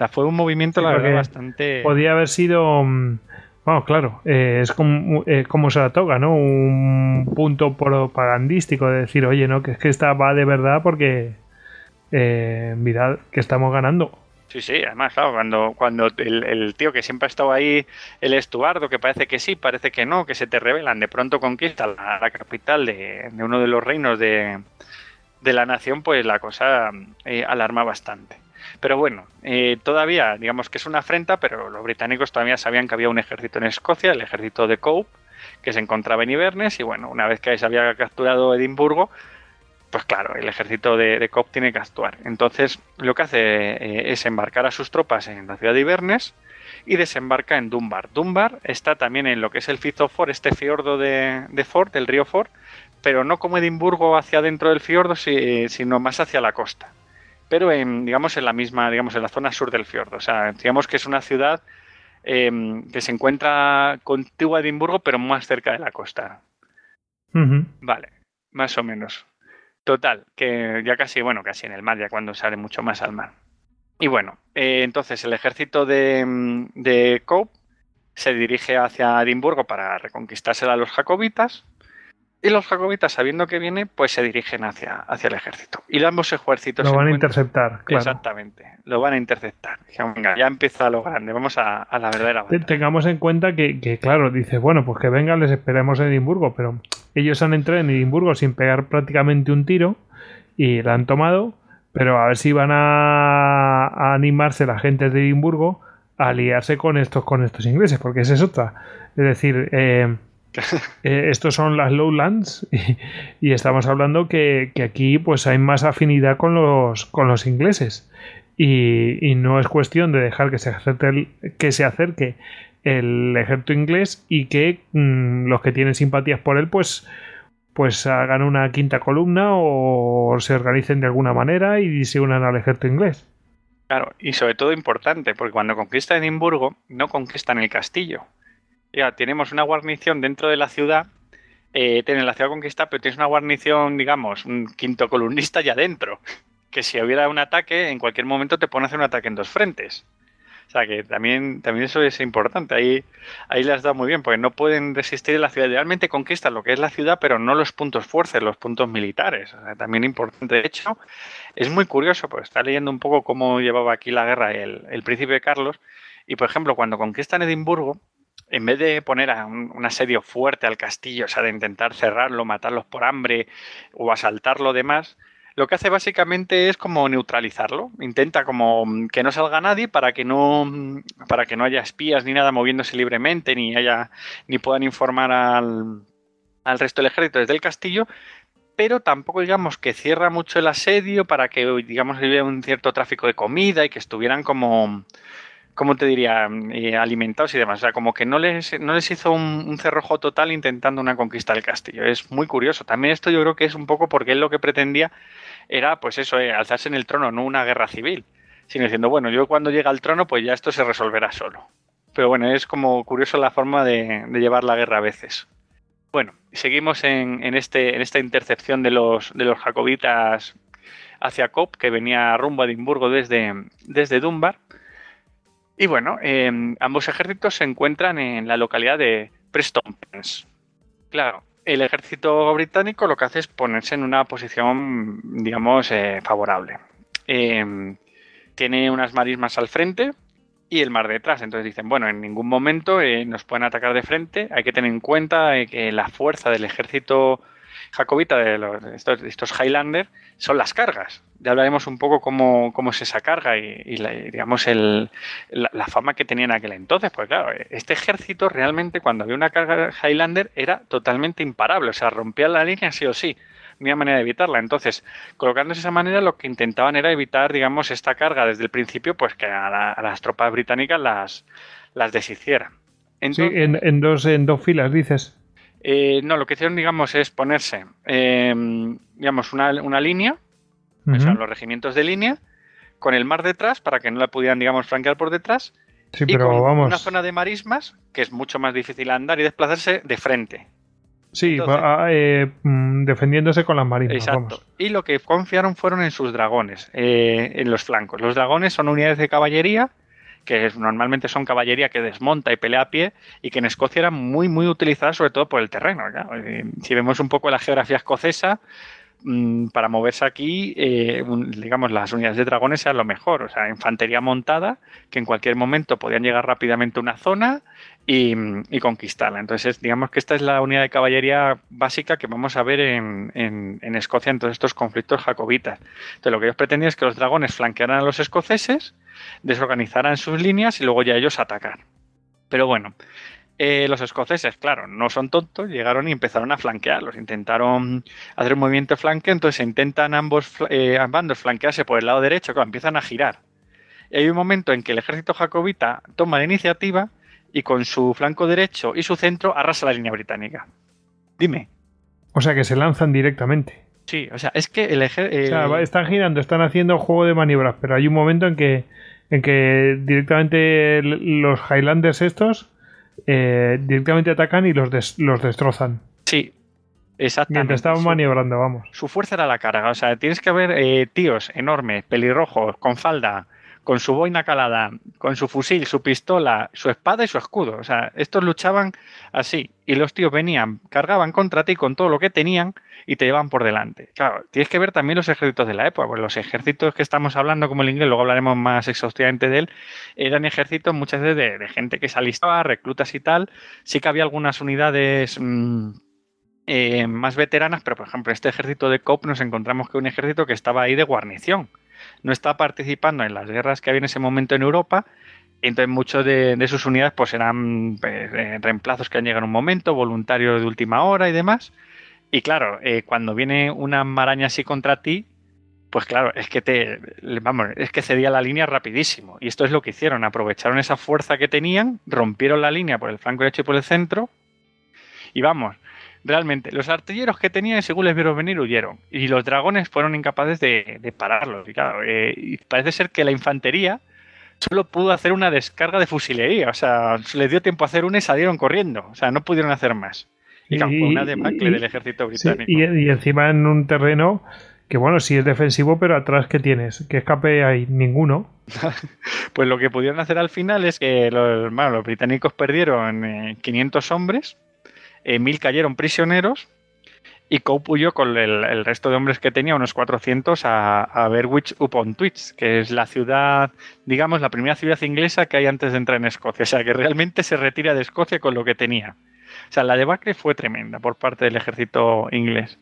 sea, fue un movimiento, la verdad, bastante. Podía haber sido. Mm, bueno, claro, eh, es como, eh, como se la toca, ¿no? Un punto propagandístico de decir, oye, no, que es que esta va de verdad porque eh, mirad que estamos ganando. Sí, sí, además, claro, cuando, cuando el, tío que siempre ha estado ahí, el estuardo, que parece que sí, parece que no, que se te revelan, de pronto conquista la, capital de, uno de los reinos de, de, la nación, pues la cosa alarma bastante. Pero bueno, eh, todavía, digamos que es una afrenta, pero los británicos todavía sabían que había un ejército en Escocia, el ejército de Cope, que se encontraba en Inverness, y bueno, una vez que se había capturado Edimburgo, pues claro, el ejército de, Cope tiene que actuar. Entonces, lo que hace eh, es embarcar a sus tropas en la ciudad de Inverness y desembarca en Dunbar. Dunbar está también en lo que es el Forth, este fiordo de, Ford, el río Ford, pero no como Edimburgo hacia dentro del fiordo, sino más hacia la costa pero en, digamos, en la misma, digamos, en la zona sur del fiordo. O sea, digamos que es una ciudad em, que se encuentra contigua a Edimburgo, pero más cerca de la costa. Vale, más o menos. Total, que ya casi, bueno, casi en el mar, ya cuando sale mucho más al mar. Y bueno, eh, entonces el ejército de, de Cope se dirige hacia Edimburgo para reconquistársela a los jacobitas y los jacobitas, sabiendo que viene, pues se dirigen hacia, hacia el ejército. Y ambos ejércitos. Lo van a interceptar, claro. Exactamente, lo van a interceptar. Venga, ya empieza lo grande, vamos a, la verdadera batalla. Tengamos en cuenta que, claro, dice, bueno, pues que vengan, les esperemos en Edimburgo, pero ellos han entrado en Edimburgo sin pegar prácticamente un tiro y la han tomado, pero a ver si van a, animarse la gente de Edimburgo a aliarse con estos, con estos ingleses, porque esa es otra. Es decir, eh, eh, estos son las lowlands y, estamos hablando que, aquí pues hay más afinidad con los, con los ingleses y, no es cuestión de dejar que se acerque el, que se acerque el ejército inglés y que mm, los que tienen simpatías por él pues pues hagan una quinta columna o se organicen de alguna manera y se unan al ejército inglés. Claro, y sobre todo importante, porque cuando conquistan Edimburgo no conquistan el castillo, Ya, tenemos una guarnición dentro de la ciudad, eh, la ciudad conquistada, pero tienes una guarnición, digamos, un quinto columnista ya dentro, que si hubiera un ataque, en cualquier momento te pone a hacer un ataque en dos frentes. O sea que también, también eso es importante. Ahí, ahí le has dado muy bien, porque no pueden resistir en la ciudad. Realmente conquistan lo que es la ciudad, pero no los puntos fuertes, los puntos militares. O sea, también importante. De hecho, es muy curioso, pues está leyendo un poco cómo llevaba aquí la guerra el, el príncipe Carlos. Y por ejemplo, cuando conquistan Edimburgo, en vez de poner a un, asedio fuerte al castillo, o sea, de intentar cerrarlo, matarlos por hambre o asaltarlo demás, lo que hace básicamente es como neutralizarlo. Intenta como que no salga nadie para que no para que no haya espías ni nada moviéndose libremente, ni haya ni puedan informar al, al resto del ejército desde el castillo, pero tampoco digamos que cierra mucho el asedio para que digamos hubiera un cierto tráfico de comida y que estuvieran como ¿cómo te diría? Eh, alimentados y demás. O sea, como que no les, no les hizo un, cerrojo total intentando una conquista del castillo. Es muy curioso. También esto yo creo que es un poco porque él lo que pretendía era, pues eso, eh, alzarse en el trono, no una guerra civil, sino diciendo, bueno, yo cuando llega al trono, pues ya esto se resolverá solo. Pero bueno, es como curioso la forma de, de llevar la guerra a veces. Bueno, seguimos en, en, este, en esta intercepción de los, de los jacobitas hacia Cop, que venía rumbo a Edimburgo desde, desde Dunbar. Y bueno, eh, ambos ejércitos se encuentran en la localidad de Preston. Claro, el ejército británico lo que hace es ponerse en una posición, digamos, eh, favorable. Eh, tiene unas marismas al frente y el mar detrás. Entonces dicen, bueno, en ningún momento eh, nos pueden atacar de frente. Hay que tener en cuenta que la fuerza del ejército jacobita de, los, estos, estos Highlander son las cargas. Ya hablaremos un poco cómo, cómo es esa carga y, y la, digamos el, la, la, fama que tenía en aquel entonces. Pues claro, este ejército realmente cuando había una carga Highlander era totalmente imparable, o sea, rompía la línea sí o sí. No había manera de evitarla. Entonces, colocándose de esa manera, lo que intentaban era evitar, digamos, esta carga desde el principio, pues que a, la, a las tropas británicas las, las deshicieran. Entonces, sí, en, en, dos, en dos filas, dices. Eh, no, lo que hicieron, digamos, es ponerse, eh, digamos, una, una línea, uh -huh. o sea, los regimientos de línea, con el mar detrás para que no la pudieran, digamos, franquear por detrás. Sí, y pero con vamos. una zona de marismas que es mucho más difícil andar y desplazarse de frente. Sí, Entonces, eh, defendiéndose con las marismas. Exacto. Vamos. Y lo que confiaron fueron en sus dragones, eh, en los flancos. Los dragones son unidades de caballería que normalmente son caballería que desmonta y pelea a pie y que en Escocia eran muy, muy utilizadas sobre todo por el terreno. ¿no? Si vemos un poco la geografía escocesa, mmm, para moverse aquí, eh, digamos, las unidades de dragones eran lo mejor. O sea, infantería montada, que en cualquier momento podían llegar rápidamente a una zona y, conquistarla. Entonces, digamos que esta es la unidad de caballería básica que vamos a ver en, Escocia en todos estos conflictos jacobitas. Entonces, lo que ellos pretendían es que los dragones flanquearan a los escoceses, desorganizaran sus líneas y luego ya ellos atacar. Pero bueno, eh, los escoceses, claro, no son tontos, llegaron y empezaron a flanquearlos, intentaron hacer un movimiento de flanque, entonces intentan ambos eh, bandos flanquearse por el lado derecho, claro, empiezan a girar. Y hay un momento en que el ejército jacobita toma la iniciativa y con su flanco derecho y su centro arrasa la línea británica. Dime. O sea que se lanzan directamente. Sí, o sea, es que el ejército. Eh... O sea, están girando, están haciendo juego de maniobras, pero hay un momento en que, en que directamente los Highlanders estos eh, directamente atacan y los, des los destrozan. Sí, exactamente. Mientras estaban maniobrando, vamos. Su fuerza era la carga, o sea, tienes que ver eh, tíos enormes, pelirrojos, con falda, con su boina calada, con su fusil, su pistola, su espada y su escudo. O sea, estos luchaban así. Y los tíos venían, cargaban contra ti con todo lo que tenían y te llevan por delante. Claro, tienes que ver también los ejércitos de la época, pues los ejércitos que estamos hablando, como el inglés, luego hablaremos más exhaustivamente de él, eran ejércitos muchas veces de, gente que se alistaba, reclutas y tal. Sí que había algunas unidades. Mmm, eh, más veteranas, pero por ejemplo, este ejército de COP nos encontramos que un ejército que estaba ahí de guarnición no está participando en las guerras que había en ese momento en Europa. Entonces, muchos de, sus unidades pues eran eh, reemplazos que han llegado en un momento, voluntarios de última hora y demás. Y claro, eh, cuando viene una maraña así contra ti, pues claro, es que te, vamos, es que cedía la línea rapidísimo. Y esto es lo que hicieron, aprovecharon esa fuerza que tenían, rompieron la línea por el flanco derecho y por el centro. Y vamos, realmente, los artilleros que tenían, según les vieron venir, huyeron. Y los dragones fueron incapaces de, de pararlos. Y claro, eh, y parece ser que la infantería solo pudo hacer una descarga de fusilería. O sea, les dio tiempo a hacer una y salieron corriendo. O sea, no pudieron hacer más. Y, fue una debacle del ejército británico. y, encima en un terreno que, bueno, sí es defensivo, pero atrás, ¿qué tienes? ¿Qué escape hay? Ninguno. pues lo que pudieron hacer al final es que los, los británicos perdieron 500 eh, hombres, eh, mil cayeron prisioneros y Cope huyó con el, resto de hombres que tenía, unos 400, a, a Berwick upon Twitch, que es la ciudad, digamos, la primera ciudad inglesa que hay antes de entrar en Escocia. O sea, que realmente se retira de Escocia con lo que tenía. O sea, la debacle fue tremenda por parte del ejército inglés.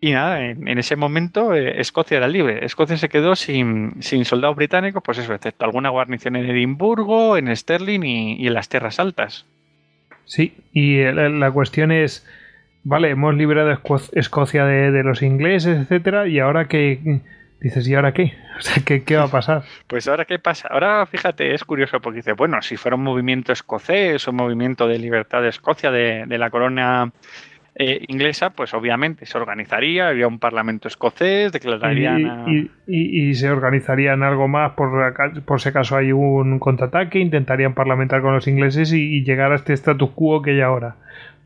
Y nada, en, ese momento eh, Escocia era libre. Escocia se quedó sin, sin, soldados británicos, pues eso, excepto alguna guarnición en Edimburgo, en Stirling y, en las Tierras Altas. Sí, y la cuestión es vale, hemos librado Escocia de, los ingleses, etcétera, y ahora qué dices, ¿y ahora qué? O sea, ¿qué, ¿qué, va a pasar? Pues ahora qué pasa. Ahora fíjate, es curioso porque dice, bueno, si fuera un movimiento escocés o un movimiento de libertad de Escocia, de, la corona eh, inglesa, pues obviamente se organizaría, habría un parlamento escocés, declararían. Y, se organizarían algo más por, por si acaso hay un contraataque, intentarían parlamentar con los ingleses y, llegar a este status quo que hay ahora.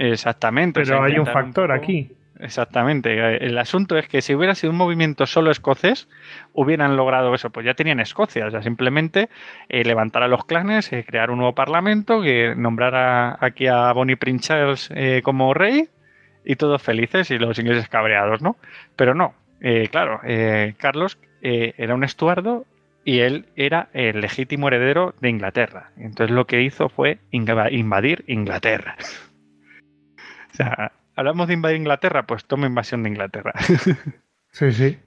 Exactamente. Pero hay un factor aquí. Exactamente. El asunto es que si hubiera sido un movimiento solo escocés, hubieran logrado eso. Pues ya tenían Escocia. O sea, simplemente eh, levantar a los clanes, eh, crear un nuevo parlamento, que nombrara aquí a Bonnie Prince Charles eh, como rey y todos felices y los ingleses cabreados, ¿no? Pero no. claro, Carlos era un estuardo y él era el legítimo heredero de Inglaterra. Entonces lo que hizo fue invadir Inglaterra. O sea, hablamos de invadir Inglaterra, pues toma invasión de Inglaterra. sí, sí.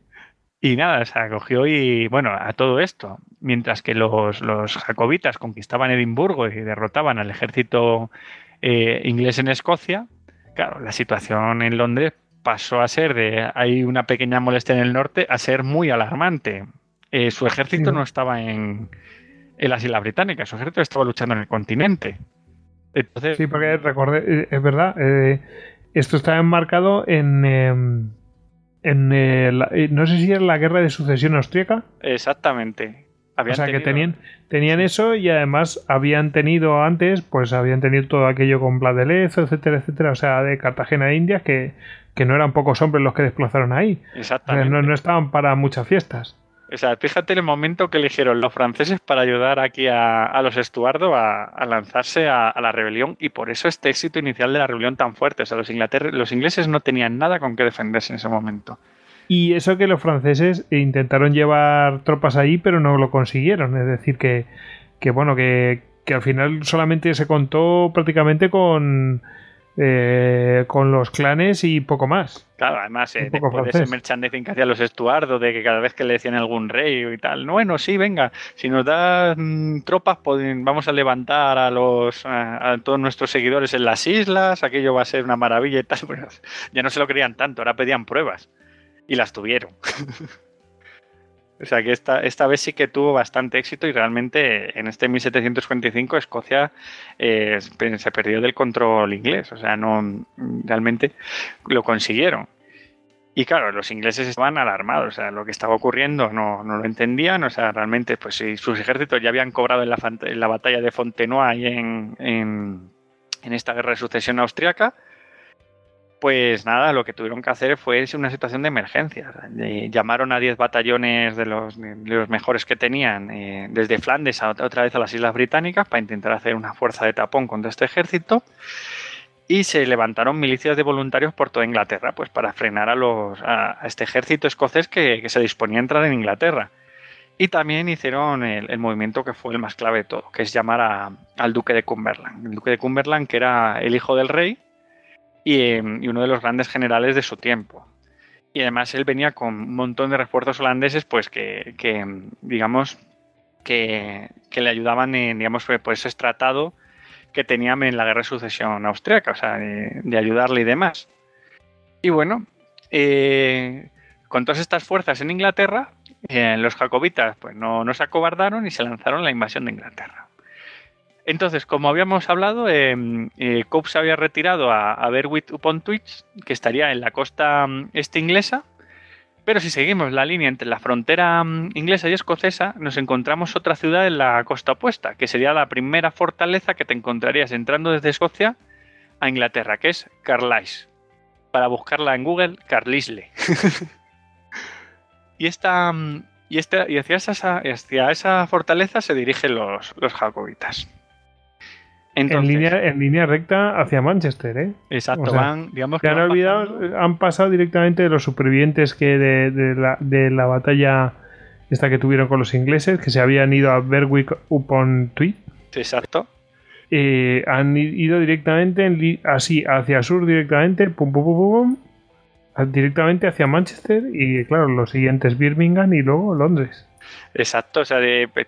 Y nada, se acogió y bueno, a todo esto, mientras que los, jacobitas conquistaban Edimburgo y derrotaban al ejército eh, inglés en Escocia, claro, la situación en Londres pasó a ser de hay una pequeña molestia en el norte a ser muy alarmante. Eh, su ejército no estaba en, en las Islas Británicas, su ejército estaba luchando en el continente sí, porque recordé, eh, es verdad, eh, esto está enmarcado en... Em, en no sé si era la guerra de sucesión austríaca. Exactamente. O sea que tenían, tenían eso y además habían tenido antes, pues habían tenido todo aquello con Bladelezo, etcétera, etcétera, o sea, de Cartagena de Indias, que, que no eran pocos hombres los que desplazaron ahí. Exactamente. no, no estaban para muchas fiestas. O sea, fíjate el momento que eligieron los franceses para ayudar aquí a, los estuardos a, lanzarse a, la rebelión y por eso este éxito inicial de la rebelión tan fuerte. O sea, los, los ingleses no tenían nada con qué defenderse en ese momento. Y eso que los franceses intentaron llevar tropas ahí, pero no lo consiguieron. Es decir, que, que bueno, que, que al final solamente se contó prácticamente con eh, con los clanes y poco más. Claro, además, eh, después de ese merchandising que hacían los estuardos, de que cada vez que le decían algún rey y tal, bueno, sí, venga, si nos dan tropas, vamos a levantar a los a, todos nuestros seguidores en las islas, aquello va a ser una maravilla y tal. ya no se lo creían tanto, ahora pedían pruebas y las tuvieron. O sea que esta, esta vez sí que tuvo bastante éxito y realmente en este 1755 Escocia eh, se perdió del control inglés. O sea, no realmente lo consiguieron. Y claro, los ingleses estaban alarmados, o sea, lo que estaba ocurriendo no, no lo entendían, o sea, realmente, pues si sus ejércitos ya habían cobrado en la, en la batalla de Fontenoy y en, en, en, esta guerra de sucesión austriaca, pues nada, lo que tuvieron que hacer fue una situación de emergencia. Llamaron a 10 batallones de los, mejores que tenían eh, desde Flandes a, otra vez a las Islas Británicas para intentar hacer una fuerza de tapón contra este ejército. Y se levantaron milicias de voluntarios por toda Inglaterra, pues para frenar a, este ejército escocés que, se disponía a entrar en Inglaterra. Y también hicieron el, movimiento que fue el más clave de todo, que es llamar al duque de Cumberland. El duque de Cumberland, que era el hijo del rey, Em, y, uno de los grandes generales de su tiempo. Y además él venía con un montón de refuerzos holandeses, pues que, digamos, que, le ayudaban en, digamos, por ese tratado que tenían en la guerra de sucesión austríaca, o sea, de, ayudarle y demás. Y bueno, eh, con todas estas fuerzas en Inglaterra, eh, los jacobitas pues no, no se acobardaron y se lanzaron a la invasión de Inglaterra. Entonces, como habíamos hablado, eh, eh Cope se había retirado a, a Berwick upon Twitch, que estaría en la costa mm, este inglesa, Pero si seguimos la línea entre la frontera mm, inglesa y escocesa, nos encontramos otra ciudad en la costa opuesta, que sería la primera fortaleza que te encontrarías entrando desde Escocia a Inglaterra, que es Carlisle. Para buscarla en Google, Carlisle. y esta mm, y, este, y hacia, esa, hacia esa fortaleza se dirigen los, los jacobitas. En, línea, en línea recta hacia Manchester, ¿eh? Exacto, van, digamos que. han olvidado, han pasado directamente de los supervivientes que de, la, de la batalla esta que tuvieron con los ingleses, que se habían ido a Berwick upon Tweed. Exacto. Eh, han ido directamente así hacia el sur directamente, pum, pum, pum, pum, directamente hacia Manchester y claro, los siguientes Birmingham y luego Londres. Exacto, o sea,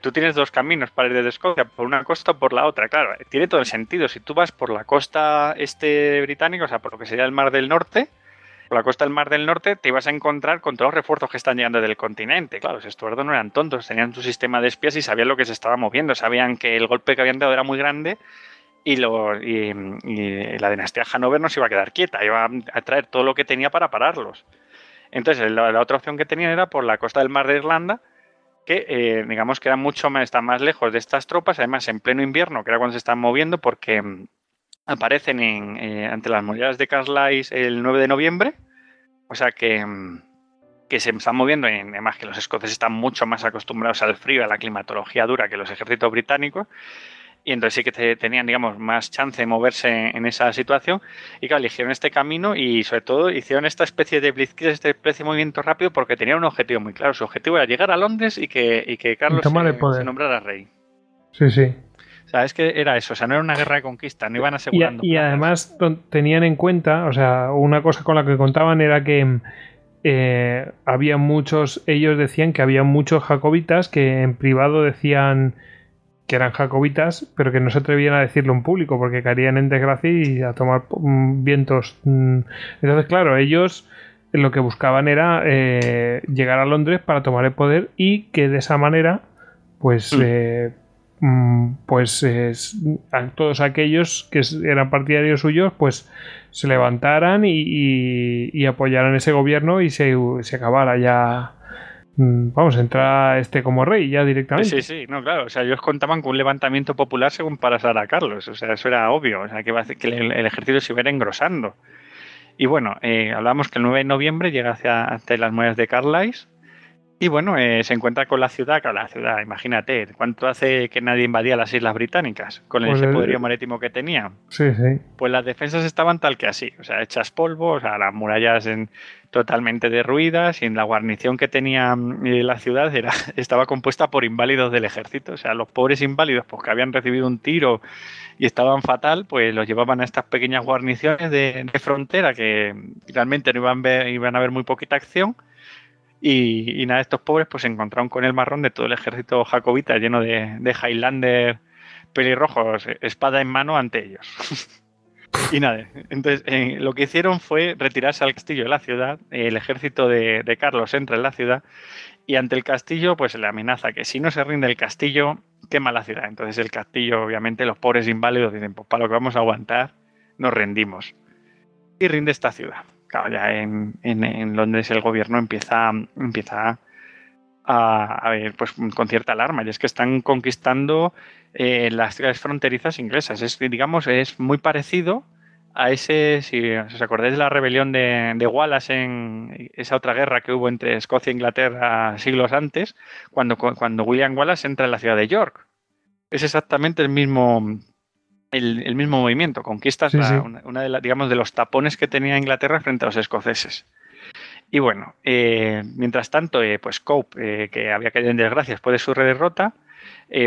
tú tienes dos caminos para ir desde Escocia, por una costa o por la otra, claro, tiene todo el sentido. Si tú vas por la costa este británica, o sea, por lo que sería el Mar del Norte, por la costa del Mar del Norte, te ibas a encontrar con todos los refuerzos que están llegando del continente. Claro, los estuardos no eran tontos, tenían su sistema de espías y sabían lo que se estaba moviendo, sabían que el golpe que habían dado era muy grande y, la dinastía Hanover no se iba a quedar quieta, iba a traer todo lo que tenía para pararlos. Entonces, la, otra opción que tenían era por la costa del mar de Irlanda, que eh, digamos que era mucho más, más lejos de estas tropas, además en pleno invierno, que era cuando se están moviendo, porque mm, aparecen en, eh, ante las murallas de Carlisle el 9 de noviembre, o sea que, mm, que se están moviendo, en, además que los escoceses están mucho más acostumbrados al frío, a la climatología dura que los ejércitos británicos, y entonces sí que tenían, digamos, más chance de moverse en esa situación. Y claro, eligieron este camino y sobre todo hicieron esta especie de blitzkrieg, este especie de movimiento rápido porque tenían un objetivo muy claro. Su objetivo era llegar a Londres y que, y que Carlos se, nombrara rey. Sí, sí. O sea, es que era eso, o sea, no era una guerra de conquista, no iban asegurando. Y, y además tenían en cuenta, o sea, una cosa con la que contaban era que eh, había muchos, ellos decían que había muchos jacobitas que en privado decían que eran jacobitas, pero que no se atrevían a decirlo en público porque caerían en desgracia y a tomar mm, vientos. Mm. Entonces, claro, ellos lo que buscaban era eh, llegar a Londres para tomar el poder y que de esa manera, pues, mm. Eh, pues todos aquellos que eran partidarios suyos, pues se levantaran y, apoyaran ese gobierno y se, se acabara ya vamos, entra este como rey ya directamente. Sí, sí, no, claro. O sea, ellos contaban con un levantamiento popular según para a Carlos. O sea, eso era obvio. O sea, que, que el, ejército se iba engrosando. Y bueno, eh, hablamos que el 9 de noviembre llega hacia, las muelles de Carlisle y bueno, eh, se encuentra con la ciudad, claro, la ciudad, imagínate, ¿cuánto hace que nadie invadía las islas británicas con ese pues poderío marítimo que tenía? Sí, sí. Pues las defensas estaban tal que así, o sea, hechas polvo, o sea, las murallas en, totalmente derruidas y en la guarnición que tenía eh, la ciudad era, estaba compuesta por inválidos del ejército, o sea, los pobres inválidos, pues que habían recibido un tiro y estaban fatal, pues los llevaban a estas pequeñas guarniciones de, frontera que realmente no iban, iban a ver muy poquita acción y, nada, estos pobres pues se encontraron con el marrón de todo el ejército jacobita lleno de, de Highlander pelirrojos, espada en mano ante ellos. y nada, entonces eh, lo que hicieron fue retirarse al castillo de la ciudad, el ejército de, Carlos entra en la ciudad y ante el castillo pues le amenaza que si no se rinde el castillo, quema la ciudad. Entonces el castillo, obviamente, los pobres inválidos dicen, pues para lo que vamos a aguantar, nos rendimos. Y rinde esta ciudad claro, ya en, en, Londres el gobierno empieza, empieza a, ver, pues con cierta alarma, y es que están conquistando eh, las fronterizas inglesas. Es, digamos, es muy parecido a ese, si os acordáis de la rebelión de, de, Wallace en esa otra guerra que hubo entre Escocia e Inglaterra siglos antes, cuando, cuando William Wallace entra en la ciudad de York. Es exactamente el mismo, el, mismo movimiento, conquistas Una, de digamos de los tapones que tenía Inglaterra frente a los escoceses. Y bueno, eh, mientras tanto, eh, pues Cope, eh, que había caído en desgracia después de su derrota,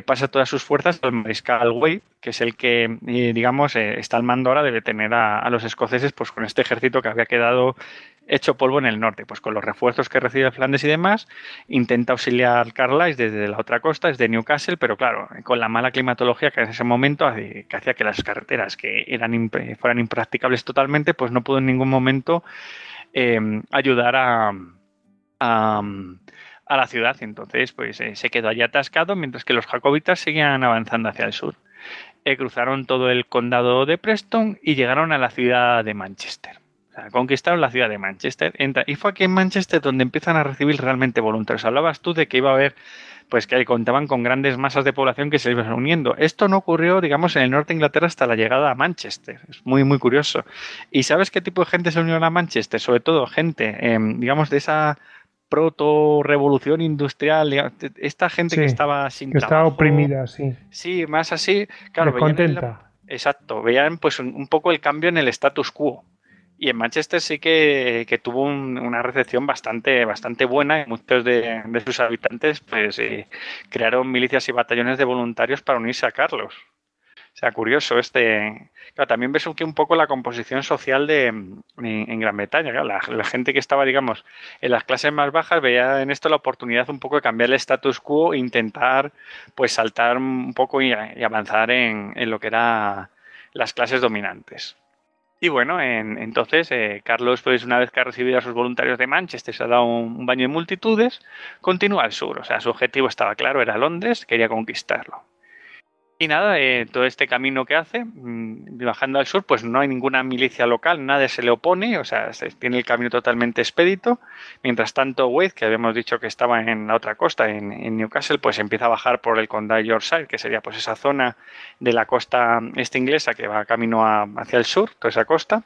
pasa todas sus fuerzas al mariscal Wade, que es el que, digamos, está al mando ahora de detener a, los escoceses pues, con este ejército que había quedado hecho polvo en el norte, pues con los refuerzos que recibe Flandes y demás, intenta auxiliar Carlisle desde la otra costa, desde Newcastle, pero claro, con la mala climatología que en ese momento hacía que las carreteras que eran fueran impracticables totalmente, pues no pudo en ningún momento ayudar a, la ciudad. Entonces, pues eh, se quedó allí atascado mientras que los jacobitas seguían avanzando hacia el sur. Eh, cruzaron todo el condado de Preston y llegaron a la ciudad de Manchester. Conquistaron la ciudad de Manchester. y fue aquí en Manchester donde empiezan a recibir realmente voluntarios. Hablabas tú de que iba a haber, pues que contaban con grandes masas de población que se iban uniendo. Esto no ocurrió, digamos, en el norte de Inglaterra hasta la llegada a Manchester. Es muy, muy curioso. ¿Y sabes qué tipo de gente se unió a Manchester? Sobre todo gente, em, digamos, de esa proto-revolución industrial, esta gente que estaba sin que estaba oprimida, sí. Sí, más así, claro. Contenta. exacto, veían pues un, poco el cambio en el status quo. Y en Manchester sí que, tuvo una recepción bastante, bastante buena y muchos de, sus habitantes pues eh, crearon milicias y batallones de voluntarios para unirse a Carlos. Curioso este. también ves un poco la composición social de en, Gran Bretaña. la, gente que estaba, digamos, en las clases más bajas veía en esto la oportunidad un poco de cambiar el status quo e intentar, pues, saltar un poco y, avanzar en, lo que eran las clases dominantes. Y bueno, entonces eh, Carlos, pues una vez que ha recibido a sus voluntarios de Manchester, se ha dado un, baño de multitudes, continúa al sur. O sea, su objetivo estaba claro, era Londres, quería conquistarlo. Y nada, eh, todo este camino que hace, mm, bajando al sur, pues no hay ninguna milicia local, nadie se le opone, o sea, tiene el camino totalmente expedito. Mientras tanto, Wade, que habíamos dicho que estaba en la otra costa, en, Newcastle, pues empieza a bajar por el condado Yorkshire, que sería pues esa zona de la costa este inglesa que va camino hacia el sur, toda esa costa.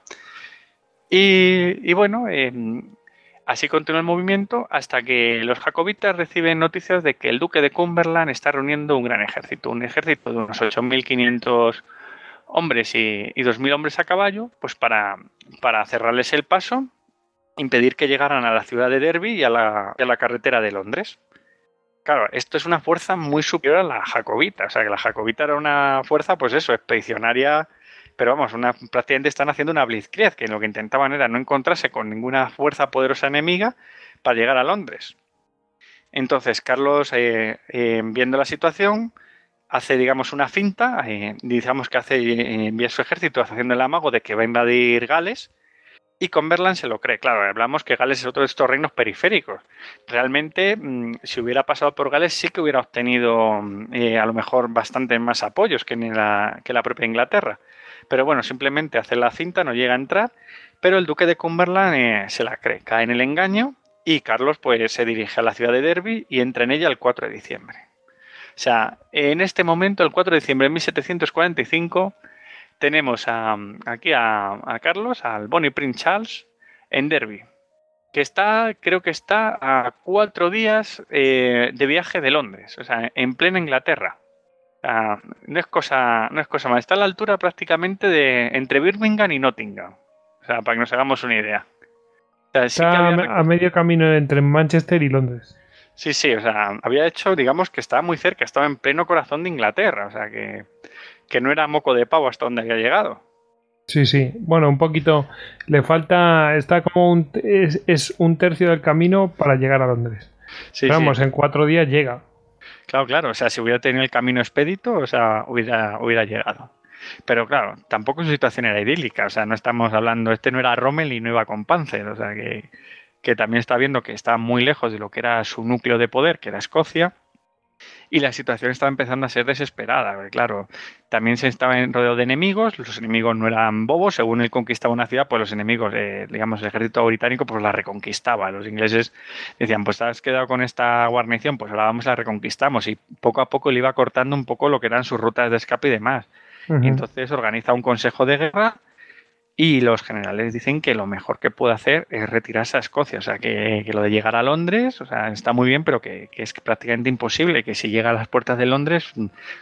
Y, bueno, Así continúa el movimiento hasta que los jacobitas reciben noticias de que el duque de Cumberland está reuniendo un gran ejército, un ejército de unos 8.500 hombres y, 2.000 hombres a caballo, pues para, para, cerrarles el paso, impedir que llegaran a la ciudad de Derby y a la, a la carretera de Londres. Claro, esto es una fuerza muy superior a la jacobita, o sea que la jacobita era una fuerza, pues eso, expedicionaria pero vamos, una, prácticamente están haciendo una blitzkrieg, que lo que intentaban era no encontrarse con ninguna fuerza poderosa enemiga para llegar a Londres. Entonces, Carlos, eh, eh, viendo la situación, hace, digamos, una finta, eh, digamos que hace, envía su ejército haciendo el amago de que va a invadir Gales, y Cumberland se lo cree. Claro, hablamos que Gales es otro de estos reinos periféricos. Realmente, mm, si hubiera pasado por Gales, sí que hubiera obtenido a lo mejor bastante más apoyos que, la, que la propia Inglaterra. Pero bueno, simplemente hace la cinta, no llega a entrar, pero el duque de Cumberland eh, se la cree, cae en el engaño y Carlos pues se dirige a la ciudad de Derby y entra en ella el 4 de diciembre. O sea, en este momento, el 4 de diciembre de 1745, tenemos aquí a, Carlos, al Bonnie Prince Charles, en Derby, que está, creo que está a cuatro días eh, de viaje de Londres, o sea, en plena Inglaterra no es cosa, no es cosa más. Está a la altura prácticamente de entre Birmingham y Nottingham. O sea, para que nos hagamos una idea. está a medio camino entre Manchester y Londres. Sí, sí, o sea, había hecho, digamos que estaba muy cerca, estaba en pleno corazón de Inglaterra, o sea, que, que no era moco de pavo hasta donde había llegado. Sí, sí, bueno, un poquito, le falta, está como un, es, un tercio del camino para llegar a Londres. Sí, Vamos, en cuatro días llega. Claro, claro. O sea, si hubiera tenido el camino expedito, o sea, hubiera, llegado. Pero claro, tampoco su situación era idílica. O sea, no estamos hablando, este no era Rommel y no iba con Panzer. O sea, que también está viendo que está muy lejos de lo que era su núcleo de poder, que era Escocia y la situación estaba empezando a ser desesperada. Claro, también se estaba en rodeo de enemigos, los enemigos no eran bobos, según él conquistaba una ciudad, pues los enemigos, eh, digamos, el ejército británico, pues la reconquistaba. Los ingleses decían, pues te has quedado con esta guarnición, pues ahora vamos a la reconquistamos. Y poco a poco le iba cortando un poco lo que eran sus rutas de escape y demás. Y entonces organiza un consejo de guerra y los generales dicen que lo mejor que puede hacer es retirarse a Escocia. O sea, que, lo de llegar a Londres, o sea, está muy bien, pero que, es prácticamente imposible. Que si llega a las puertas de Londres,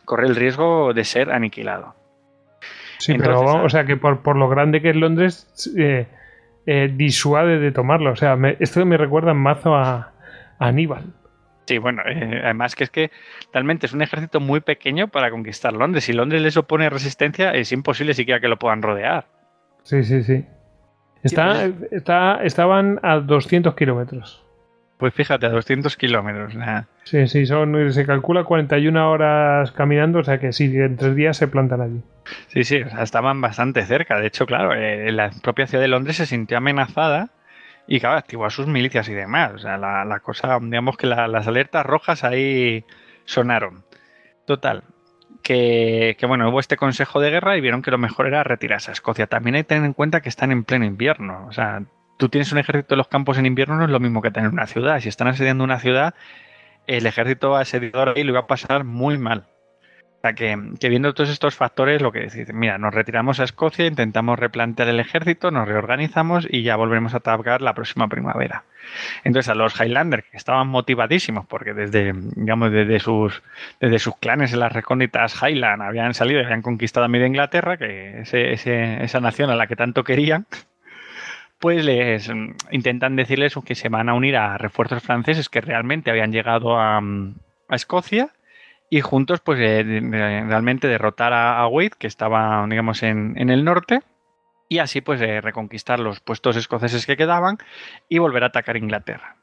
corre el riesgo de ser aniquilado. Sí, pero o sea, que por, lo grande que es Londres, eh, eh, disuade de tomarlo. O sea, esto me recuerda en mazo a, Aníbal. Sí, bueno, eh, además que es que realmente es un ejército muy pequeño para conquistar Londres. Si Londres les opone resistencia, es imposible siquiera que lo puedan rodear. Sí, sí, sí. Está, está, estaban a 200 kilómetros. Pues fíjate, a 200 kilómetros. Sí, sí, son, se calcula 41 horas caminando, o sea que sí, en tres días se plantan allí. Sí, sí, o sea, estaban bastante cerca. De hecho, claro, eh, la propia ciudad de Londres se sintió amenazada y, claro, activó a sus milicias y demás. O sea, la, cosa, digamos que las alertas rojas ahí sonaron. Total, que, bueno, hubo este consejo de guerra y vieron que lo mejor era retirarse a Escocia. También hay que tener en cuenta que están en pleno invierno. O sea, tú tienes un ejército en los campos en invierno no es lo mismo que tener una ciudad. Si están asediando una ciudad, el ejército asediador ahí lo iba a pasar muy mal que, viendo todos estos factores, lo que decís, mira, nos retiramos a Escocia, intentamos replantear el ejército, nos reorganizamos y ya volveremos a atacar la próxima primavera. Entonces a los Highlanders, que estaban motivadísimos, porque desde, digamos, desde sus, desde sus clanes en las recónditas Highland habían salido y habían conquistado a media Inglaterra, que esa nación a la que tanto querían, pues les intentan decirles que se van a unir a refuerzos franceses que realmente habían llegado a, a Escocia y juntos pues eh, realmente derrotar a, Wade, que estaba digamos en, el norte, y así pues eh, reconquistar los puestos escoceses que quedaban y volver a atacar Inglaterra.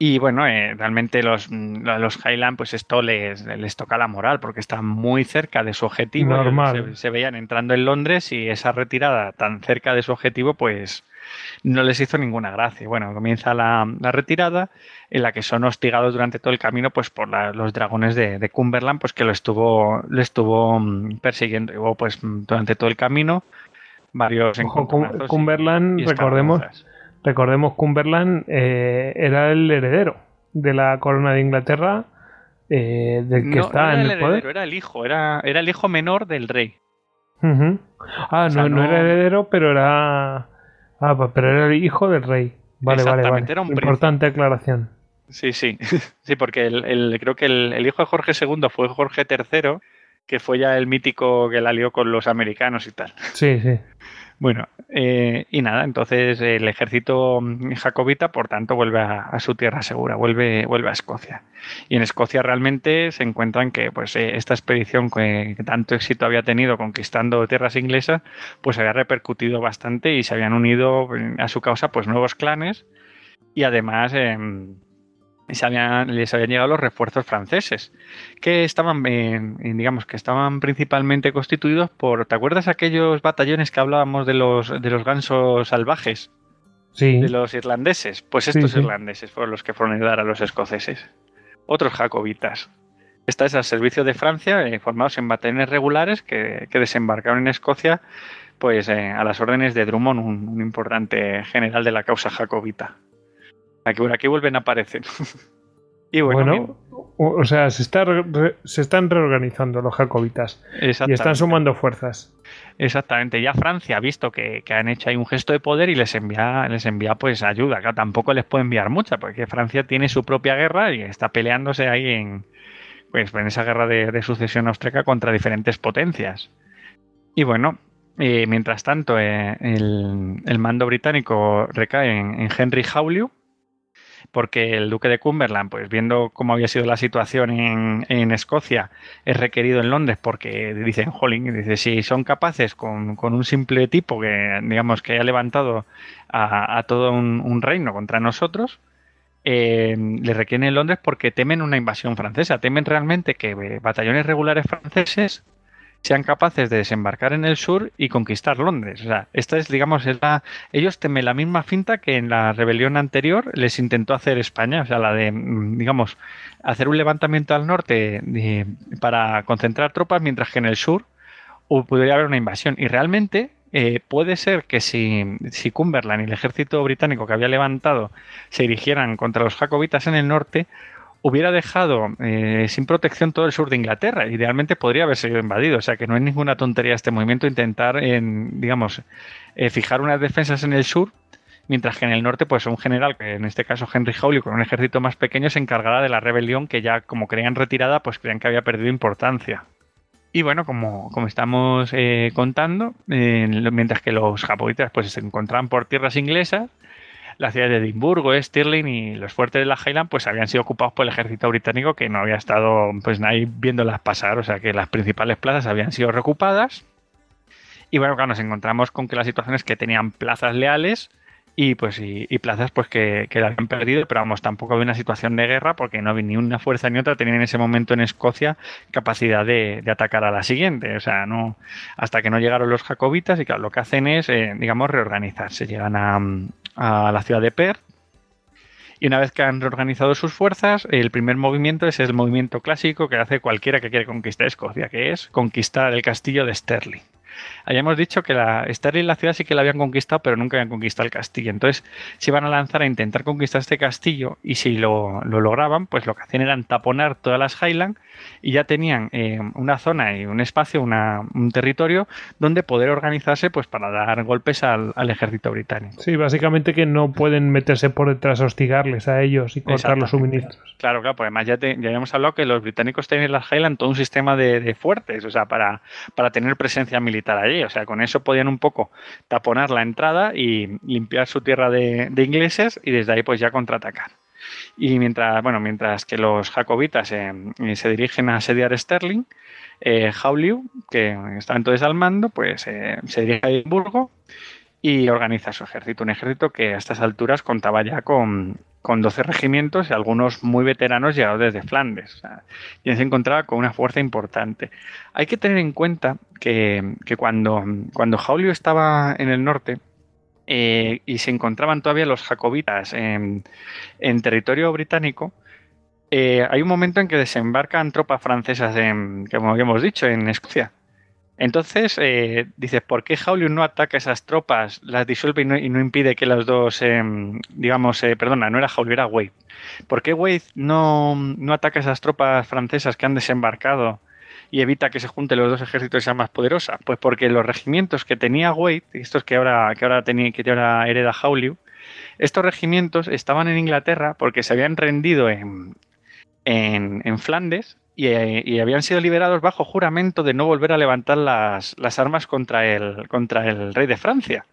Y bueno, eh, realmente los, los Highland, pues esto les, les, toca la moral porque están muy cerca de su objetivo. Normal. Se, se, veían entrando en Londres y esa retirada tan cerca de su objetivo, pues no les hizo ninguna gracia. Bueno, comienza la, retirada en la que son hostigados durante todo el camino pues por los dragones de, Cumberland pues que lo estuvo, lo estuvo mm, persiguiendo pues durante todo el camino varios Cumberland, recordemos, recordemos Cumberland eh, era el heredero de la corona de Inglaterra eh, del que está en el, poder. Era el hijo, era, era el hijo menor del rey. Ah, no, no, era heredero, pero era Ah, pero era el hijo del rey. Vale, vale, vale. Era un Importante aclaración. Sí, sí. Sí, porque el, creo que el, hijo de Jorge II fue Jorge III, que fue ya el mítico que la lió con los americanos y tal. Sí, sí. Bueno, eh, y nada, entonces el ejército jacobita, por tanto, vuelve a, su tierra segura, vuelve, vuelve a Escocia. Y en Escocia realmente se encuentran que pues, eh, esta expedición que, tanto éxito había tenido conquistando tierras inglesas, pues había repercutido bastante y se habían unido a su causa pues nuevos clanes y además... Habían, les habían llegado los refuerzos franceses, que estaban, digamos, que estaban principalmente constituidos por, ¿te acuerdas aquellos batallones que hablábamos de los, de los gansos salvajes? Sí. De los irlandeses. Pues estos irlandeses fueron los que fueron a ayudar a los escoceses. Otros jacobitas. Esta es al servicio de Francia, eh, formados en batallones regulares que, desembarcaron en Escocia, pues eh, a las órdenes de Drummond, un importante general de la causa jacobita. Aquí, aquí vuelven a aparecer. y bueno, o sea, se, está se están reorganizando los jacobitas y están sumando fuerzas. Exactamente, ya Francia ha visto que, han hecho ahí un gesto de poder y les envía, les envía pues ayuda. Acá tampoco les puede enviar mucha, porque Francia tiene su propia guerra y está peleándose ahí en, pues, en esa guerra de, sucesión austríaca contra diferentes potencias. Y bueno, eh, mientras tanto, eh, el, mando británico recae en, en Henry Jauliu, porque el duque de Cumberland, pues viendo cómo había sido la situación en, Escocia, es requerido en Londres porque dicen, Holling, dice, si son capaces con, un simple tipo que, digamos, que haya levantado a, todo un, reino contra nosotros, eh, le requieren en Londres porque temen una invasión francesa, temen realmente que batallones regulares franceses sean capaces de desembarcar en el sur y conquistar Londres. O sea, esta es, digamos, es la, ellos temen la misma finta que en la rebelión anterior les intentó hacer España, o sea, la de, mm, digamos, hacer un levantamiento al norte para concentrar tropas, mientras que en el sur podría haber una invasión. Y realmente eh, puede ser que si, si Cumberland y el ejército británico que había levantado se dirigieran contra los jacobitas en el norte, hubiera dejado eh, sin protección todo el sur de Inglaterra. Idealmente podría haber sido invadido. O sea que no es ninguna tontería este movimiento intentar, en, digamos, eh, fijar unas defensas en el sur, mientras que en el norte, pues un general, que en este caso Henry Hawley, con un ejército más pequeño, se encargará de la rebelión que ya, como creían retirada, pues creían que había perdido importancia. Y bueno, como, estamos eh, contando, mientras que los japoneses pues, se encontraban por tierras inglesas, la ciudad de Edimburgo, Stirling y los fuertes de la Highland pues habían sido ocupados por el ejército británico que no había estado pues nadie viéndolas pasar, o sea que las principales plazas habían sido reocupadas. Y bueno, claro, nos encontramos con que la situación es que tenían plazas leales y pues y, plazas pues que, que habían perdido, pero vamos, tampoco había una situación de guerra porque no había ni una fuerza ni otra. Tenían en ese momento en Escocia capacidad de, atacar a la siguiente, o sea, no hasta que no llegaron los jacobitas y claro, lo que hacen es, eh, digamos, reorganizarse, llegan a, a la ciudad de Perth Y una vez que han reorganizado sus fuerzas, el primer movimiento es el movimiento clásico que hace cualquiera que quiere conquistar Escocia, que es conquistar el castillo de Stirling. Habíamos dicho que la Sterling la ciudad sí que la habían conquistado, pero nunca habían conquistado el castillo. Entonces se iban a lanzar a intentar conquistar este castillo y si lo, lograban, pues lo que hacían era taponar todas las Highland y ya tenían eh, una zona y un espacio, un territorio donde poder organizarse pues para dar golpes al, ejército británico. Sí, básicamente que no pueden meterse por detrás a hostigarles a ellos y cortar los suministros. Claro, claro, pues además ya, ya habíamos hablado que los británicos tienen en las Highland todo un sistema de, de fuertes, o sea, para, para tener presencia militar allí. O sea, con eso podían un poco taponar la entrada y limpiar su tierra de, ingleses y desde ahí pues ya contraatacar. Y mientras, bueno, mientras que los jacobitas eh, se dirigen a asediar Sterling, eh, que estaba entonces al mando, pues eh, se dirige a Edimburgo y organiza su ejército. Un ejército que a estas alturas contaba ya con, con 12 regimientos y algunos muy veteranos llegados desde Flandes. y se encontraba con una fuerza importante. Hay que tener en cuenta que, cuando, cuando estaba en el norte, eh, y se encontraban todavía los jacobitas en, territorio británico, eh, hay un momento en que desembarcan tropas francesas, en, como habíamos dicho, en Escocia. Entonces, eh, dices, ¿por qué Jaulius no ataca esas tropas, las disuelve y no, impide que las dos, em, digamos, eh, perdona, no era Jaulius, era Wade? ¿Por qué Wade no, no ataca esas tropas francesas que han desembarcado y evita que se junten los dos ejércitos y sea más poderosa? Pues porque los regimientos que tenía Wade, estos que ahora, que ahora, tenía, que ahora hereda Jaulius, estos regimientos estaban en Inglaterra porque se habían rendido en, en, en Flandes y, habían sido liberados bajo juramento de no volver a levantar las, armas contra el, contra el rey de Francia.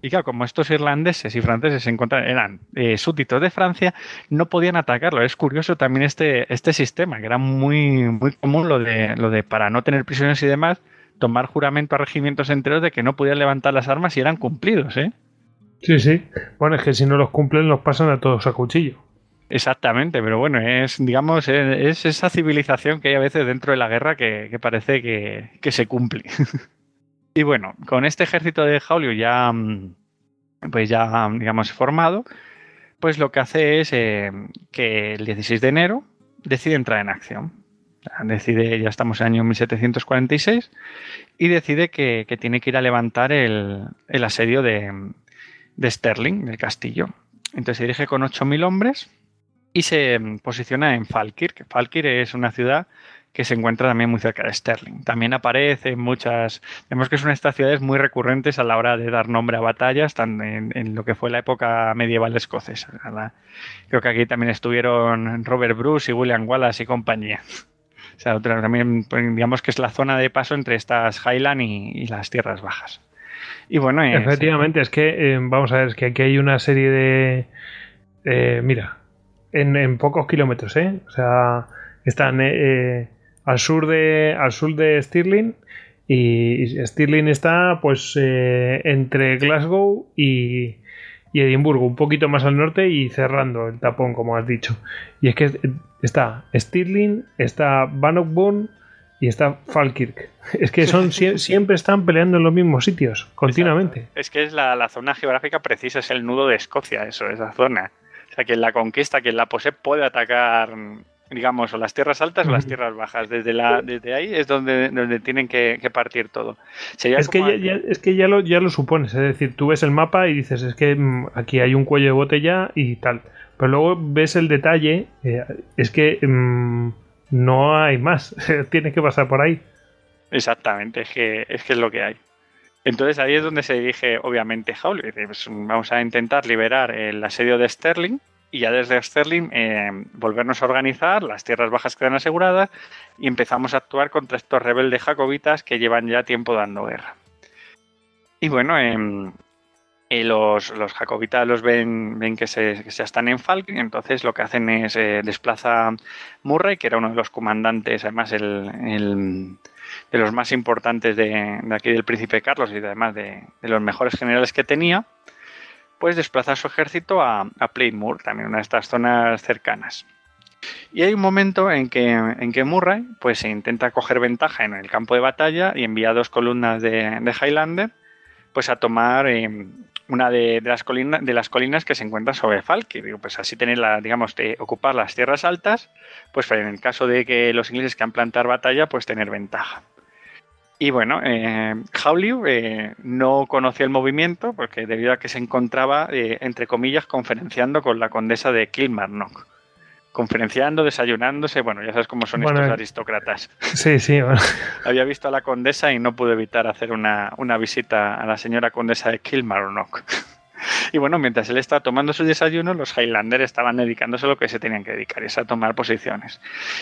Y claro, como estos irlandeses y franceses se eran eh, súbditos de Francia, no podían atacarlo. Es curioso también este, este sistema, que era muy, muy común lo de, lo de, para no tener prisioneros y demás, tomar juramento a regimientos enteros de que no podían levantar las armas y eran cumplidos, ¿eh? Sí, sí. Bueno, es que si no los cumplen, los pasan a todos a cuchillo. Exactamente, pero bueno, es, digamos, es esa civilización que hay a veces dentro de la guerra que, parece que, se cumple. y bueno, con este ejército de Jaulio ya, mm, pues ya, digamos, formado, pues lo que hace es eh, que el 16 de enero decide entrar en acción. Decide, ya estamos en el año 1746, y decide que, tiene que ir a levantar el, asedio de, de Sterling, del castillo. Entonces se dirige con 8.000 hombres y se mm, posiciona en Falkirk. Falkirk es una ciudad que se encuentra también muy cerca de Sterling. También aparece en muchas, vemos que son estas ciudades muy recurrentes a la hora de dar nombre a batallas, en, en lo que fue la época medieval escocesa. Creo que aquí también estuvieron Robert Bruce y William Wallace y compañía. O sea, también pues, digamos que es la zona de paso entre estas Highland y, las tierras bajas. Y bueno, efectivamente, es que eh, vamos a ver, es que aquí hay una serie de, eh, mira, en, pocos kilómetros, ¿eh? O sea, están eh, eh, al sur de al sur de Stirling y Stirling está pues eh, entre Glasgow y, y, Edimburgo, un poquito más al norte y cerrando el tapón, como has dicho. Y es que está Stirling, está Bannockburn y está Falkirk. Es que son siempre están peleando en los mismos sitios, continuamente. Es que es la, la, zona geográfica precisa, es el nudo de Escocia, eso, esa zona. O sea, quien la conquista, quien la posee, puede atacar, digamos, o las tierras altas o las tierras bajas. Desde, la, desde ahí es donde, donde tienen que, partir todo. es, que ya, es que ya lo, ya lo supones, es decir, tú ves el mapa y dices, es que mm, aquí hay un cuello de botella y tal. Pero luego ves el detalle, eh, es que mm, no hay más, tiene que pasar por ahí. Exactamente, es que, es que es lo que hay. Entonces ahí es donde se dirige obviamente Howley. Pues, vamos a intentar liberar el asedio de Sterling y ya desde Sterling eh, volvernos a organizar, las tierras bajas quedan aseguradas y empezamos a actuar contra estos rebeldes jacobitas que llevan ya tiempo dando guerra. Y bueno, em, eh, los, jacobitas los ven, que, se, están en Falcon, entonces lo que hacen es eh, desplaza Murray, que era uno de los comandantes, además el de los más importantes de, aquí del príncipe Carlos y además de, los mejores generales que tenía, pues desplaza su ejército a, a Plainmoor, también una de estas zonas cercanas. Y hay un momento en que, en que Murray pues, se intenta coger ventaja en el campo de batalla y envía dos columnas de, de Highlander pues, a tomar, eh, una de, las colinas, de las colinas que se encuentra sobre Falk. digo, pues así tener la, digamos, ocupar las tierras altas, pues en el caso de que los ingleses quieran plantar batalla, pues tener ventaja. Y bueno, eh, eh, no conocía el movimiento porque debido a que se encontraba, eh, entre comillas, conferenciando con la condesa de Kilmarnock conferenciando, desayunándose, bueno, ya sabes cómo son estos aristócratas. Sí, sí. Había visto a la condesa y no pude evitar hacer una, visita a la señora condesa de Kilmarnock. Y bueno, mientras él estaba tomando su desayuno, los Highlanders estaban dedicándose a lo que se tenían que dedicar, es a tomar posiciones.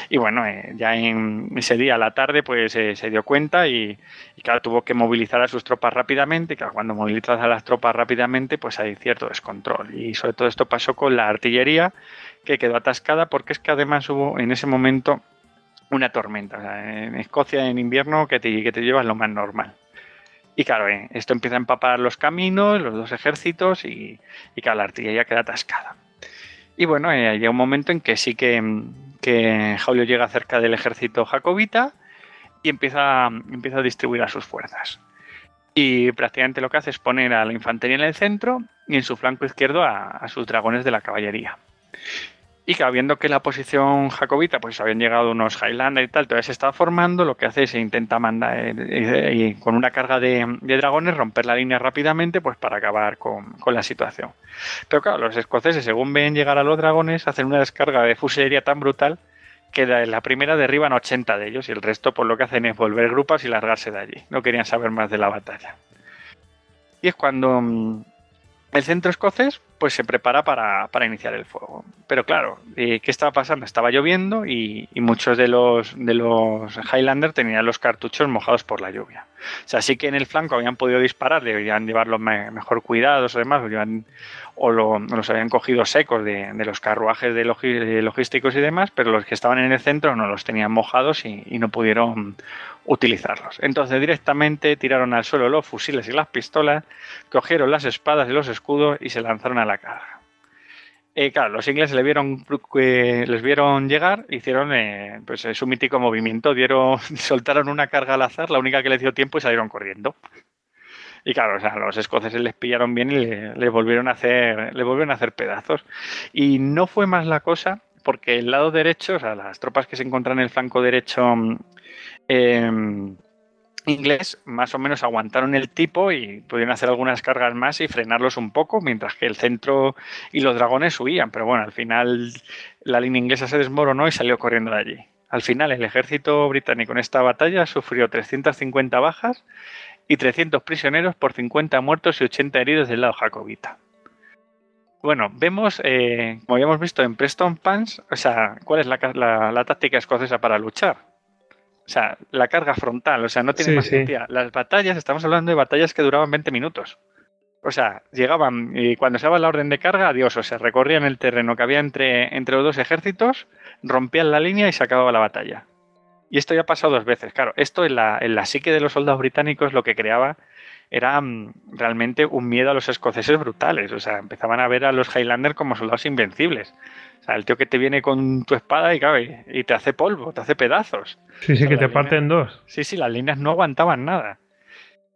Y bueno, eh, ya en ese día a la tarde, pues eh, se dio cuenta y, claro, tuvo que movilizar a sus tropas rápidamente. Y claro, cuando movilizas a las tropas rápidamente, pues hay cierto descontrol. Y sobre todo esto pasó con la artillería, que quedó atascada porque es que además hubo en ese momento una tormenta. en Escocia en invierno que te, que te llevas lo más normal. Y claro, eh, esto empieza a empapar los caminos, los dos ejércitos y, y claro, la artillería queda atascada. Y bueno, eh, llega un momento en que sí que, que Julio llega cerca del ejército jacobita y empieza, empieza a distribuir a sus fuerzas. Y prácticamente lo que hace es poner a la infantería en el centro y en su flanco izquierdo a sus dragones de la caballería. Y que viendo que la posición jacobita, pues habían llegado unos Highlander y tal, todavía se estaba formando, lo que hace es intenta mandar eh, con una carga de, dragones romper la línea rápidamente, pues para acabar con, la situación. Pero claro, los escoceses, según ven llegar a los dragones, hacen una descarga de fusilería tan brutal que en la primera derriban 80 de ellos y el resto, pues lo que hacen es volver grupas y largarse de allí. No querían saber más de la batalla. Y es cuando mm, el centro escocés pues se prepara para, iniciar el fuego. Pero claro, eh, ¿qué estaba pasando? Estaba lloviendo y, muchos de los, de los Highlander tenían los cartuchos mojados por la lluvia. O sea, sí que en el flanco habían podido disparar, deberían llevarlos mejor cuidados o demás, o, los habían cogido secos de, los carruajes de, logísticos y demás, pero los que estaban en el centro no los tenían mojados y no pudieron utilizarlos. Entonces directamente tiraron al suelo los fusiles y las pistolas, cogieron las espadas y los escudos y se lanzaron a la carga. Eh, claro, los ingleses le vieron, les vieron llegar, hicieron eh, pues, su mítico movimiento, dieron, soltaron una carga al azar, la única que les dio tiempo y salieron corriendo. Y claro, los escoceses les pillaron bien y le, volvieron a hacer, volvieron a hacer pedazos. Y no fue más la cosa porque el lado derecho, o sea, las tropas que se encuentran en el flanco derecho eh, inglés más o menos aguantaron el tipo y pudieron hacer algunas cargas más y frenarlos un poco, mientras que el centro y los dragones huían. Pero bueno, al final la línea inglesa se desmoronó y salió corriendo de allí. Al final el ejército británico en esta batalla sufrió 350 bajas y 300 prisioneros por 50 muertos y 80 heridos del lado jacobita. Bueno, vemos, eh, como habíamos visto en Preston Pans, o sea, ¿cuál es la táctica escocesa para luchar? O sea, la carga frontal, o sea, no tiene más sentido. Las batallas, estamos hablando de batallas que duraban 20 minutos. O sea, llegaban y cuando se daba la orden de carga, adiós, o sea, recorrían el terreno que había entre, entre los dos ejércitos, rompían la línea y se acababa la batalla. Y esto ya ha pasado dos veces. Claro, esto en la, en la psique de los soldados británicos lo que creaba era mm, realmente un miedo a los escoceses brutales. O sea, empezaban a ver a los Highlanders como soldados invencibles. O sea, el tío que te viene con tu espada y, cabe y te hace polvo, te hace pedazos. Sí, sí, que te parten dos. Sí, sí, las líneas no aguantaban nada.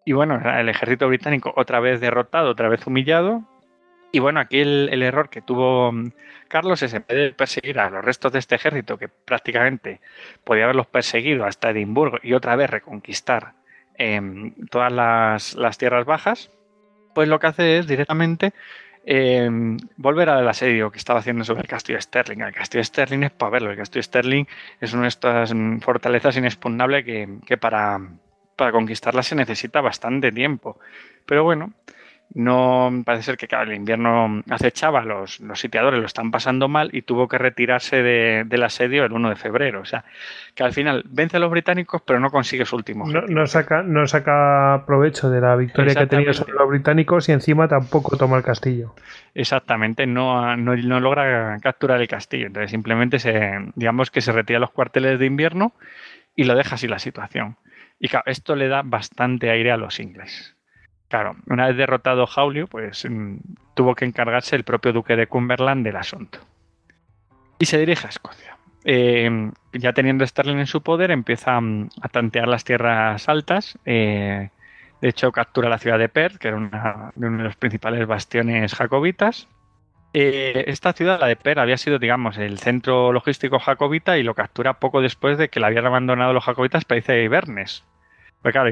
Y bueno, el ejército británico otra vez derrotado, otra vez humillado. Y bueno, aquí el, error que tuvo mm, Carlos es en vez de perseguir a los restos de este ejército, que prácticamente podía haberlos perseguido hasta Edimburgo y otra vez reconquistar em, todas las, tierras bajas, pues lo que hace es directamente Em, volver al asedio que estaba haciendo sobre el castillo de Sterling. El castillo Sterling es para verlo. El castillo Sterling es una de estas fortalezas inexpugnables que, para, para conquistarla se necesita bastante tiempo. Pero bueno, no parece ser que el invierno acechaba, los, los sitiadores lo están pasando mal y tuvo que retirarse del asedio el 1 de febrero. O sea, que al final vence a los británicos, pero no consigue su último No, saca, no saca provecho de la victoria que tenía sobre los británicos y encima tampoco toma el castillo. Exactamente, no, no, no logra capturar el castillo. Entonces simplemente se, digamos que se retira los cuarteles de invierno y lo deja así la situación. Y claro, esto le da bastante aire a los ingleses. Claro, una vez derrotado Jaulio, pues mm, tuvo que encargarse el propio duque de Cumberland del asunto. Y se dirige a Escocia. Eh, ya teniendo Sterling en su poder, empieza mm, a tantear las tierras altas, eh, De hecho, captura la ciudad de Perth, que era una, uno de los principales bastiones jacobitas. Eh, esta ciudad, la de Per, había sido, digamos, el centro logístico jacobita y lo captura poco después de que la habían abandonado los jacobitas para irse a Ibernes. Pues claro,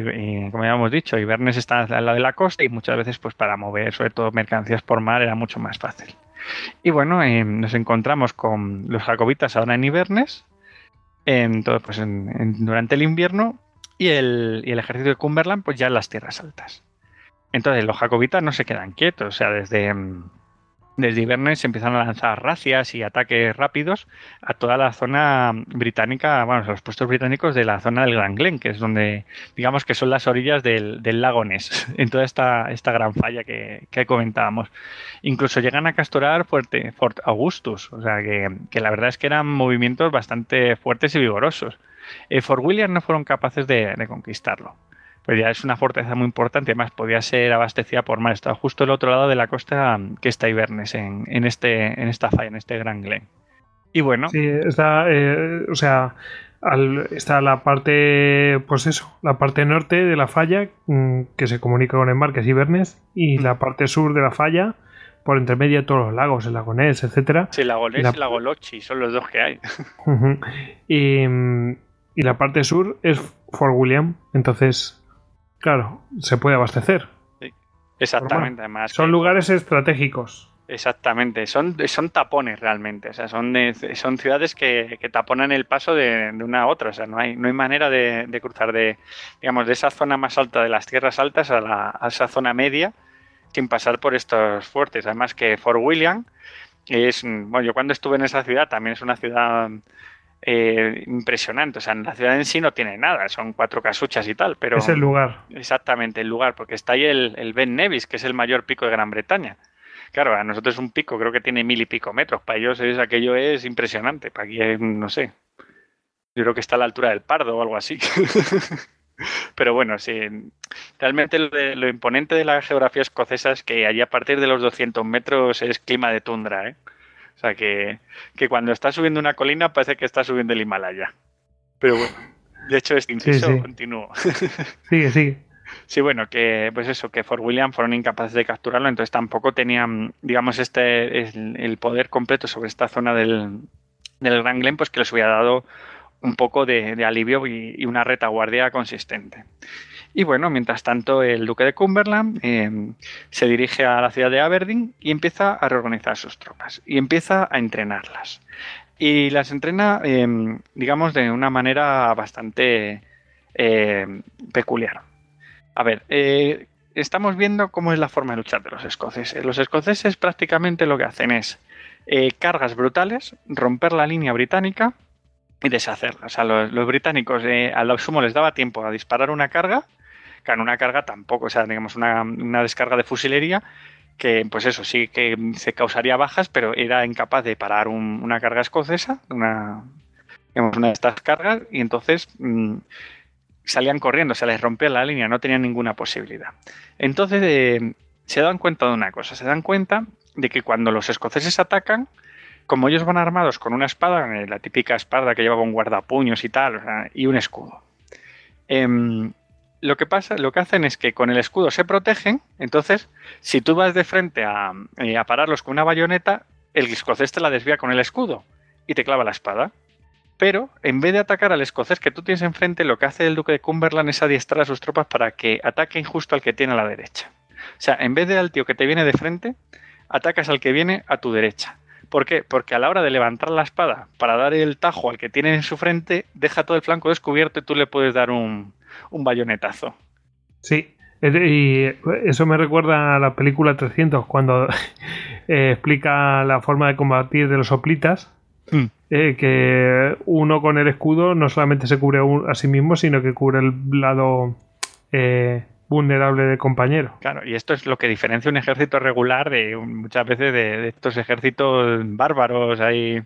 como ya hemos dicho, Ibernes está al lado de la costa y muchas veces, pues para mover, sobre todo mercancías por mar, era mucho más fácil. Y bueno, eh, nos encontramos con los jacobitas ahora en Ibernes, en pues durante el invierno, y el, y el ejército de Cumberland, pues ya en las tierras altas. Entonces, los jacobitas no se quedan quietos, o sea, desde desde Ibernes se empiezan a lanzar racias y ataques rápidos a toda la zona británica, bueno, a los puestos británicos de la zona del Gran Glen, que es donde, digamos que son las orillas del, lago Ness, en toda esta, esta gran falla que, comentábamos. Incluso llegan a capturar Fuerte, Fort Augustus, o sea que, la verdad es que eran movimientos bastante fuertes y vigorosos. Eh, Fort William no fueron capaces de conquistarlo pues ya es una fortaleza muy importante. Además, podía ser abastecida por mar. Está justo el otro lado de la costa que está Ibernes, en, en, este, en esta falla, en este Gran Glen. Y bueno. Sí, está, eh, o sea, está la parte, pues eso, la parte norte de la falla mm, que se comunica con el mar, que es Ibernes, y la parte sur de la falla, por entre medio de todos los lagos, el lago Ness, etcétera. Sí, el lago Ness y, el lago Lochi, son los dos que hay. y, y la parte sur es Fort William, entonces Claro, se puede abastecer. Exactamente, además. Son lugares estratégicos. Exactamente, son, son tapones realmente, o sea, son, son ciudades que, que, taponan el paso de, una a otra, o sea, no hay, no hay manera de, cruzar de, digamos, de esa zona más alta de las tierras altas a, la, a esa zona media sin pasar por estos fuertes. Además que Fort William es, bueno, yo cuando estuve en esa ciudad también es una ciudad eh, impresionante. O sea, en la ciudad en sí no tiene nada, son cuatro casuchas y tal, pero... Es el lugar. Exactamente, el lugar, porque está ahí el, Ben Nevis, que es el mayor pico de Gran Bretaña. Claro, a nosotros es un pico, creo que tiene mil y pico metros. Para ellos es, aquello es impresionante. Para aquí, no sé. Yo creo que está a la altura del Pardo o algo así. Pero bueno, sí. Realmente lo, lo, imponente de la geografía escocesa es que allí a partir de los 200 metros es clima de tundra, ¿eh? O sea que, cuando está subiendo una colina parece que está subiendo el Himalaya. Pero bueno, de hecho este inciso sí, continúo. Sigue, sigue. Sí, bueno, que pues eso, que Fort William fueron incapaces de capturarlo, entonces tampoco tenían, digamos, este el, poder completo sobre esta zona del, del, Gran Glen, pues que les hubiera dado un poco de, alivio y, una retaguardia consistente. Y bueno, mientras tanto, el duque de Cumberland em, se dirige a la ciudad de Aberdeen y empieza a reorganizar sus tropas y empieza a entrenarlas. Y las entrena, em, digamos, de una manera bastante em, peculiar. A ver, eh, estamos viendo cómo es la forma de luchar de los escoceses. Los escoceses prácticamente lo que hacen es eh, cargas brutales, romper la línea británica y deshacerla. O sea, los, británicos eh, a lo sumo les daba tiempo a disparar una carga Claro, una carga tampoco, o sea, digamos, una, descarga de fusilería que, pues eso, sí que se causaría bajas, pero era incapaz de parar una carga escocesa, una, digamos, una de estas cargas, y entonces mm, salían corriendo, se les rompía la línea, no tenían ninguna posibilidad. Entonces eh, se dan cuenta de una cosa, se dan cuenta de que cuando los escoceses atacan, como ellos van armados con una espada, eh, la típica espada que llevaba un guardapuños y tal, y un escudo, em, lo que pasa, lo que hacen es que con el escudo se protegen, entonces, si tú vas de frente a, eh, a pararlos con una bayoneta, el escocés te la desvía con el escudo y te clava la espada. Pero en vez de atacar al escocés que tú tienes enfrente, lo que hace el duque de Cumberland es adiestrar a sus tropas para que ataquen justo al que tiene a la derecha. O sea, en vez de al tío que te viene de frente, atacas al que viene a tu derecha. ¿Por qué? Porque a la hora de levantar la espada para dar el tajo al que tiene en su frente, deja todo el flanco descubierto y tú le puedes dar un, un bayonetazo. Sí, y eso me recuerda a la película 300, cuando eh, explica la forma de combatir de los hoplitas. Hmm. Eh, que uno con el escudo no solamente se cubre a, sí mismo, sino que cubre el lado eh, vulnerable del compañero. Claro, y esto es lo que diferencia un ejército regular de muchas veces de, estos ejércitos bárbaros ahí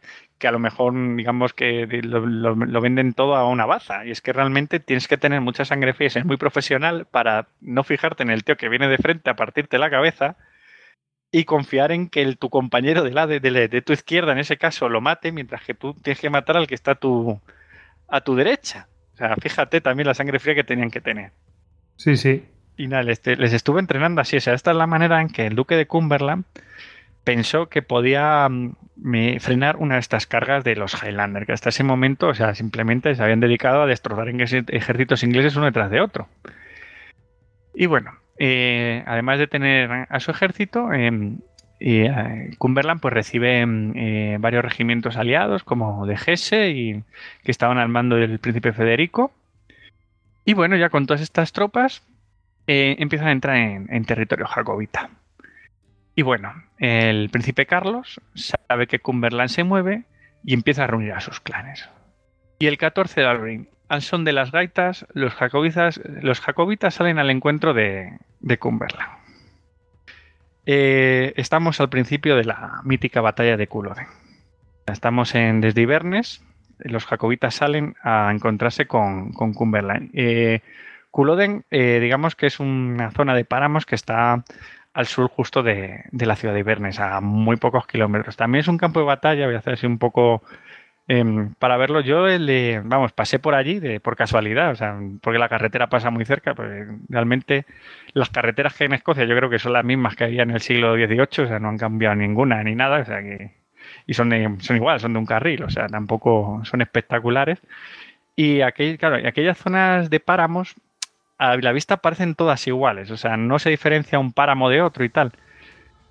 que a lo mejor digamos que lo, venden todo a una baza y es que realmente tienes que tener mucha sangre fría y ser muy profesional para no fijarte en el tío que viene de frente a partirte la cabeza y confiar en que el, tu compañero de, la, de, de, tu izquierda en ese caso lo mate mientras que tú tienes que matar al que está a tu, a tu derecha. O sea, fíjate también la sangre fría que tenían que tener. Sí, sí. Y nada, les, les estuve entrenando así. O sea, esta es la manera en que el duque de Cumberland pensó que podía mm, frenar una de estas cargas de los Highlander, que hasta ese momento, o sea, simplemente se habían dedicado a destrozar ejércitos ingleses uno detrás de otro. Y bueno, eh, además de tener a su ejército, em, eh, Cumberland pues recibe em, eh, varios regimientos aliados, como de Hesse, y que estaban al mando del príncipe Federico. Y bueno, ya con todas estas tropas, empiezan a entrar en, en territorio jacobita. Y bueno, el príncipe Carlos sabe que Cumberland se mueve y empieza a reunir a sus clanes. Y el 14 de abril, al son de las gaitas, los jacobitas, salen al encuentro de, Cumberland. Eh, estamos al principio de la mítica batalla de Culloden. Estamos en desde Ibernes. Los jacobitas salen a encontrarse con, con Cumberland. Eh, Culloden, eh, digamos que es una zona de páramos que está al sur justo de, de la ciudad de Ibernes, a muy pocos kilómetros. También es un campo de batalla, voy a hacer así un poco em, para verlo. Yo, vamos, pasé por allí de, por casualidad, o sea, porque la carretera pasa muy cerca, pues realmente las carreteras que hay en Escocia yo creo que son las mismas que había en el siglo XVIII, o sea, no han cambiado ninguna ni nada, o sea que y son, de- son igual, son de un carril, o sea, tampoco son espectaculares. Y aquel, claro, aquellas zonas de páramos, a la vista parecen todas iguales, o sea, no se diferencia un páramo de otro y tal.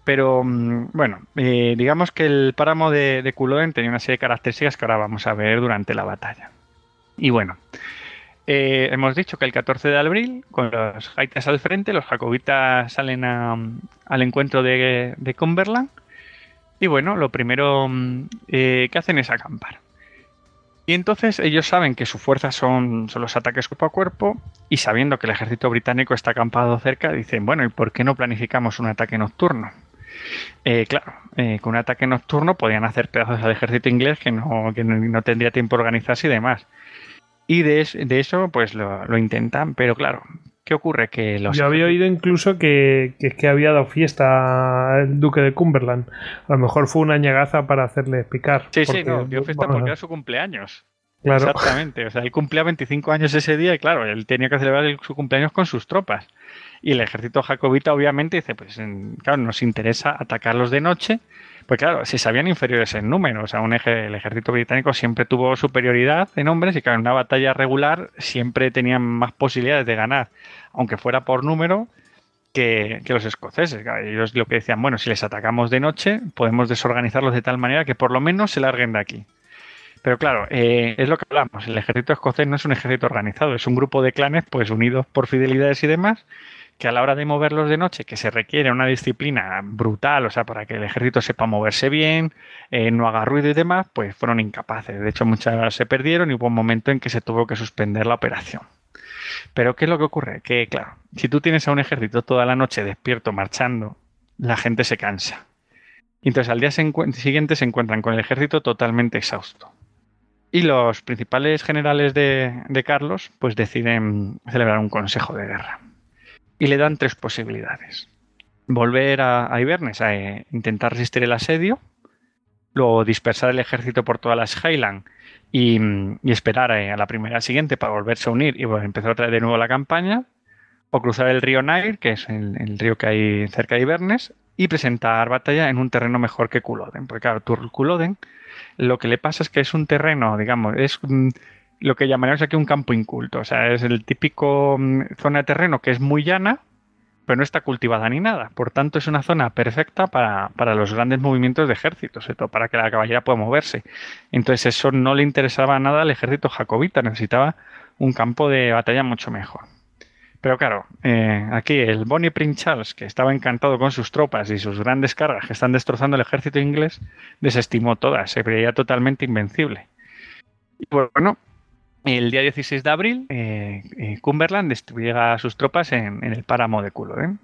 Pero mm, bueno, eh, digamos que el páramo de, de tenía una serie de características que ahora vamos a ver durante la batalla. Y bueno, eh, hemos dicho que el 14 de abril, con los gaitas al frente, los jacobitas salen al encuentro de, de Cumberland. Y bueno, lo primero mm, eh, que hacen es acampar. Y entonces ellos saben que su fuerza son, son los ataques cuerpo a cuerpo y sabiendo que el ejército británico está acampado cerca, dicen, bueno, ¿y por qué no planificamos un ataque nocturno? Eh, claro, eh, con un ataque nocturno podían hacer pedazos al ejército inglés que no, que no, tendría tiempo de organizarse y demás. Y de, de eso, pues lo, lo intentan, pero claro, ¿qué ocurre? Que los Yo había oído incluso que, que había dado fiesta al duque de Cumberland. A lo mejor fue una ñagaza para hacerle picar. Sí, sí, porque, no, dio fiesta vamos, porque era su cumpleaños. Claro. Exactamente, o sea, él cumplía 25 años ese día y claro, él tenía que celebrar el- su cumpleaños con sus tropas. Y el ejército jacobita obviamente dice, pues en- claro, nos interesa atacarlos de noche, pues claro, si sabían inferiores en número, o sea, un el ejército británico siempre tuvo superioridad en hombres y claro, en una batalla regular siempre tenían más posibilidades de ganar, aunque fuera por número, que, que los escoceses. Ellos lo que decían, bueno, si les atacamos de noche, podemos desorganizarlos de tal manera que por lo menos se larguen de aquí. Pero claro, eh, es lo que hablamos. El ejército escocés no es un ejército organizado, es un grupo de clanes pues unidos por fidelidades y demás, que a la hora de moverlos de noche, que se requiere una disciplina brutal, o sea, para que el ejército sepa moverse bien, eh, no haga ruido y demás, pues fueron incapaces. De hecho, muchas se perdieron y hubo un momento en que se tuvo que suspender la operación. Pero ¿qué es lo que ocurre? Que claro, si tú tienes a un ejército toda la noche despierto marchando, la gente se cansa. Entonces al día siguiente se encuentran con el ejército totalmente exhausto. Y los principales generales de, de Carlos pues deciden celebrar un consejo de guerra. Y le dan tres posibilidades. Volver a, a Ibernes a eh, intentar resistir el asedio, luego dispersar el ejército por todas las Highland y, y esperar eh, a la primera siguiente para volverse a unir y bueno, empezar otra vez de nuevo la campaña, o cruzar el río Nile, que es el, río que hay cerca de Ibernes, y presentar batalla en un terreno mejor que Culloden. Porque claro, Culloden lo que le pasa es que es un terreno, digamos, es mm, lo que llamaríamos aquí un campo inculto. O sea, es el típico mm, zona de terreno que es muy llana, pero no está cultivada ni nada. Por tanto, es una zona perfecta para, para los grandes movimientos de ejército, sobre todo para que la caballera pueda moverse. Entonces, eso no le interesaba nada al ejército jacobita, necesitaba un campo de batalla mucho mejor. Pero claro, eh, aquí el Bonnie Prince Charles, que estaba encantado con sus tropas y sus grandes cargas que están destrozando el ejército inglés, desestimó todas, se creía totalmente invencible. Y bueno, el día 16 de abril, eh, eh, Cumberland despliega sus tropas en, en el páramo de Culloden.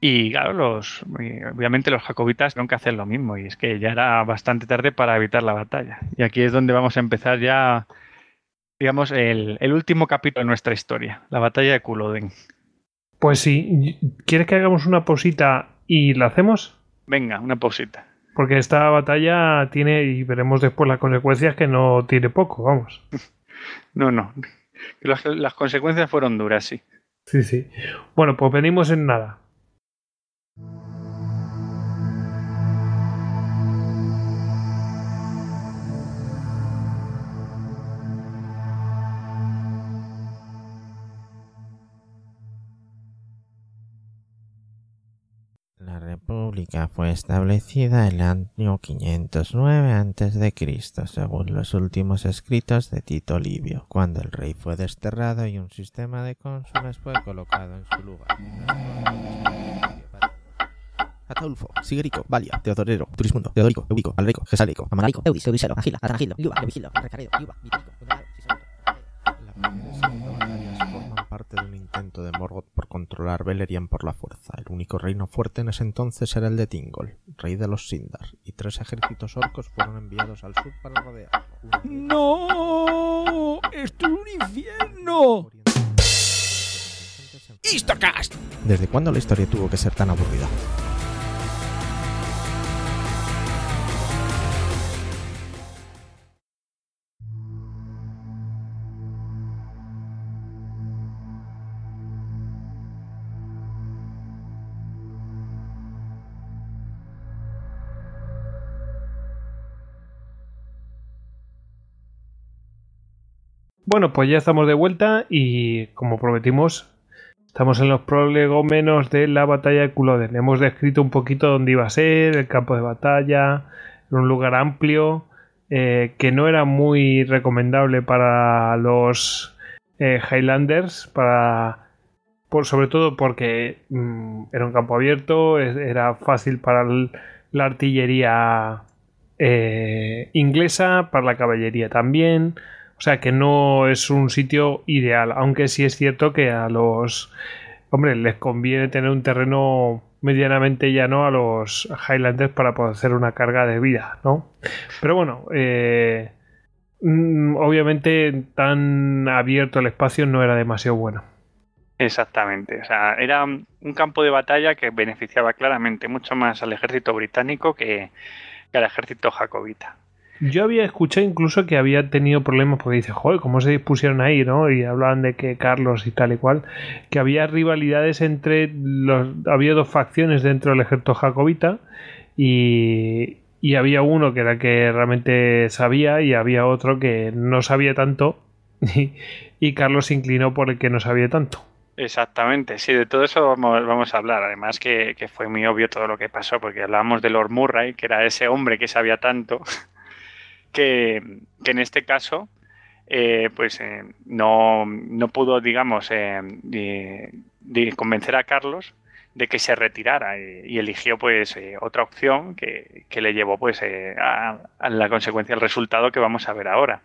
Y claro, los, eh, obviamente los jacobitas tuvieron que hacer lo mismo, y es que ya era bastante tarde para evitar la batalla. Y aquí es donde vamos a empezar ya, digamos, el, el último capítulo de nuestra historia, la batalla de Culloden. Pues sí, ¿quieres que hagamos una posita y la hacemos? Venga, una pausita. Porque esta batalla tiene, y veremos después las consecuencias, que no tiene poco, vamos. No, no. Las, las consecuencias fueron duras, sí. Sí, sí. Bueno, pues venimos en nada. República fue establecida en el año 509 a.C., según los últimos escritos de Tito Livio, cuando el rey fue desterrado y un sistema de cónsules fue colocado en su lugar. Ataulfo, Sigerico, Valia, Teodorero, Turismundo, Teodorico, Eurico, Alrico, Gesalico, Amalaico, Eudis, Eudicero, Agila, Arangilo, Liuba, Leovigilo, Recaredo, Liuba, Vitalico, intento de Morgoth por controlar Beleriand por la fuerza. El único reino fuerte en ese entonces era el de Tingol, rey de los Sindar, y tres ejércitos orcos fueron enviados al sur para rodearlo. ¡No! ¡Esto es un infierno! ¡Histocast! ¿Desde cuándo la historia tuvo que ser tan aburrida? Bueno, pues ya estamos de vuelta y como prometimos, estamos en los prolegómenos de la batalla de Culloden. Hemos descrito un poquito dónde iba a ser, el campo de batalla, un lugar amplio, eh, que no era muy recomendable para los eh, Highlanders, para, por, sobre todo porque mm, era un campo abierto, era fácil para la artillería eh, inglesa, para la caballería también. O sea que no es un sitio ideal, aunque sí es cierto que a los... Hombre, les conviene tener un terreno medianamente llano a los Highlanders para poder hacer una carga de vida, ¿no? Pero bueno, eh, mm, obviamente tan abierto el espacio no era demasiado bueno. Exactamente. O sea, era un campo de batalla que beneficiaba claramente mucho más al ejército británico que, que al ejército jacobita. Yo había escuchado incluso que había tenido problemas porque dice, joder, ¿cómo se dispusieron ahí, no? Y hablaban de que Carlos y tal y cual, que había rivalidades entre los... Había dos facciones dentro del ejército jacobita y, y había uno que era que realmente sabía y había otro que no sabía tanto y, y Carlos se inclinó por el que no sabía tanto. Exactamente, sí, de todo eso vamos, vamos a hablar. Además que, que fue muy obvio todo lo que pasó, porque hablábamos de Lord Murray, que era ese hombre que sabía tanto, que, en este caso, eh, pues eh, no, no pudo, digamos, eh, convencer a Carlos de que se retirara y, eligió pues otra opción que, que le llevó pues a, a la consecuencia, el resultado que vamos a ver ahora.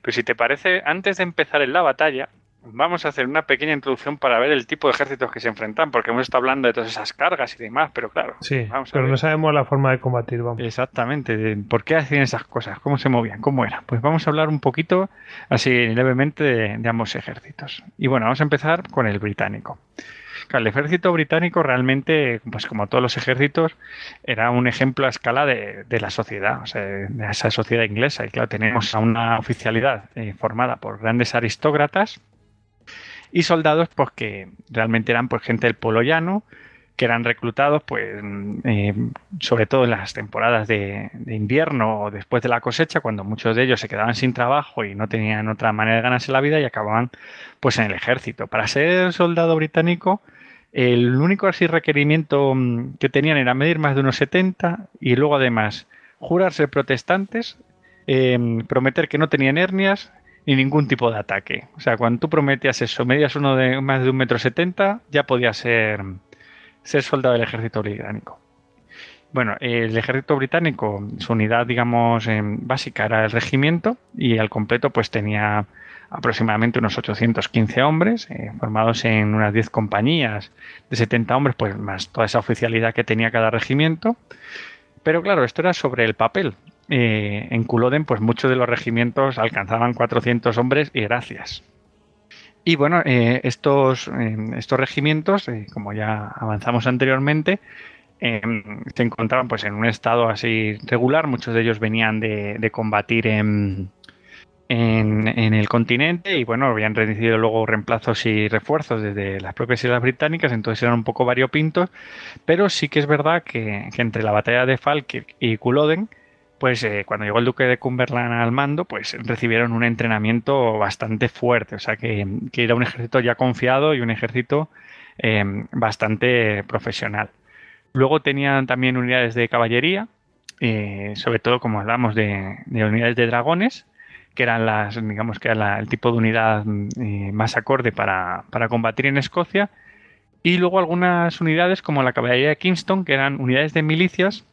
Pero si te parece, antes de empezar en la batalla, vamos a hacer una pequeña introducción para ver el tipo de ejércitos que se enfrentan, porque hemos estado hablando de todas esas cargas y demás, pero claro, Sí, vamos pero no sabemos la forma de combatir, vamos. Exactamente, por qué hacían esas cosas, cómo se movían, cómo era. Pues vamos a hablar un poquito, así levemente, de, de ambos ejércitos. Y bueno, vamos a empezar con el británico. Claro, el ejército británico realmente, pues como todos los ejércitos, era un ejemplo a escala de, de la sociedad, o sea, de esa sociedad inglesa. Y claro, tenemos a una oficialidad eh, formada por grandes aristócratas y soldados, pues que realmente eran pues gente del pueblo llano, que eran reclutados, pues, eh, sobre todo en las temporadas de, de invierno o después de la cosecha, cuando muchos de ellos se quedaban sin trabajo y no tenían otra manera de ganarse la vida y acababan, pues, en el ejército. Para ser soldado británico, el único así requerimiento mm, que tenían era medir más de unos 70 y luego además jurarse protestantes, eh, prometer que no tenían hernias ni ningún tipo de ataque. O sea, cuando tú prometías eso, medías uno de más de un metro setenta, ya podías ser ser soldado del ejército británico. Bueno, el ejército británico, su unidad, digamos, eh, básica era el regimiento y al completo pues tenía aproximadamente unos 815 hombres, eh, formados en unas 10 compañías de 70 hombres, pues más toda esa oficialidad que tenía cada regimiento. Pero claro, esto era sobre el papel. Eh, en Culloden, pues muchos de los regimientos alcanzaban 400 hombres y gracias. Y bueno, eh, estos, eh, estos regimientos, como ya avanzamos anteriormente, eh, se encontraban pues en un estado así regular. Muchos de ellos venían de, de combatir en, en, en, el continente y bueno, habían recibido luego reemplazos y refuerzos desde las propias islas británicas, entonces eran un poco variopintos, pero sí que es verdad que, que entre la batalla de Falkirk y Culloden, pues eh, cuando llegó el duque de Cumberland al mando, pues recibieron un entrenamiento bastante fuerte, o sea que, que era un ejército ya confiado y un ejército eh, bastante profesional. Luego tenían también unidades de caballería, eh, sobre todo como hablamos de, de, unidades de dragones, que eran las, digamos que era el tipo de unidad eh, más acorde para, para, combatir en Escocia. Y luego algunas unidades como la caballería de Kingston, que eran unidades de milicias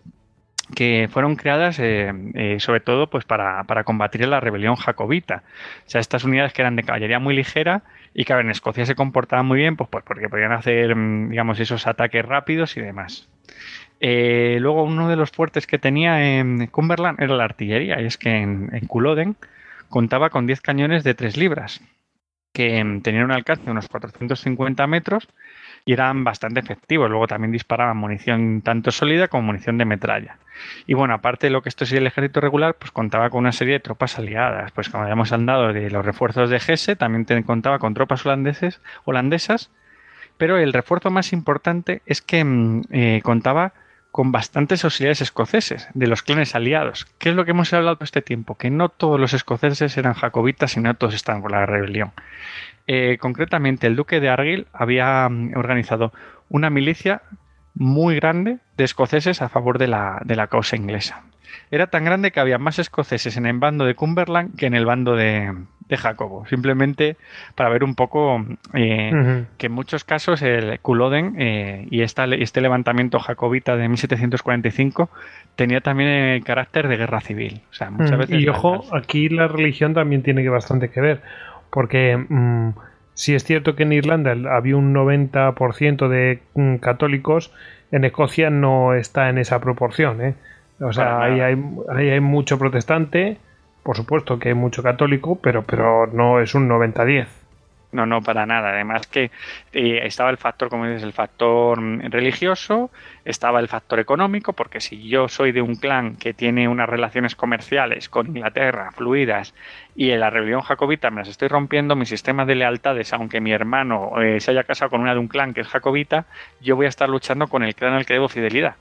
que fueron creadas eh, eh, sobre todo pues para, para, combatir la rebelión jacobita. O sea, estas unidades que eran de caballería muy ligera y que en Escocia se comportaban muy bien, pues, pues porque podían hacer, digamos, esos ataques rápidos y demás. Eh, luego uno de los fuertes que tenía en Cumberland era la artillería, y es que en, en Culloden contaba con 10 cañones de 3 libras, que mm, tenían un alcance de unos 450 metros y eran bastante efectivos. Luego también disparaban munición tanto sólida como munición de metralla. Y bueno, aparte de lo que esto es el ejército regular, pues contaba con una serie de tropas aliadas. Pues como habíamos andado de los refuerzos de Hesse, también contaba con tropas holandeses, holandesas. Pero el refuerzo más importante es que mm, eh, contaba con bastantes auxiliares escoceses de los clanes aliados. ¿Qué es lo que hemos hablado todo este tiempo? Que no todos los escoceses eran jacobitas y no todos estaban con la rebelión. Eh, concretamente, el duque de Argyll había um, organizado una milicia muy grande de escoceses a favor de la, de la, causa inglesa. Era tan grande que había más escoceses en el bando de Cumberland que en el bando de, de Jacobo. Simplemente para ver un poco eh, uh -huh. que en muchos casos el Culloden eh, y esta, este levantamiento jacobita de 1745 tenía también el carácter de guerra civil. O sea, muchas uh -huh. veces y ojo, aquí la religión también tiene que bastante que ver porque mmm, si es cierto que en Irlanda había un 90% de mmm, católicos, en Escocia no está en esa proporción. ¿eh? O sea, ahí hay, ahí hay, mucho protestante, por supuesto que hay mucho católico, pero, pero no es un 90-10. No, no, para nada. Además que eh, estaba el factor, como dices, el factor religioso, estaba el factor económico, porque si yo soy de un clan que tiene unas relaciones comerciales con Inglaterra fluidas y en la rebelión jacobita me las estoy rompiendo, mi sistema de lealtades, aunque mi hermano eh, se haya casado con una de un clan que es jacobita, yo voy a estar luchando con el clan al que debo fidelidad.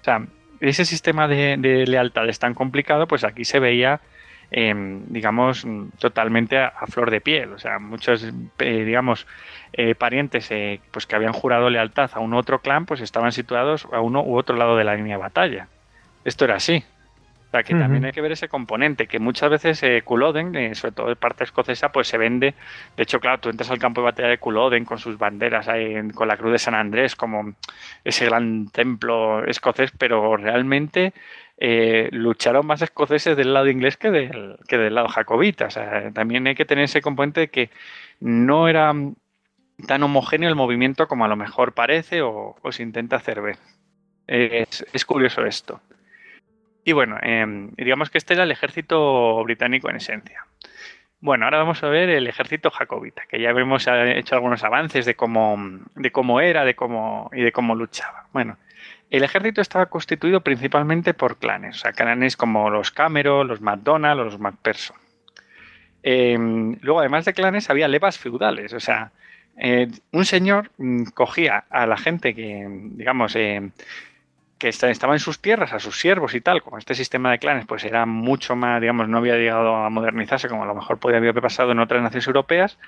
O sea, ese sistema de, de lealtades tan complicado, pues aquí se veía eh, digamos, totalmente a, a, flor de piel. O sea, muchos, eh, digamos, eh, parientes eh, pues que habían jurado lealtad a un otro clan, pues estaban situados a uno u otro lado de la línea de batalla. Esto era así. O sea, que uh -huh. también hay que ver ese componente, que muchas veces Culloden, sobre todo de parte escocesa, pues se vende. De hecho, claro, tú entras al campo de batalla de Culloden con sus banderas, con la cruz de San Andrés, como ese gran templo escocés, pero realmente eh, lucharon más escoceses del lado inglés que del, que del lado jacobita. O sea, también hay que tener ese componente de que no era tan homogéneo el movimiento como a lo mejor parece o, o se intenta hacer ver. Es, curioso esto. Y bueno, eh, digamos que este era el ejército británico en esencia. Bueno, ahora vamos a ver el ejército jacobita, que ya hemos hecho algunos avances de cómo, de cómo era de cómo, y de cómo luchaba. Bueno, el ejército estaba constituido principalmente por clanes, o sea, clanes como los Cameron, los MacDonald o los MacPherson. Eh, luego, además de clanes, había levas feudales, o sea, eh, un señor mmm, cogía a la gente que, digamos, eh, que estaba en sus tierras, a sus siervos y tal, como este sistema de clanes pues era mucho más, digamos, no había llegado a modernizarse como a lo mejor podía haber pasado en otras naciones europeas,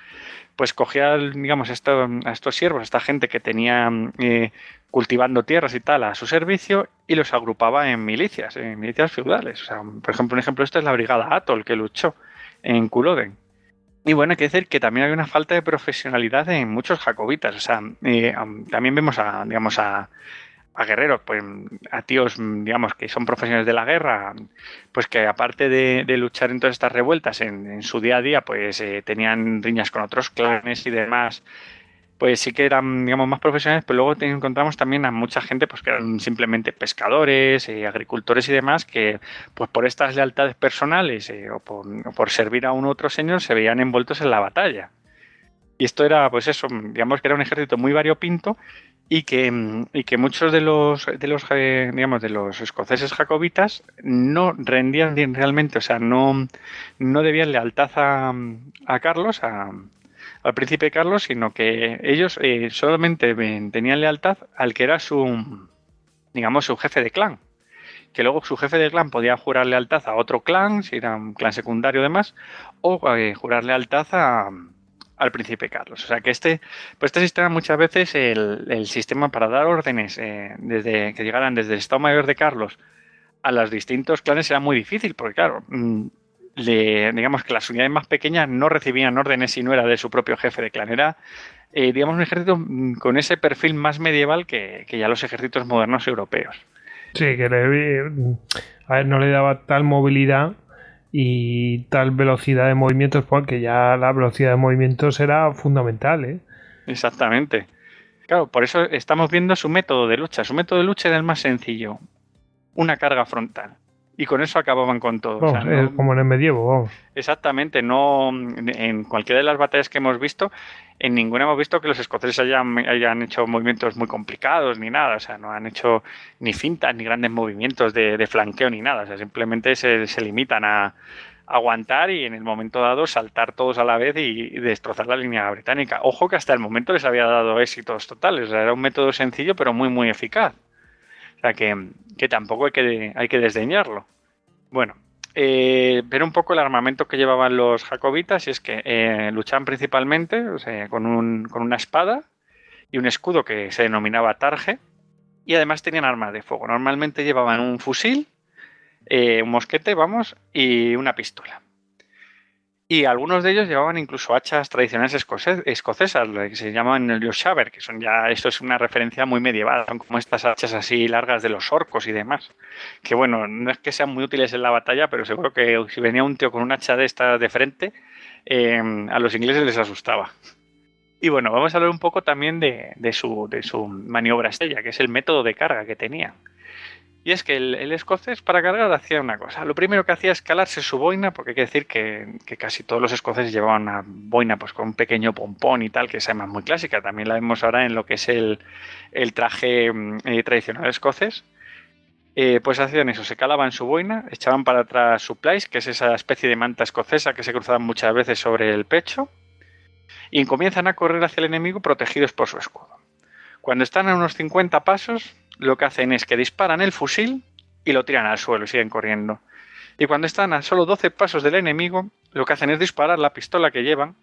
pues cogía, digamos, esto, a estos siervos, a esta gente que tenía eh, cultivando tierras y tal a su servicio y los agrupaba en milicias, en milicias feudales. O sea, por ejemplo, un ejemplo de esto es la brigada Atol que luchó en Culloden. Y bueno, hay que decir que también hay una falta de profesionalidad en muchos jacobitas. O sea, eh, también vemos a, digamos, a, a guerreros, pues a tíos, digamos, que son profesionales de la guerra, pues que aparte de, luchar en todas estas revueltas en, su día a día, pues eh, tenían riñas con otros clanes y demás, pues sí que eran, digamos, más profesionales, pero luego encontramos también a mucha gente, pues que eran simplemente pescadores, eh, agricultores y demás, que pues por estas lealtades personales eh, o, por, o por servir a un otro señor se veían envueltos en la batalla. Y esto era, pues eso, digamos que era un ejército muy variopinto y que, y que muchos de los, de los eh, digamos de los escoceses jacobitas no rendían realmente, o sea, no, no debían lealtad a, a Carlos, a, al príncipe Carlos, sino que ellos eh, solamente tenían lealtad al que era su, digamos, su jefe de clan. Que luego su jefe de clan podía jurar lealtad a otro clan, si era un clan secundario demás, o eh, jurar lealtad a, al príncipe Carlos. O sea que este, pues este sistema muchas veces el, sistema para dar órdenes eh, desde que llegaran desde el Estado Mayor de Carlos a los distintos clanes era muy difícil, porque claro, mm, digamos que las unidades más pequeñas no recibían órdenes si no era de su propio jefe de clan. Era, eh, digamos, un ejército mm, con ese perfil más medieval que, ya los ejércitos modernos europeos. Sí, que a ver, no le daba tal movilidad y tal velocidad de movimientos, porque ya la velocidad de movimientos era fundamental. ¿eh? Exactamente. Claro, por eso estamos viendo su método de lucha. Su método de lucha era el más sencillo. Una carga frontal y con eso acababan con todo. como en el medievo, vamos. Exactamente, no en cualquiera de las batallas que hemos visto, en ninguna hemos visto que los escoceses hayan, hayan hecho movimientos muy complicados ni nada, o sea, no han hecho ni fintas ni grandes movimientos de, flanqueo ni nada, o sea, simplemente se, se limitan a, aguantar y en el momento dado saltar todos a la vez y, destrozar la línea británica. Ojo que hasta el momento les había dado éxitos totales, era un método sencillo pero muy muy eficaz. O sea que, tampoco hay que, hay que desdeñarlo. Bueno, eh, ver un poco el armamento que llevaban los jacobitas y es que eh, luchaban principalmente con, una espada y un escudo que se denominaba tarje y además tenían armas de fuego. Normalmente llevaban un fusil, eh, un mosquete, vamos, y una pistola. Y algunos de ellos llevaban incluso hachas tradicionales escocesas, que se llaman el Yoshaver, que son ya, esto es una referencia muy medieval, son como estas hachas así largas de los orcos y demás. Que bueno, no es que sean muy útiles en la batalla, pero seguro que si venía un tío con un hacha de esta de frente, eh, a los ingleses les asustaba. Y bueno, vamos a hablar un poco también de, su, de su maniobra estrella, que es el método de carga que tenía. Y es que el, escocés para cargar hacía una cosa. Lo primero que hacía es calarse su boina, porque hay que decir que, casi todos los escoceses llevaban una boina pues, con un pequeño pompón y tal, que es además muy clásica. También la vemos ahora en lo que es el, traje mm, eh, tradicional escocés. Eh, pues hacían eso, se calaban su boina, echaban para atrás su plais, que es esa especie de manta escocesa que se cruzaban muchas veces sobre el pecho, y comienzan a correr hacia el enemigo protegidos por su escudo. Cuando están a unos 50 pasos, lo que hacen es que disparan el fusil y lo tiran al suelo y siguen corriendo. Y cuando están a solo 12 pasos del enemigo, lo que hacen es disparar la pistola que llevan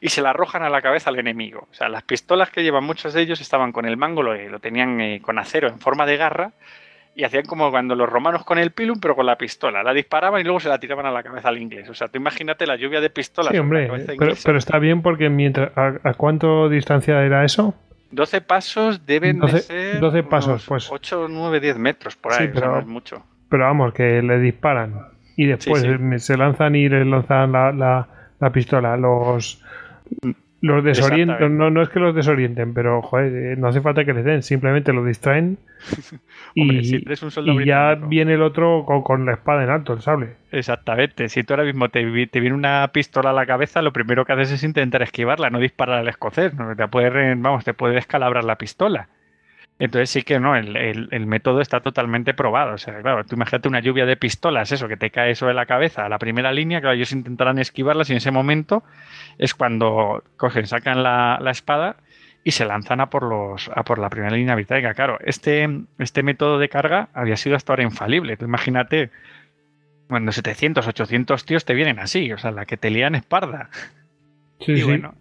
y se la arrojan a la cabeza al enemigo. O sea, las pistolas que llevan muchos de ellos estaban con el mango, lo, lo tenían eh, con acero en forma de garra y hacían como cuando los romanos con el pilum, pero con la pistola. La disparaban y luego se la tiraban a la cabeza al inglés. O sea, tú imagínate la lluvia de pistolas. Sí, hombre, pero, está bien porque mientras. ¿A, cuánto distancia era eso? 12 pasos deben de ser 12 pasos, pues 8, 9, 10 metros por ahí, pero, es mucho. Pero vamos, que le disparan y después se lanzan y le lanzan la, la, la pistola. Los los desorientan, no, no es que los desorienten, pero joder, eh, no hace falta que les den, simplemente lo distraen y, ya viene el otro con, la espada en alto, el sable. Exactamente, si tú ahora mismo te, viene una pistola a la cabeza, lo primero que haces es intentar esquivarla, no disparar al escocés, ¿no? te puede, vamos, te puede descalabrar la pistola. Entonces sí que no, el, método está totalmente probado. O sea, claro, tú imagínate una lluvia de pistolas, eso, que te cae sobre la cabeza a la primera línea, claro, ellos intentarán esquivarlas y en ese momento es cuando cogen, sacan la, espada y se lanzan a por los a por la primera línea británica. Claro, este, este método de carga había sido hasta ahora infalible. Tú imagínate cuando 700, 800 tíos te vienen así, o sea, la que te lían es parda. Sí, sí. bueno,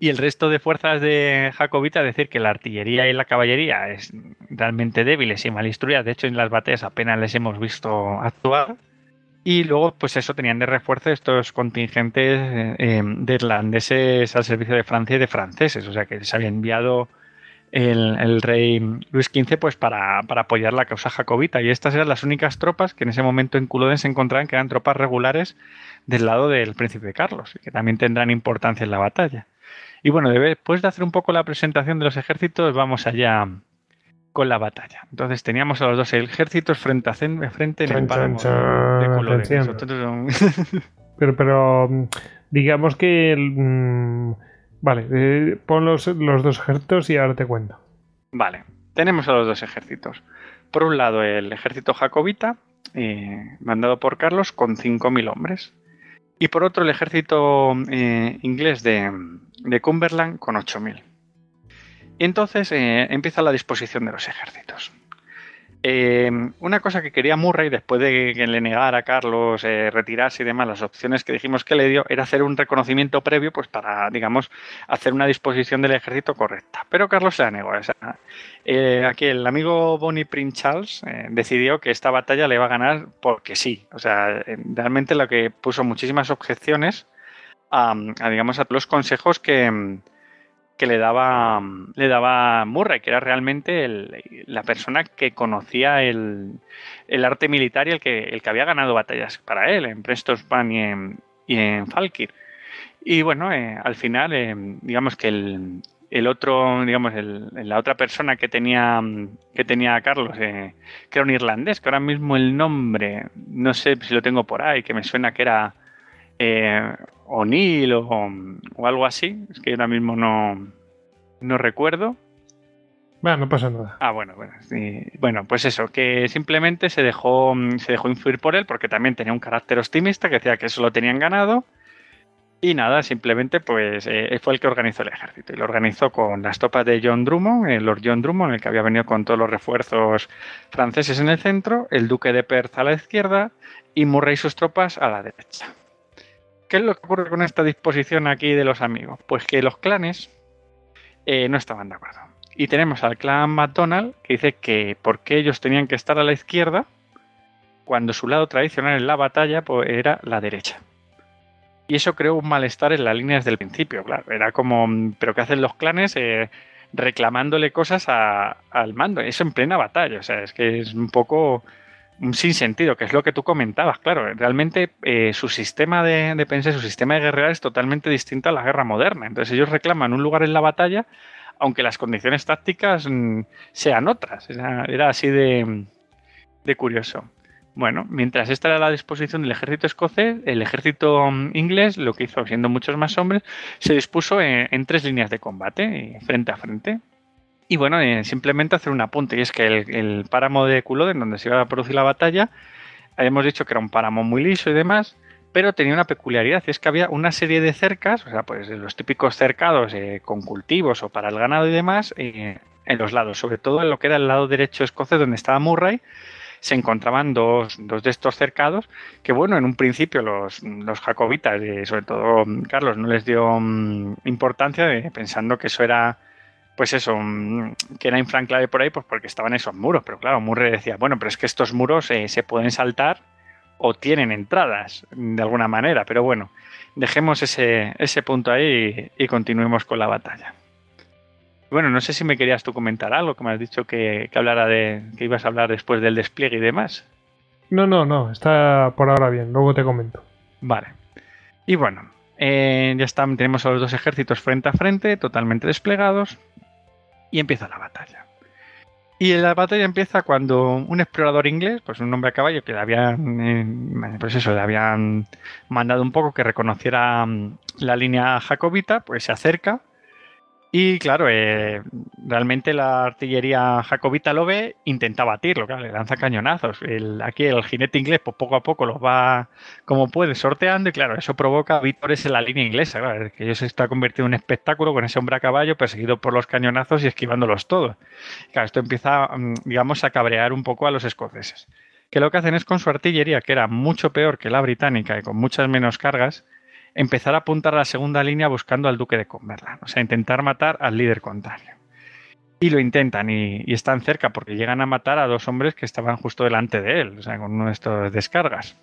y el resto de fuerzas de Jacobita, decir que la artillería y la caballería es realmente débiles y mal instruidas. De hecho, en las batallas apenas les hemos visto actuar. Y luego, pues eso, tenían de refuerzo estos contingentes eh, de irlandeses al servicio de Francia y de franceses. O sea, que les había enviado el, rey Luis XV pues para, para, apoyar la causa jacobita. Y estas eran las únicas tropas que en ese momento en Culloden se encontraban, que eran tropas regulares del lado del príncipe Carlos, que también tendrán importancia en la batalla. Y bueno, después de hacer un poco la presentación de los ejércitos, vamos allá con la batalla. Entonces teníamos a los dos ejércitos frente a frente en el de pero, pero mm, digamos que... Mm, vale, eh, pon los, los dos ejércitos y ahora te cuento. Vale, tenemos a los dos ejércitos. Por un lado, el ejército jacobita, eh, mandado por Carlos, con 5.000 hombres. Y por otro, el ejército eh, inglés de, de Cumberland, con 8.000. Y entonces eh, empieza la disposición de los ejércitos. Eh, una cosa que quería Murray, después de que le negara a Carlos eh, retirarse y demás, las opciones que dijimos que le dio era hacer un reconocimiento previo, pues para, digamos, hacer una disposición del ejército correcta. Pero Carlos se la negó. O sea, eh, aquí el amigo Bonnie Prince Charles eh, decidió que esta batalla le iba a ganar porque sí. O sea, realmente lo que puso muchísimas objeciones a, digamos, a los consejos que, que le daba, le daba Murray, que era realmente el- la persona que conocía el, el arte militar y el que, el que había ganado batallas para él, en Prestospan y en, y en Falkir. Y bueno, eh, al final, eh, digamos que el, el otro, digamos, el- la otra persona que tenía, que tenía a Carlos, eh, que era un irlandés, que ahora mismo el nombre, no sé si lo tengo por ahí, que me suena que era eh, O'Neill o, o algo así, es que ahora mismo no, no recuerdo. Bueno, no pasa nada. Ah, bueno, bueno, sí. bueno, pues eso, que simplemente se dejó, se dejó influir por él porque también tenía un carácter optimista que decía que eso lo tenían ganado. Y nada, simplemente pues eh, fue el que organizó el ejército. Y lo organizó con las tropas de John Drummond, el Lord John Drummond, el que había venido con todos los refuerzos franceses en el centro, el duque de Perth a la izquierda y Murray y sus tropas a la derecha. ¿Qué es lo que ocurre con esta disposición aquí de los amigos? Pues que los clanes eh, no estaban de acuerdo. Y tenemos al clan McDonald que dice que por qué ellos tenían que estar a la izquierda cuando su lado tradicional en la batalla pues, era la derecha. Y eso creó un malestar en las líneas del principio, claro. Era como, mm, ¿pero qué hacen los clanes? Eh, reclamándole cosas al mando. Eso en plena batalla. O sea, es que es un poco un sinsentido, que es lo que tú comentabas, claro. Realmente eh, su sistema de, de pensar, su sistema de guerra es totalmente distinto a la guerra moderna. Entonces ellos reclaman un lugar en la batalla, aunque las condiciones tácticas mm, sean otras. Era, era así de, de curioso. Bueno, mientras esta era la disposición del ejército escocés, el ejército mm, inglés, lo que hizo siendo muchos más hombres, se dispuso en, en tres líneas de combate, eh, frente a frente. Y bueno, eh, simplemente hacer un apunte, y es que el, páramo de Culloden, donde se iba a producir la batalla, habíamos dicho que era un páramo muy liso y demás, pero tenía una peculiaridad, y es que había una serie de cercas, o sea, pues los típicos cercados eh, con cultivos o para el ganado y demás, eh, en los lados, sobre todo en lo que era el lado derecho escocés, donde estaba Murray, se encontraban dos, dos de estos cercados que, bueno, en un principio los, los jacobitas, y sobre todo mm, Carlos, no les dio mm, importancia, eh, pensando que eso era, pues eso, que era infranclave por ahí, pues porque estaban esos muros. Pero claro, Murray decía, bueno, pero es que estos muros eh, se pueden saltar o tienen entradas de alguna manera. Pero bueno, dejemos ese, ese punto ahí y, y continuemos con la batalla. Bueno, no sé si me querías tú comentar algo, que me has dicho que, que hablara de que ibas a hablar después del despliegue y demás. No, no, no, está por ahora bien, luego te comento. Vale. Y bueno, eh, ya están, tenemos a los dos ejércitos frente a frente, totalmente desplegados, y empieza la batalla. Y la batalla empieza cuando un explorador inglés, pues un hombre a caballo que le habían, eh, pues eso, le habían mandado un poco que reconociera mm, la línea jacobita, pues se acerca y claro, eh, realmente la artillería jacobita lo ve, intenta batirlo, claro, le lanza cañonazos. El, aquí el jinete inglés, pues poco a poco los va como puede sorteando y claro, eso provoca vítores en la línea inglesa. Claro, que ellos se está convirtiendo en un espectáculo con ese hombre a caballo perseguido por los cañonazos y esquivándolos todos. Claro, esto empieza, mm, digamos, a cabrear un poco a los escoceses. Que lo que hacen es con su artillería, que era mucho peor que la británica y con muchas menos cargas, empezar a apuntar a la segunda línea buscando al duque de Cumberland, o sea, intentar matar al líder contrario. Y lo intentan y, y, están cerca porque llegan a matar a dos hombres que estaban justo delante de él, o sea, con uno de estos descargas.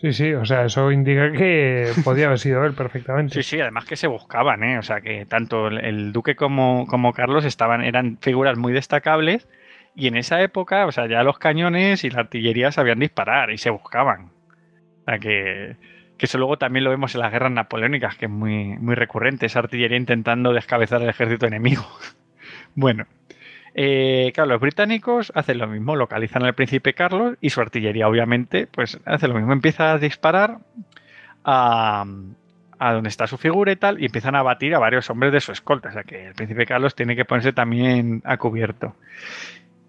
Sí, sí, o sea, eso indica que podía haber sido él perfectamente. Sí, sí, además que se buscaban, ¿eh? O sea, que tanto el, el duque como, como Carlos estaban, eran figuras muy destacables y en esa época, o sea, ya los cañones y la artillería sabían disparar y se buscaban. O sea, que que eso luego también lo vemos en las guerras napoleónicas, que es muy, muy recurrente, esa artillería intentando descabezar el ejército enemigo. bueno, eh, claro, los británicos hacen lo mismo, localizan al príncipe Carlos y su artillería, obviamente, pues hace lo mismo, empieza a disparar a, a donde está su figura y tal, y empiezan a batir a varios hombres de su escolta. O sea que el príncipe Carlos tiene que ponerse también a cubierto.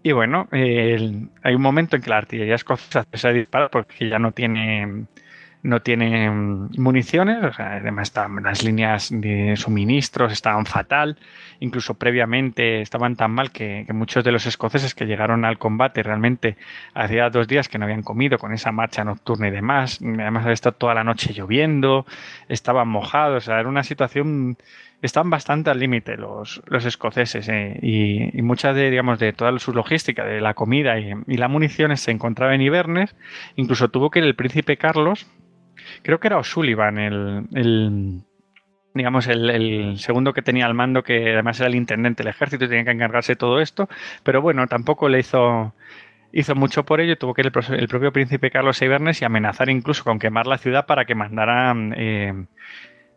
Y bueno, hay un momento en que la artillería escocesa se dispara porque ya no tiene no tiene municiones, o sea, además las líneas de suministros estaban fatal, incluso previamente estaban tan mal que, muchos de los escoceses que llegaron al combate realmente hacía dos días que no habían comido con esa marcha nocturna y demás, además había estado toda la noche lloviendo, estaban mojados, era una situación estaban bastante al límite los, los escoceses eh, y, y, mucha de, digamos, de toda su logística, de la comida y, y la municiones se encontraba en Ibernes. Incluso tuvo que ir el príncipe Carlos, creo que era O'Sullivan, el, digamos, el, segundo que tenía al mando, que además era el intendente del ejército y tenía que encargarse de todo esto, pero bueno, tampoco le hizo, hizo mucho por ello, tuvo que ir el, propio príncipe Carlos Ibernes y amenazar incluso con quemar la ciudad para que mandaran eh,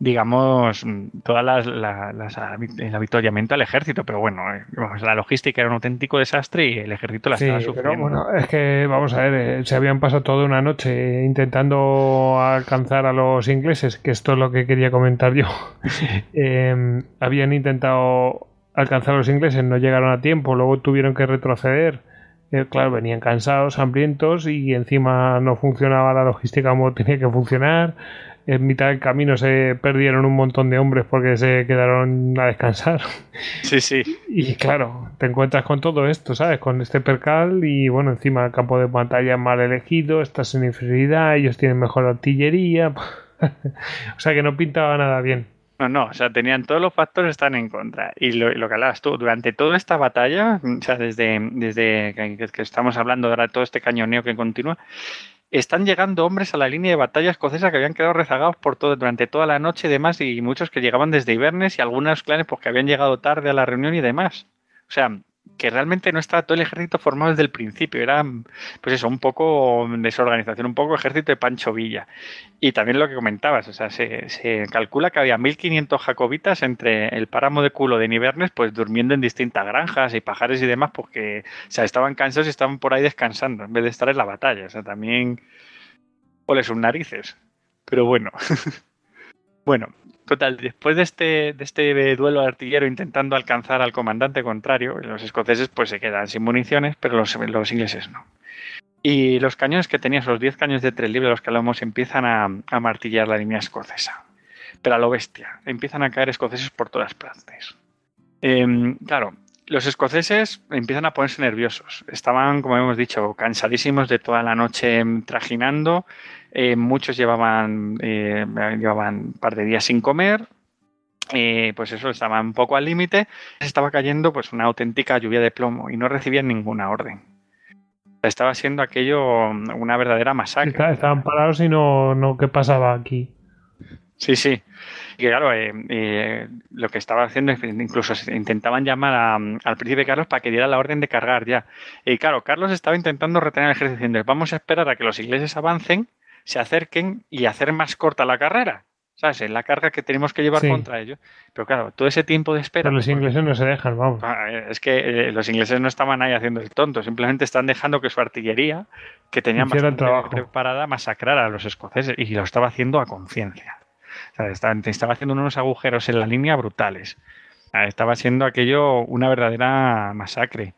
digamos, todas las, el avituallamiento al ejército, pero bueno, eh, la logística era un auténtico desastre y el ejército la estaba sufriendo. Pero bueno, es que, vamos a ver, eh, se habían pasado toda una noche intentando alcanzar a los ingleses, que esto es lo que quería comentar yo. Em, habían intentado alcanzar a los ingleses, no llegaron a tiempo, luego tuvieron que retroceder. Eh, claro, venían cansados, hambrientos y encima no funcionaba la logística como tenía que funcionar en mitad del camino se perdieron un montón de hombres porque se quedaron a descansar. Sí, sí. Y claro, te encuentras con todo esto, ¿sabes? Con este percal y bueno, encima el campo de batalla mal elegido, estás en inferioridad, ellos tienen mejor artillería. o sea que no pintaba nada bien. No, no, o sea, tenían todos los factores están en contra. Y lo, lo que hablabas tú, durante toda esta batalla, o sea, desde, desde que, estamos hablando ahora de todo este cañoneo que continúa, están llegando hombres a la línea de batalla escocesa que habían quedado rezagados por todo, durante toda la noche y demás, y muchos que llegaban desde Ibernes y algunos clanes pues, que habían llegado tarde a la reunión y demás. O sea, que realmente no estaba todo el ejército formado desde el principio, era pues eso, un poco desorganización, un poco ejército de Pancho Villa. Y también lo que comentabas, o sea, se, calcula que había 1500 jacobitas entre el páramo de culo de Nivernes, pues durmiendo en distintas granjas y pajares y demás, porque o sea, estaban cansados y estaban por ahí descansando, en vez de estar en la batalla. O sea, también ole sus narices. Pero bueno. bueno, Total, después de este, de este duelo artillero intentando alcanzar al comandante contrario, los escoceses pues se quedan sin municiones, pero los, los ingleses no. Y los cañones que tenían, los 10 cañones de tres libres, los que hablamos, empiezan a, a, martillar la línea escocesa. Pero a lo bestia, empiezan a caer escoceses por todas partes. Eh, claro, los escoceses empiezan a ponerse nerviosos. Estaban, como hemos dicho, cansadísimos de toda la noche trajinando. Eh, muchos llevaban, eh, llevaban un par de días sin comer. Eh, pues eso, estaban un poco al límite. Estaba cayendo pues una auténtica lluvia de plomo y no recibían ninguna orden. Estaba siendo aquello una verdadera masacre. Estaban parados y no, no, ¿qué pasaba aquí? Sí, sí. Y claro, eh, eh, lo que estaba haciendo es incluso intentaban llamar a, al príncipe Carlos para que diera la orden de cargar ya. Y claro, Carlos estaba intentando retener el ejército diciendo, vamos a esperar a que los ingleses avancen, se acerquen y hacer más corta la carrera. ¿Sabes? La carga que tenemos que llevar contra ellos. Pero claro, todo ese tiempo de espera. Pero los ingleses no se dejan, vamos. Ah, es que eh, los ingleses no estaban ahí haciendo el tonto, simplemente están dejando que su artillería, que tenían bastante preparada, masacrara a los escoceses y lo estaba haciendo a conciencia estaba, haciendo unos agujeros en la línea brutales. Estaba siendo aquello una verdadera masacre.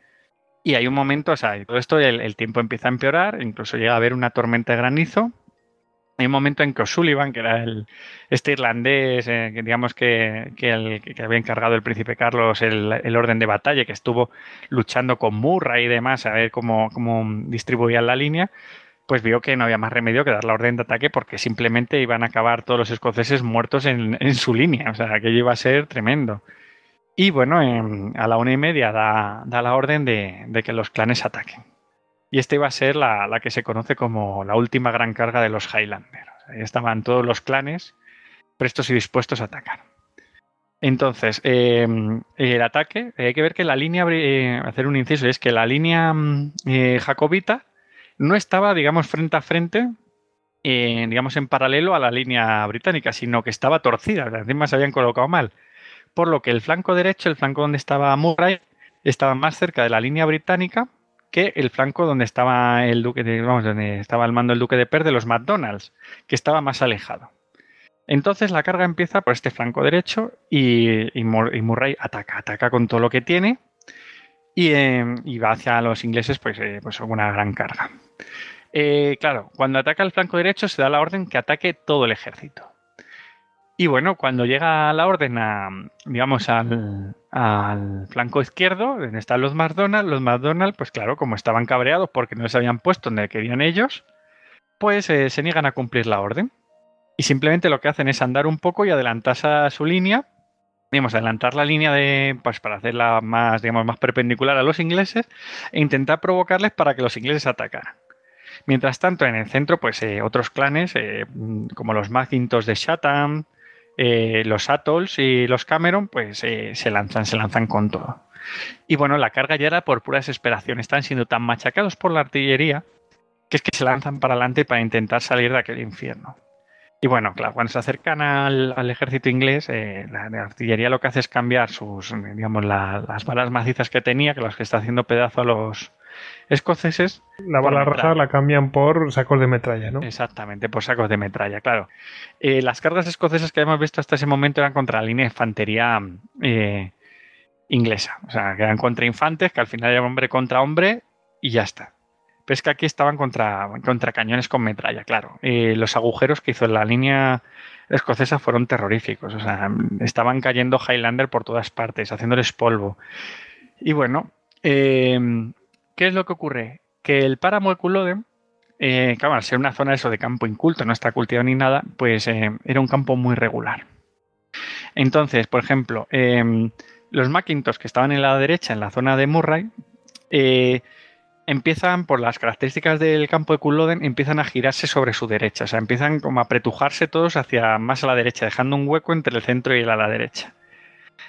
Y hay un momento, o sea, todo esto el, tiempo empieza a empeorar, incluso llega a haber una tormenta de granizo. Hay un momento en que O'Sullivan, que era el, este irlandés, eh, que digamos que, que, había encargado el príncipe Carlos el, orden de batalla, que estuvo luchando con Murray y demás a ver cómo, cómo distribuían la línea, pues vio que no había más remedio que dar la orden de ataque porque simplemente iban a acabar todos los escoceses muertos en, su línea. O sea, aquello iba a ser tremendo. Y bueno, a la una y media da, la orden de, que los clanes ataquen. Y esta iba a ser la, que se conoce como la última gran carga de los Highlanders. Ahí estaban todos los clanes prestos y dispuestos a atacar. Entonces, em, el ataque, hay que ver que la línea, eh, hacer un inciso, es que la línea mm, eh, jacobita no estaba, digamos, frente a frente, eh, digamos, en paralelo a la línea británica, sino que estaba torcida, encima se habían colocado mal. Por lo que el flanco derecho, el flanco donde estaba Murray, estaba más cerca de la línea británica que el flanco donde estaba el duque de, vamos, donde estaba el mando el duque de Per de los McDonald's, que estaba más alejado. Entonces la carga empieza por este flanco derecho y, y Murray ataca, ataca con todo lo que tiene Em, y, va hacia los ingleses pues, eh, pues una gran carga. Eh, claro, cuando ataca el flanco derecho se da la orden que ataque todo el ejército. Y bueno, cuando llega la orden a, digamos, al, flanco izquierdo, donde están los McDonald, los McDonald, pues claro, como estaban cabreados porque no se habían puesto donde querían ellos, pues eh, se niegan a cumplir la orden. Y simplemente lo que hacen es andar un poco y adelantarse a su línea digamos, adelantar la línea de, pues para hacerla más, digamos, más perpendicular a los ingleses e intentar provocarles para que los ingleses atacaran. Mientras tanto, en el centro, pues eh, otros clanes, eh, como los Macintosh de Chatham, eh, los Atolls y los Cameron, pues se lanzan, se lanzan con todo. Y bueno, la carga ya era por pura desesperación. Están siendo tan machacados por la artillería que es que se lanzan para adelante para intentar salir de aquel infierno. Y bueno, claro, cuando se acercan al, ejército inglés, eh, la, artillería lo que hace es cambiar sus, digamos, las balas macizas que tenía, que las que está haciendo pedazo a los escoceses. La bala roja la cambian por sacos de metralla, ¿no? Exactamente, por sacos de metralla, claro. Eh, las cargas escocesas que hemos visto hasta ese momento eran contra la línea de infantería eh, inglesa. O sea, que eran contra infantes, que al final era hombre contra hombre y ya está. Pero que aquí estaban contra, contra cañones con metralla, claro. Y los agujeros que hizo la línea escocesa fueron terroríficos. O sea, estaban cayendo Highlander por todas partes, haciéndoles polvo. Y bueno, eh, ¿qué es lo que ocurre? Que el páramo de Culloden, eh, claro, al ser una zona eso de campo inculto, no está cultivado ni nada, pues eh, era un campo muy regular. Entonces, por ejemplo, los Macintosh que estaban en la derecha, en la zona de Murray, empiezan, por las características del campo de Culloden, empiezan a girarse sobre su derecha. O sea, empiezan como a pretujarse todos hacia más a la derecha, dejando un hueco entre el centro y el a la derecha.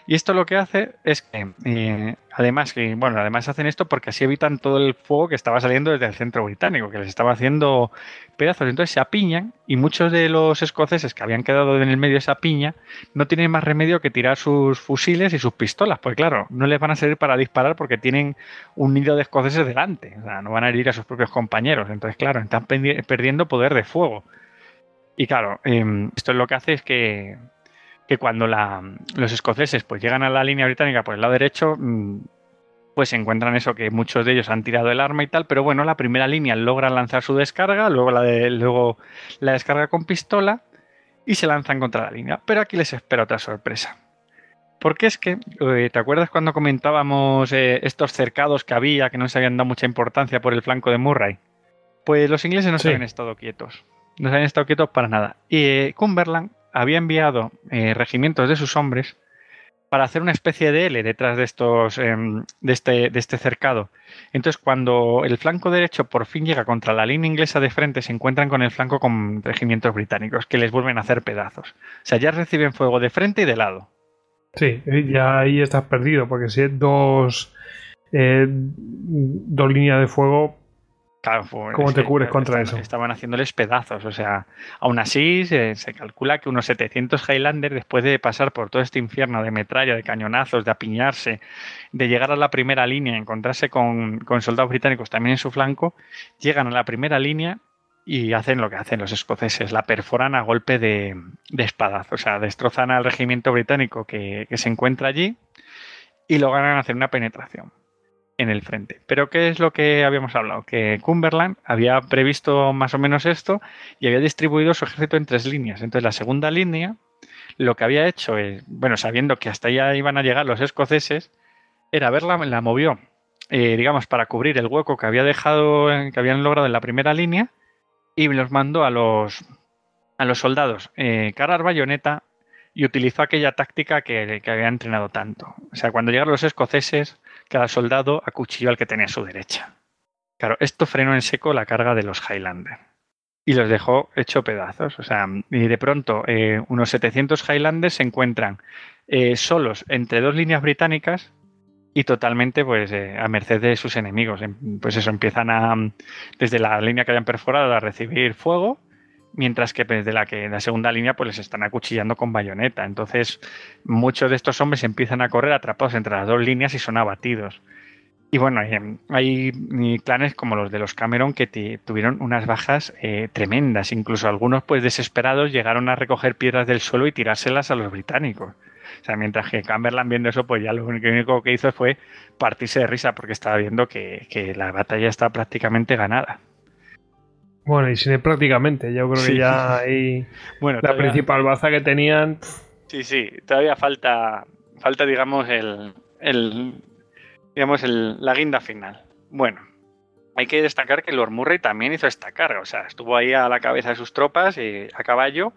Y esto lo que hace es que, eh, además, que, bueno, además hacen esto porque así evitan todo el fuego que estaba saliendo desde el centro británico, que les estaba haciendo pedazos. Entonces se apiñan y muchos de los escoceses que habían quedado en el medio de esa piña no tienen más remedio que tirar sus fusiles y sus pistolas. Pues claro, no les van a servir para disparar porque tienen un nido de escoceses delante. O sea, no van a herir a sus propios compañeros. Entonces, claro, están perdiendo poder de fuego. Y claro, em, esto es lo que hace es que que cuando los escoceses pues llegan a la línea británica por el lado derecho, mm, pues se encuentran eso, que muchos de ellos han tirado el arma y tal, pero bueno, la primera línea logra lanzar su descarga, luego la, de, luego la descarga con pistola y se lanzan contra la línea. Pero aquí les espera otra sorpresa. Porque es que, eh, ¿te acuerdas cuando comentábamos eh, estos cercados que había, que no se habían dado mucha importancia por el flanco de Murray? Pues los ingleses no se habían estado quietos. No se habían estado quietos para nada. Y eh, Cumberland había enviado eh, regimientos de sus hombres para hacer una especie de L detrás de estos em, de, este, de este cercado. Entonces, cuando el flanco derecho por fin llega contra la línea inglesa de frente, se encuentran con el flanco con regimientos británicos que les vuelven a hacer pedazos. O sea, ya reciben fuego de frente y de lado. Sí, ya ahí estás perdido, porque si es dos, eh, dos líneas de fuego, ¿Cómo te cubres contra eso? Estaban haciéndoles pedazos, o sea, aún así se, calcula que unos 700 Highlander, después de pasar por todo este infierno de metralla, de cañonazos, de apiñarse, de llegar a la primera línea, encontrarse con, soldados británicos también en su flanco, llegan a la primera línea y hacen lo que hacen los escoceses, la perforan a golpe de, de espadaz, o sea, destrozan al regimiento británico que, que se encuentra allí y logran hacer una penetración en el frente. Pero ¿qué es lo que habíamos hablado? Que Cumberland había previsto más o menos esto y había distribuido su ejército en tres líneas. Entonces la segunda línea lo que había hecho es, bueno, sabiendo que hasta allá iban a llegar los escoceses, era verla, la movió, eh, digamos, para cubrir el hueco que había dejado, que habían logrado en la primera línea y los mandó a los, a los soldados eh, cargar bayoneta y utilizó aquella táctica que, que había entrenado tanto. O sea, cuando llegaron los escoceses, cada soldado acuchilló al que tenía a su derecha. Claro, esto frenó en seco la carga de los Highlander y los dejó hecho pedazos. O sea, y de pronto eh, unos 700 Highlanders se encuentran eh, solos entre dos líneas británicas y totalmente pues eh, a merced de sus enemigos. Em, pues eso, empiezan a, desde la línea que hayan perforado a recibir fuego mientras que desde la que la segunda línea pues les están acuchillando con bayoneta. Entonces, muchos de estos hombres empiezan a correr atrapados entre las dos líneas y son abatidos. Y bueno, eh, hay clanes como los de los Cameron que tuvieron unas bajas eh, tremendas. Incluso algunos, pues desesperados, llegaron a recoger piedras del suelo y tirárselas a los británicos. O sea, mientras que Cumberland viendo eso, pues ya lo único que hizo fue partirse de risa porque estaba viendo que, que la batalla estaba prácticamente ganada. Bueno, y sin prácticamente, yo creo Sí. que ya ahí Bueno, la todavía- principal baza que tenían. Sí, sí, todavía falta, falta digamos, el, el digamos, el, la guinda final. Bueno, hay que destacar que Lord Murray también hizo esta carga, o sea, estuvo ahí a la cabeza de sus tropas eh, a caballo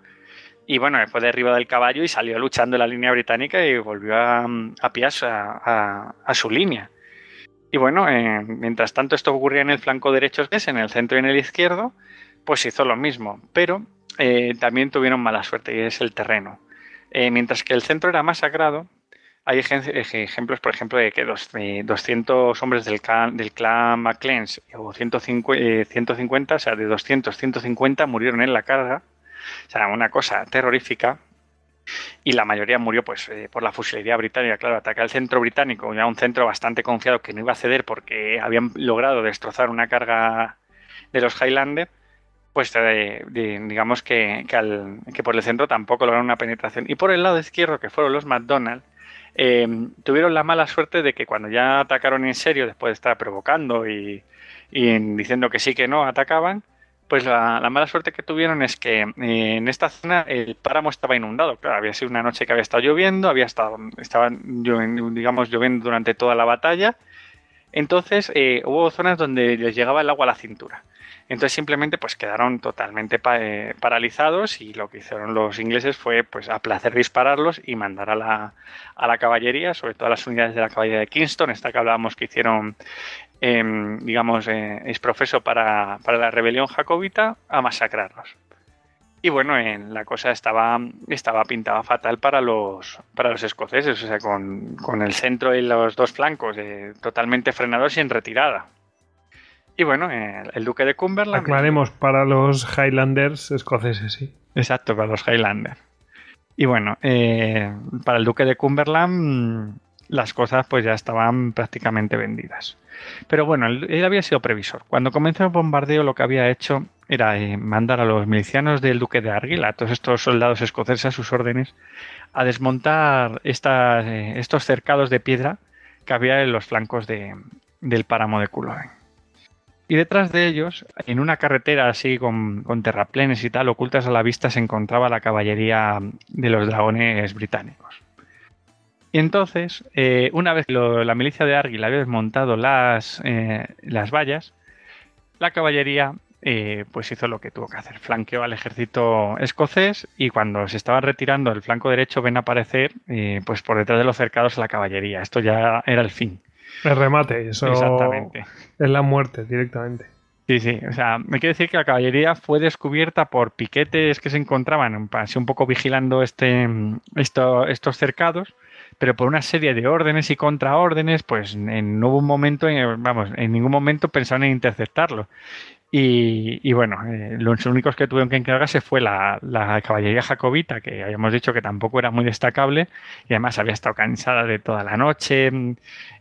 y bueno, fue derribado del caballo y salió luchando en la línea británica y volvió a, a- a su línea. Y bueno, eh, mientras tanto esto ocurría en el flanco derecho, es en el centro y en el izquierdo, pues hizo lo mismo, pero eh, también tuvieron mala suerte y es el terreno. Eh, mientras que el centro era masacrado, hay ejen- ej- ejemplos, por ejemplo, de que dos- eh, 200 hombres del clan, del clan MacLeans o 150, eh, 150, o sea, de 200, 150 murieron en la carga. O sea, una cosa terrorífica. Y la mayoría murió pues eh, por la fusilería británica. Claro, atacar el centro británico, ya un centro bastante confiado que no iba a ceder porque habían logrado destrozar una carga de los Highlander, pues eh, de- digamos que, que, al- que por el centro tampoco lograron una penetración. Y por el lado izquierdo, que fueron los McDonald, eh, tuvieron la mala suerte de que cuando ya atacaron en serio, después de estar provocando y, y en- diciendo que sí que no atacaban, pues la, la mala suerte que tuvieron es que eh, en esta zona el páramo estaba inundado. Claro, había sido una noche que había estado lloviendo, había estado, estaba digamos, lloviendo durante toda la batalla. Entonces eh, hubo zonas donde les llegaba el agua a la cintura. Entonces simplemente pues quedaron totalmente eh, paralizados y lo que hicieron los ingleses fue pues a placer dispararlos y mandar a la, a la caballería, sobre todo a las unidades de la caballería de Kingston, esta que hablábamos que hicieron em, digamos eh, es profeso para, para la rebelión jacobita, a masacrarlos. Y bueno, en la cosa estaba, estaba pintada fatal para los, para los escoceses, o sea, con, con el centro y los dos flancos eh, totalmente frenados y en retirada. Y bueno, el duque de Cumberland... Aclaremos para los Highlanders escoceses, sí. Exacto, para los Highlanders. Y bueno, eh, para el duque de Cumberland mm, las cosas pues ya estaban prácticamente vendidas. Pero bueno, él, él había sido previsor. Cuando comenzó el bombardeo lo que había hecho era eh, mandar a los milicianos del duque de Argyll, a todos estos soldados escoceses a sus órdenes, a desmontar estas, eh, estos cercados de piedra que había en los flancos de- del páramo de Culloden. Y detrás de ellos, en una carretera así con, con terraplenes y tal, ocultas a la vista, se encontraba la caballería de los dragones británicos. Y entonces, eh, una vez que la milicia de Argyll había desmontado las, eh, las vallas, la caballería eh, pues hizo lo que tuvo que hacer. Flanqueó al ejército escocés y cuando se estaba retirando el flanco derecho ven aparecer pues por detrás de los cercados a la caballería. Esto ya era el fin. El remate, eso Exactamente. es la muerte directamente. Sí, sí, o sea, me quiere decir que la caballería fue descubierta por piquetes que se encontraban en- así un poco vigilando este, mm, esto- estos cercados, pero por una serie de órdenes y contraórdenes, pues en, no hubo un momento, en- vamos, en ningún momento pensaron en interceptarlo. Y, bueno, eh, los únicos que tuvieron que encargarse fue la, caballería jacobita, que habíamos dicho que tampoco era muy destacable, y además había estado cansada de toda la noche, mm,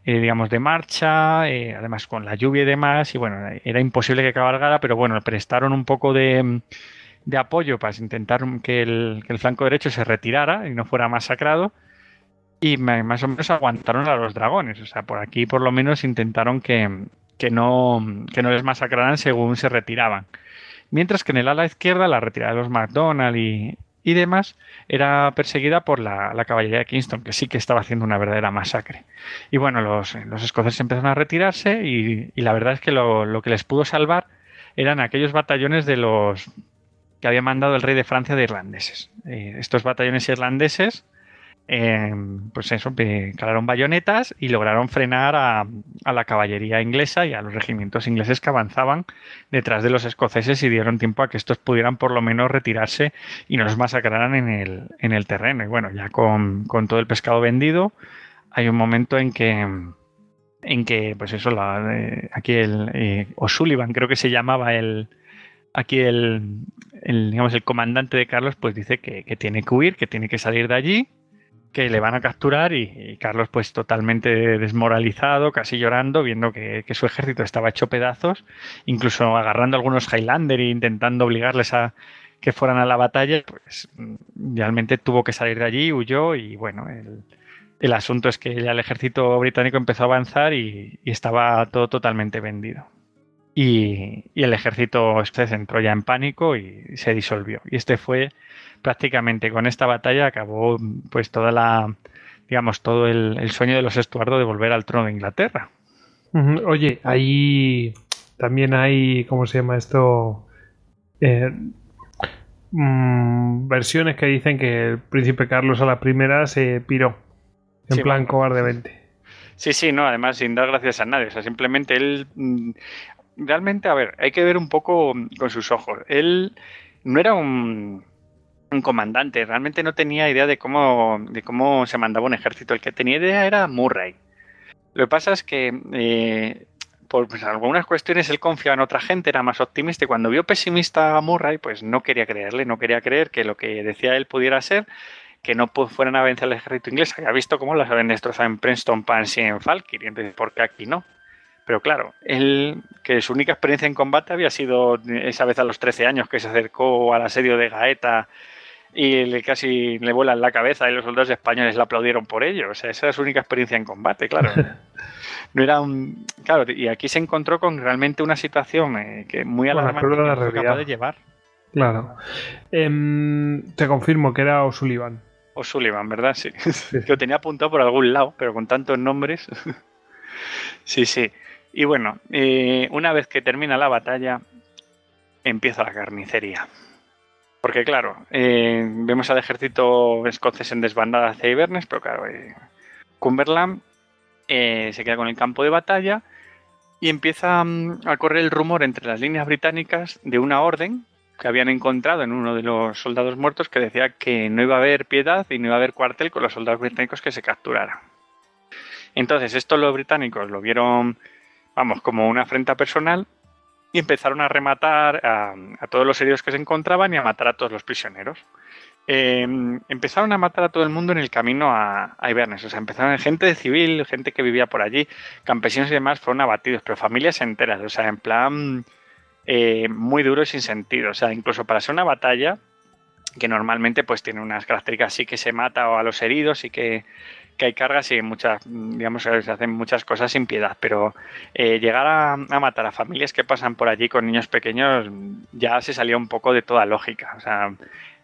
eh, digamos, de marcha, eh, además con la lluvia y demás, y bueno, era imposible que cabalgara, pero bueno, prestaron un poco de, de apoyo para intentar que el, que el flanco derecho se retirara y no fuera masacrado, y más o menos aguantaron a los dragones, o sea, por aquí por lo menos intentaron que, que, no, que no les masacraran según se retiraban. Mientras que en el ala izquierda, la retirada de los McDonald y, y demás era perseguida por la, la caballería de Kingston, que sí que estaba haciendo una verdadera masacre. Y bueno, los, los escoceses empezaron a retirarse y, y la verdad es que lo, lo que les pudo salvar eran aquellos batallones de los que había mandado el rey de Francia de irlandeses. Eh, estos batallones irlandeses, eh, pues eso, calaron bayonetas y lograron frenar a, la caballería inglesa y a los regimientos ingleses que avanzaban detrás de los escoceses y dieron tiempo a que estos pudieran por lo menos retirarse y no los masacraran en el, en el terreno. Y bueno, ya con, todo el pescado vendido, hay un momento en que en que pues eso la, eh, aquí el eh, O'Sullivan creo que se llamaba el aquí el, digamos el comandante de Carlos pues dice que tiene que huir que tiene que salir de allí que le van a capturar y, Carlos pues totalmente desmoralizado, casi llorando, viendo que, su ejército estaba hecho pedazos, incluso agarrando a algunos Highlander e intentando obligarles a que fueran a la batalla, pues realmente tuvo que salir de allí, huyó y bueno, el, el asunto es que ya el ejército británico empezó a avanzar y estaba todo totalmente vendido. Y, y, el ejército escocés entró ya en pánico y se disolvió. Y este fue prácticamente con esta batalla acabó pues toda la digamos todo el, el sueño de los Estuardo de volver al trono de Inglaterra. Oye, ahí también hay ¿cómo se llama esto? Eh, mmm, versiones que dicen que el príncipe Carlos a la primera se piró en Sí, plan bueno. cobardemente. Sí, sí, no, además sin dar gracias a nadie. O sea, simplemente él. mm, Realmente, a ver, hay que ver un poco con sus ojos. Él no era un, comandante, realmente no tenía idea de cómo, de cómo se mandaba un ejército. El que tenía idea era Murray. Lo que pasa es que eh, por pues, algunas cuestiones él confiaba en otra gente, era más optimista y cuando vio pesimista a Murray, pues no quería creerle, no quería creer que lo que decía él pudiera ser, que no fueran a vencer al ejército inglés. Había visto cómo las habían destrozado en Princeton, Pansy y en Falkirk, y entonces, ¿por qué aquí no? Pero claro, él, que su única experiencia en combate había sido esa vez a los 13 años que se acercó al asedio de Gaeta y le casi le vuelan la cabeza y los soldados españoles le aplaudieron por ello. O sea, esa era su única experiencia en combate, claro. No era un. Claro, y aquí se encontró con realmente una situación eh, que muy Bueno, alarmante que la no fue capaz de llevar. Claro. Em, te confirmo que era O'Sullivan. O Sullivan, ¿verdad? Sí. que lo tenía apuntado por algún lado, pero con tantos nombres. sí, sí. Y bueno, eh, una vez que termina la batalla, empieza la carnicería. Porque claro, eh, vemos al ejército escocés en desbandada hacia Inverness, pero claro, eh, Cumberland se queda con el campo de batalla y empieza mm, a correr el rumor entre las líneas británicas de una orden que habían encontrado en uno de los soldados muertos que decía que no iba a haber piedad y no iba a haber cuartel con los soldados británicos que se capturaran. Entonces, esto los británicos lo vieron, vamos, como una afrenta personal y empezaron a rematar a, todos los heridos que se encontraban y a matar a todos los prisioneros. Eh, empezaron a matar a todo el mundo en el camino a, a Inverness. O sea, empezaron gente civil, gente que vivía por allí, campesinos y demás fueron abatidos, pero familias enteras. O sea, en plan eh, muy duro y sin sentido. O sea, incluso para ser una batalla que normalmente pues tiene unas características sí que se mata a los heridos y que, que hay cargas y muchas, digamos, se hacen muchas cosas sin piedad, pero eh, llegar a, matar a familias que pasan por allí con niños pequeños ya se salía un poco de toda lógica. O sea,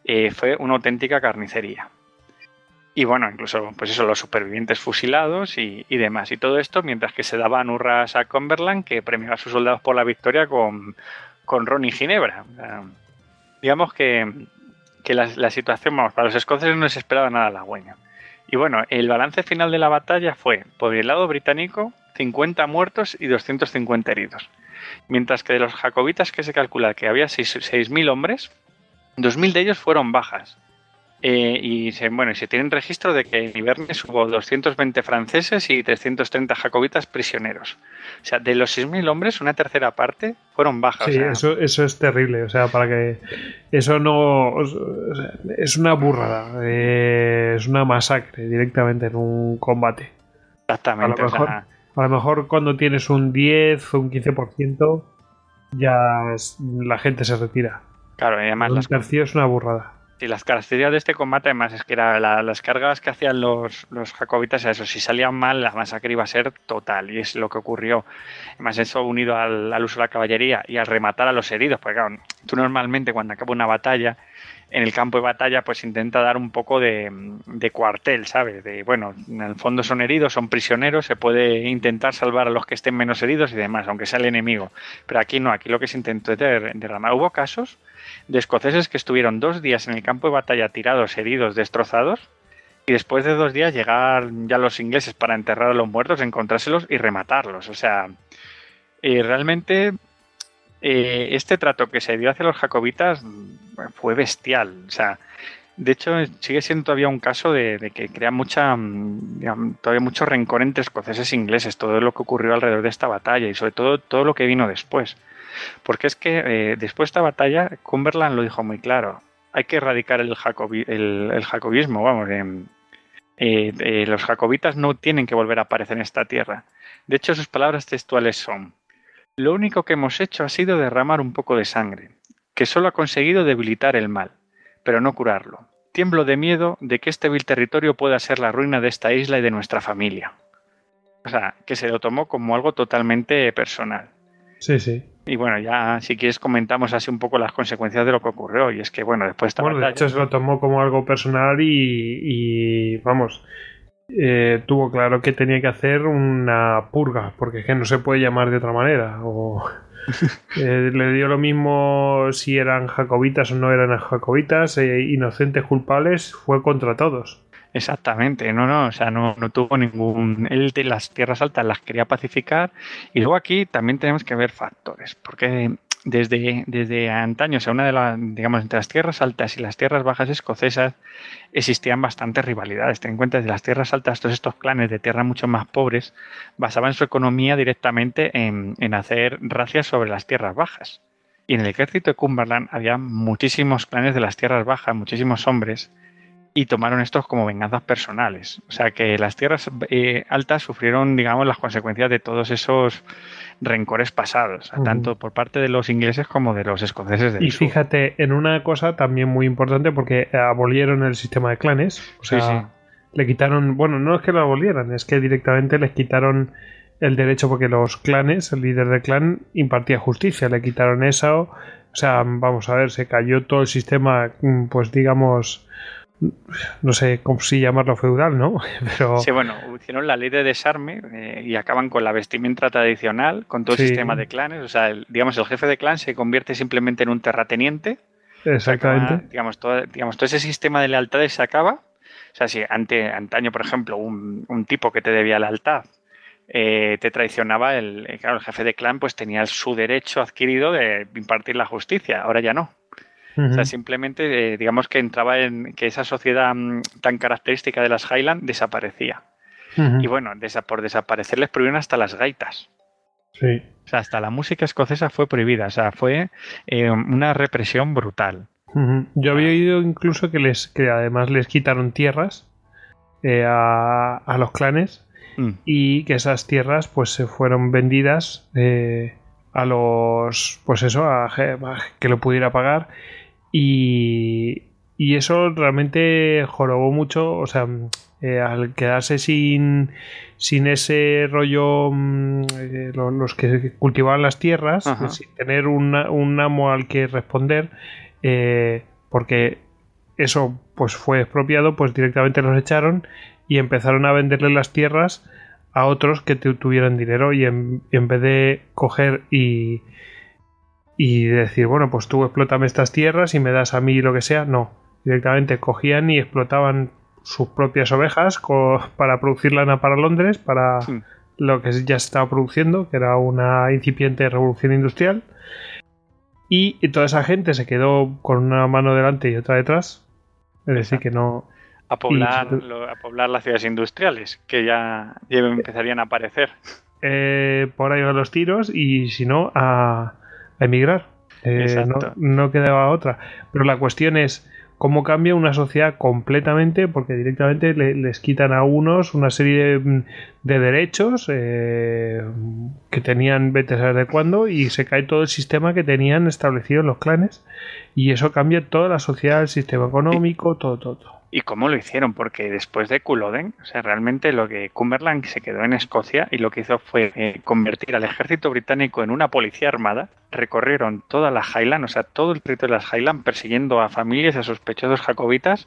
eh, fue una auténtica carnicería. Y bueno, incluso, pues eso, los supervivientes fusilados y, demás. Y todo esto mientras que se daban hurras a Cumberland, que premiaba a sus soldados por la victoria con, con Ron y Ginebra. Digamos que, que la, la, situación, vamos, para los escoceses no se esperaba nada halagüeña. Y bueno, el balance final de la batalla fue, por el lado británico, 50 muertos y 250 heridos. Mientras que de los jacobitas que se calcula que había 6.000 hombres, 2.000 de ellos fueron bajas. Eh, y se, bueno, se tienen registro de que en Inverness hubo 220 franceses y 330 jacobitas prisioneros. O sea, de los 6.000 hombres, una tercera parte fueron bajas. Sí, o sea, eso, eso es terrible. O sea, para que. Eso no. O sea, es una burrada. Eh, es una masacre directamente en un combate. Exactamente. A lo mejor, o sea, a lo mejor cuando tienes un 10 o un 15%, ya la gente se retira. Claro, y además un las, tercio es una burrada. Y las características de este combate, además, es que era la- las cargas que hacían los, los jacobitas, era eso, si salían mal, la masacre iba a ser total, y es lo que ocurrió. Además, eso unido al, al uso de la caballería y al rematar a los heridos, porque claro, tú normalmente cuando acaba una batalla, en el campo de batalla, pues intenta dar un poco de, cuartel, ¿sabes? De, bueno, en el fondo son heridos, son prisioneros, se puede intentar salvar a los que estén menos heridos y demás, aunque sea el enemigo. Pero aquí no, aquí lo que se intentó es der- derramar. Hubo casos de escoceses que estuvieron dos días en el campo de batalla tirados, heridos, destrozados, y después de dos días llegar ya los ingleses para enterrar a los muertos, encontrárselos y rematarlos. O sea, eh, realmente eh, este trato que se dio hacia los jacobitas mm, fue bestial. O sea, de hecho, sigue siendo todavía un caso de, que crea mucha, mm, todavía mucho rencor entre escoceses e ingleses, todo lo que ocurrió alrededor de esta batalla y sobre todo todo lo que vino después. Porque es que eh, después de esta batalla, Cumberland lo dijo muy claro. Hay que erradicar el, jacobi- el, jacobismo, vamos. em, eh, los jacobitas no tienen que volver a aparecer en esta tierra. De hecho, sus palabras textuales son, lo único que hemos hecho ha sido derramar un poco de sangre, que solo ha conseguido debilitar el mal, pero no curarlo. Tiemblo de miedo de que este vil territorio pueda ser la ruina de esta isla y de nuestra familia. O sea, que se lo tomó como algo totalmente personal. Sí, sí. Y bueno, ya si quieres comentamos así un poco las consecuencias de lo que ocurrió. Y es que, bueno, después esta Bueno, de hecho se lo tomó como algo personal y, y, vamos, eh, tuvo claro que tenía que hacer una purga, porque es que no se puede llamar de otra manera. O, eh, le dio lo mismo si eran jacobitas o no eran jacobitas, eh, inocentes, culpables, fue contra todos. Exactamente, no, no, o sea, no, no tuvo ningún. Él de las tierras altas las quería pacificar. Y luego aquí también tenemos que ver factores, porque desde, desde antaño, o sea, una de las, digamos, entre las tierras altas y las tierras bajas escocesas existían bastantes rivalidades. Ten en cuenta que las tierras altas, todos estos clanes de tierras mucho más pobres, basaban su economía directamente en, en hacer racias sobre las tierras bajas. Y en el ejército de Cumberland había muchísimos clanes de las tierras bajas, muchísimos hombres, y tomaron estos como venganzas personales. O sea que las tierras eh, altas sufrieron, digamos, las consecuencias de todos esos rencores pasados, tanto por parte de los ingleses como de los escoceses del Y sur. fíjate en una cosa también muy importante, porque abolieron el sistema de clanes. O sea, sí. le quitaron, bueno, no es que lo abolieran, es que directamente les quitaron el derecho porque los clanes, el líder del clan impartía justicia, le quitaron eso, o sea, vamos a ver, se cayó todo el sistema, mm, pues digamos, no sé cómo si llamarlo feudal, ¿no? Pero Sí, bueno, hicieron la ley de desarme eh, y acaban con la vestimenta tradicional, con todo Sí. el sistema de clanes. O sea, el- digamos, el jefe de clan se convierte simplemente en un terrateniente. exactamente. Acaba, digamos, todo, digamos, todo ese sistema de lealtades se acaba. O sea, si ante, antaño, por ejemplo, un, un tipo que te debía lealtad eh, te traicionaba, el, eh, claro, el jefe de clan pues tenía su derecho adquirido de impartir la justicia. Ahora ya no. O sea, simplemente, eh, digamos que entraba en que esa sociedad mm, tan característica de las Highland desaparecía. Y bueno, desa- por desaparecer les prohibieron hasta las gaitas. Sí. O sea, hasta la música escocesa fue prohibida. O sea, fue eh, una represión brutal. Yo había oído incluso que les que además les quitaron tierras eh, a, a los clanes Mm. y que esas tierras pues se fueron vendidas eh, a los pues eso a que lo pudiera pagar y, y eso realmente jorobó mucho o sea eh, al quedarse sin sin ese rollo mm, eh, lo- los que cultivaban las tierras sin tener una- un amo al que responder eh, porque eso pues fue expropiado pues directamente los echaron y empezaron a venderle las tierras a otros que tu- tuvieran dinero y en, y en vez de coger y y decir bueno pues tú explótame estas tierras y me das a mí lo que sea no directamente cogían y explotaban sus propias ovejas para producir lana para Londres para Sí. lo que ya se estaba produciendo que era una incipiente revolución industrial y, y toda esa gente se quedó con una mano delante y otra detrás es decir que no A poblar, Y- lo- a poblar las ciudades industriales, que ya, ya empezarían a aparecer. eh, por ahí van los tiros y si no, a, a emigrar. Eh, no, no quedaba otra. Pero la cuestión es cómo cambia una sociedad completamente, porque directamente le- les quitan a unos una serie de, de derechos eh, que tenían vete a saber de cuándo y se cae todo el sistema que tenían establecido en los clanes y eso cambia toda la sociedad, el sistema económico, todo, todo. todo. ¿Y cómo lo hicieron? Porque después de Culloden, o sea, realmente lo que Cumberland se quedó en Escocia y lo que hizo fue eh, convertir al ejército británico en una policía armada. Recorrieron toda la Highland, o sea, todo el territorio de las Highland, persiguiendo a familias, a sospechosos jacobitas,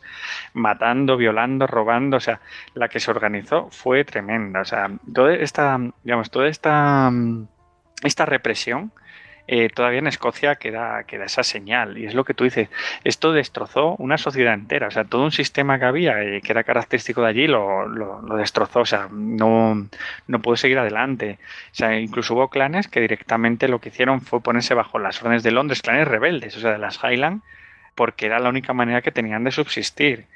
matando, violando, robando. O sea, la que se organizó fue tremenda. O sea, toda esta, digamos, toda esta, mm, esta represión. Eh, todavía en Escocia queda, queda esa señal y es lo que tú dices esto destrozó una sociedad entera, o sea, todo un sistema que había eh, que era característico de allí lo, lo- destrozó, o sea, no, no pudo seguir adelante. O sea, incluso hubo clanes que directamente lo que hicieron fue ponerse bajo las órdenes de Londres, clanes rebeldes, o sea, de las Highland, porque era la única manera que tenían de subsistir.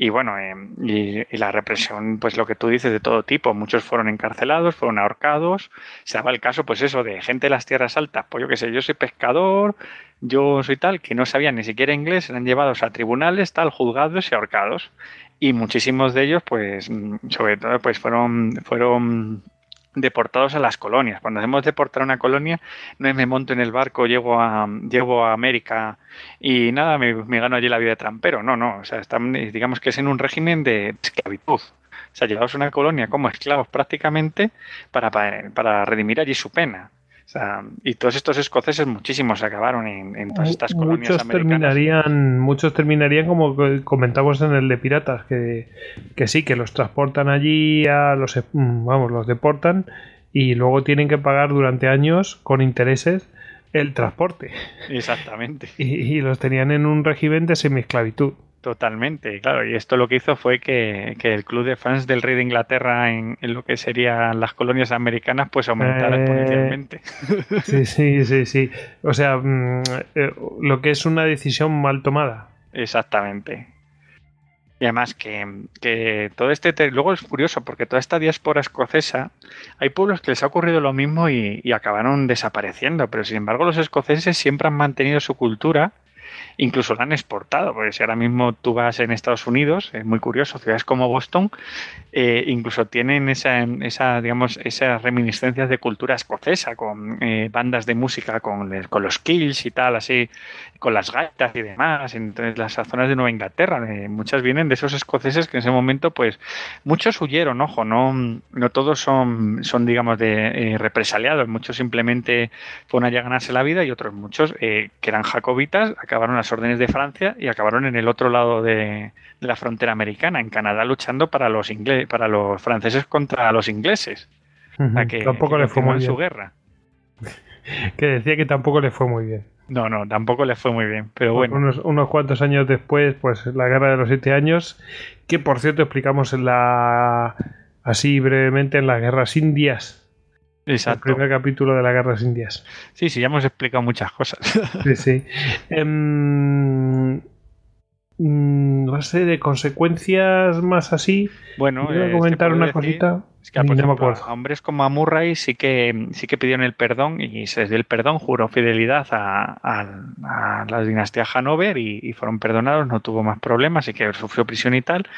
Y bueno, eh, y, la represión, pues lo que tú dices, de todo tipo. Muchos fueron encarcelados, fueron ahorcados. Se daba el caso, pues eso, de gente de las tierras altas. Pues yo qué sé, yo soy pescador, yo soy tal, que no sabían ni siquiera inglés, eran llevados a tribunales, tal, juzgados y ahorcados. Y muchísimos de ellos, pues, mm, sobre todo, pues fueron, fueron deportados a las colonias. Cuando hacemos deportar a una colonia, no es me monto en el barco, llego a, llego a América y nada, me, gano allí la vida de trampero. No, no, o sea, están, digamos que es en un régimen de esclavitud. O sea, llevados a una colonia como esclavos prácticamente para, para, para redimir allí su pena y todos estos escoceses, muchísimos acabaron en, todas estas colonias muchos Terminarían, muchos terminarían como comentamos en el de piratas, que, que sí, que los transportan allí, a los, mm, vamos, los deportan y luego tienen que pagar durante años con intereses el transporte. Exactamente. y, y los tenían en un régimen de semi-esclavitud. Totalmente, claro. Y esto lo que hizo fue que, el club de fans del rey de Inglaterra en, lo que serían las colonias americanas pues aumentara eh, exponencialmente. Sí, sí, sí, sí. O sea, mm, eh, lo que es una decisión mal tomada. Exactamente. Y además que, todo este... Luego es curioso porque toda esta diáspora escocesa, hay pueblos que les ha ocurrido lo mismo y, y acabaron desapareciendo, pero sin embargo los escoceses siempre han mantenido su cultura incluso la han exportado, porque si ahora mismo tú vas en Estados Unidos, es muy curioso, ciudades como Boston, eh, incluso tienen esa, esa, digamos, esas reminiscencias de cultura escocesa, con eh, bandas de música, con, con los kills y tal, así, con las gaitas y demás, entonces las zonas de Nueva Inglaterra, eh, muchas vienen de esos escoceses que en ese momento, pues, muchos huyeron, ojo, no, no todos son, son digamos, de represaliados, muchos simplemente fueron allá a ganarse la vida y otros muchos que eran jacobitas acabaron las órdenes de Francia y acabaron en el otro lado de, la frontera americana, en Canadá, luchando para los para los franceses contra los ingleses. que, tampoco le fue muy bien. su guerra. que decía que tampoco le fue muy bien. No, no, tampoco le fue muy bien. Pero bueno. Unos, cuantos años después, pues la guerra de los siete años, que por cierto explicamos en la. así brevemente en las guerras indias. Exacto. El primer capítulo de las guerras indias. Sí, sí, ya hemos explicado muchas cosas. sí, sí. Eh, no sé, de consecuencias más así. Bueno, voy a eh, comentar una cosita. Es que, por ejemplo, a hombres como a Murray sí que, sí que pidieron el perdón y se les dio el perdón, juró fidelidad a, la dinastía Hanover y, fueron perdonados, no tuvo más problemas y que sufrió prisión y tal.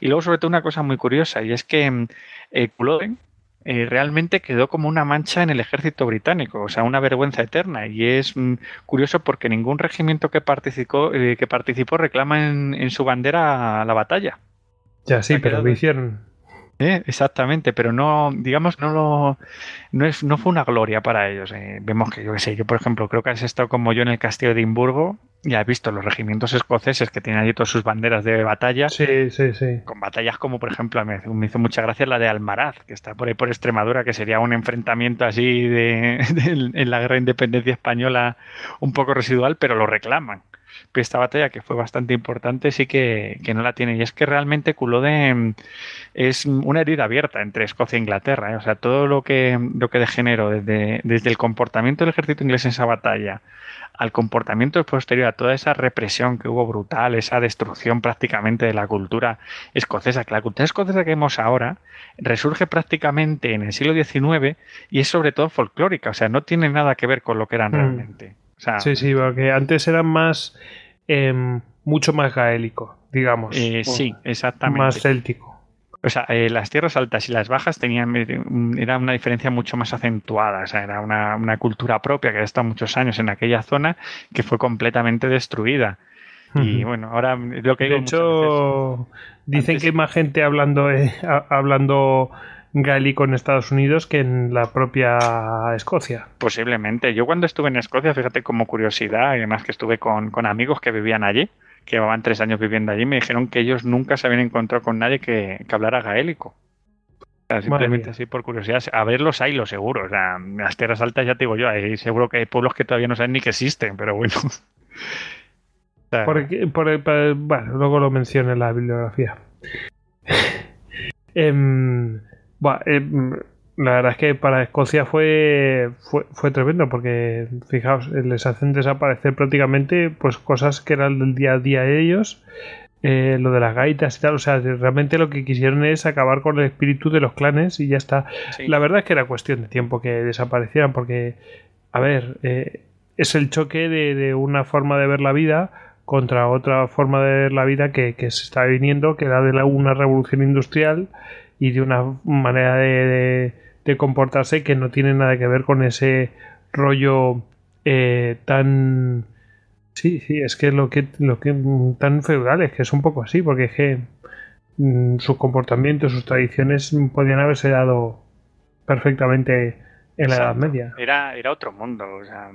Y luego, sobre todo, una cosa muy curiosa y es que eh, Culloden, eh, realmente quedó como una mancha en el ejército británico, o sea, una vergüenza eterna. Y es mm, curioso porque ningún regimiento que participó, eh, que participó reclama en, su bandera la batalla. Ya, sí, pero lo hicieron. ¿Eh? Exactamente, pero no, digamos, no lo, no es, no fue una gloria para ellos. Eh. Vemos que yo qué sé, yo por ejemplo creo que has estado como yo en el castillo de Edimburgo y has visto los regimientos escoceses que tienen allí todas sus banderas de batalla. Sí, sí, sí. Con batallas como por ejemplo me, hizo mucha gracia la de Almaraz, que está por ahí por Extremadura, que sería un enfrentamiento así de en la guerra de independencia española un poco residual, pero lo reclaman esta batalla, que fue bastante importante, sí que, no la tiene. Y es que realmente Culloden es una herida abierta entre Escocia e Inglaterra. ¿eh? O sea, todo lo que, lo que degeneró desde, desde el comportamiento del ejército inglés en esa batalla al comportamiento posterior, a toda esa represión que hubo brutal, esa destrucción prácticamente de la cultura escocesa, que la cultura escocesa que vemos ahora resurge prácticamente en el siglo XIX y es sobre todo folclórica, o sea, no tiene nada que ver con lo que eran mm. realmente sí, sí, porque antes eran más. Em, mucho más gaélico, digamos. Eh, sí, exactamente. Más céltico. O sea, eh, las tierras altas y las bajas tenían eh, era una diferencia mucho más acentuada. O sea, era una, cultura propia que ha estado muchos años en aquella zona que fue completamente destruida. Y bueno, ahora lo que De hecho, dicen que hay más gente hablando, hablando gaélico en Estados Unidos que en la propia Escocia. Posiblemente. Yo cuando estuve en Escocia, fíjate como curiosidad, y además que estuve con, amigos que vivían allí, que llevaban tres años viviendo allí, me dijeron que ellos nunca se habían encontrado con nadie que, hablara gaélico. simplemente así por curiosidad. A verlos hay, lo seguro. O sea, las tierras altas ya te digo yo, hay seguro que hay pueblos que todavía no saben ni que existen, pero bueno. bueno, luego lo menciono en la bibliografía. Em, eh, mm, la verdad es que para Escocia fue, fue, tremendo porque, fijaos, les hacen desaparecer prácticamente pues cosas que eran del día a día de ellos. eh, lo de las gaitas y tal. O sea, realmente lo que quisieron es acabar con el espíritu de los clanes y ya está. Sí. La verdad es que era cuestión de tiempo que desaparecieran porque, a ver, eh, es el choque de, de una forma de ver la vida contra otra forma de ver la vida que, que se está viniendo, que da de la- una revolución industrial y de una manera de, de- de comportarse que no tiene nada que ver con ese rollo eh, tan... Sí, sí, es que lo que, lo que tan feudal es que es un poco así, porque es que mm, sus comportamientos, sus tradiciones podían haberse dado perfectamente en la Edad. Media. Era, era otro mundo. O sea,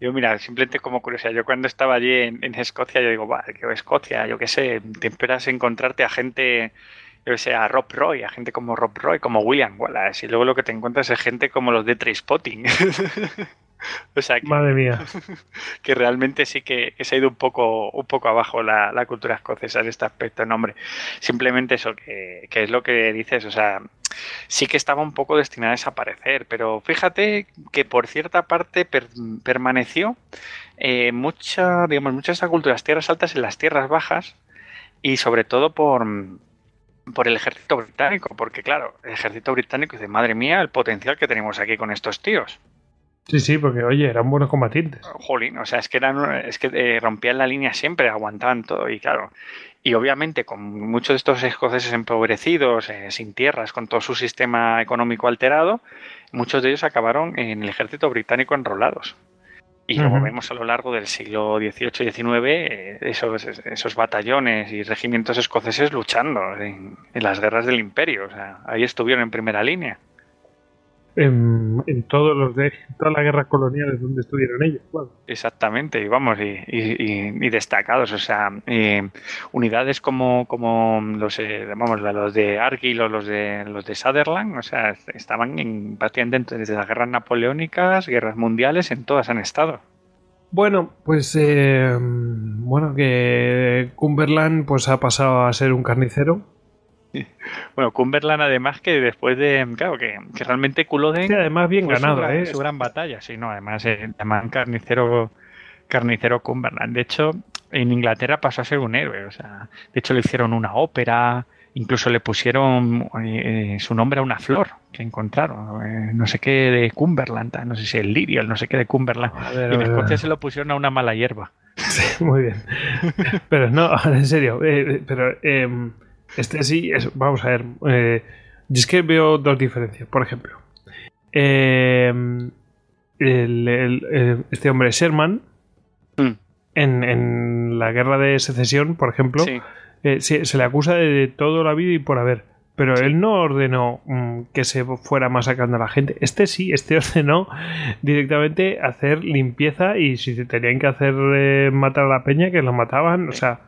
yo, mira, simplemente como curiosidad, yo cuando estaba allí en, en Escocia, yo digo, va, que Escocia, yo qué sé, te esperas encontrarte a gente, yo sé, a Rob Roy, a gente como Rob Roy, como William Wallace, y luego lo que te encuentras es gente como los de Trainspotting. o sea, que, Madre mía. que realmente sí que, que se ha ido un poco, un poco abajo la, la cultura escocesa en este aspecto, no, hombre. Simplemente eso, que, que es lo que dices, o sea, sí que estaba un poco destinada a desaparecer, pero fíjate que por cierta parte per- permaneció eh, mucha, digamos, muchas de estas culturas tierras altas en las tierras bajas y sobre todo por, por el ejército británico, porque claro, el ejército británico dice, madre mía, el potencial que tenemos aquí con estos tíos. Sí, sí, porque oye, eran buenos combatientes. Jolín, o sea, es que eran, es que eh, rompían la línea siempre, aguantaban todo y claro. Y obviamente con muchos de estos escoceses empobrecidos, eh, sin tierras, con todo su sistema económico alterado, muchos de ellos acabaron en el ejército británico enrolados. Y luego Ujú. vemos a lo largo del siglo XVIII y XIX eh, esos, esos batallones y regimientos escoceses luchando en, en las guerras del imperio. O sea, ahí estuvieron en primera línea. En, en todos los de todas las guerras coloniales donde estuvieron ellos. Exactamente, y vamos, y, y- y- y destacados, o sea, eh, unidades como, como los, eh, vamos, los de Argyll o los de los de Sutherland, o sea, estaban en, prácticamente desde las guerras napoleónicas, guerras mundiales, en todas han estado. Bueno, pues eh, bueno, que Cumberland pues ha pasado a ser un carnicero. Bueno, Cumberland además que después de, claro, que, que realmente Culloden Sí, además bien ganado, gran- ¿eh? su gran batalla, sí, no, además eh, llaman carnicero carnicero Cumberland. De hecho, en Inglaterra pasó a ser un héroe, o sea, de hecho le hicieron una ópera, incluso le pusieron eh, su nombre a una flor que encontraron, eh, no sé qué de Cumberland, no sé si el lirio, el no sé qué de Cumberland. Ver, Y en Escocia se lo pusieron a una mala hierba. Sí, muy bien. Pero no, en serio. eh, eh, pero eh, este sí, es- vamos a ver. eh, yo es que veo dos diferencias. Por ejemplo, eh, el- el- el- este hombre Sherman, Mm. en, en la guerra de secesión, por ejemplo, Sí, eh, se, se le acusa de todo la vida y por haber. Pero él no ordenó mm, que se fuera masacrando a la gente. Este sí, este ordenó directamente hacer limpieza y si se tenían que hacer eh, matar a la peña, que lo mataban. O sea,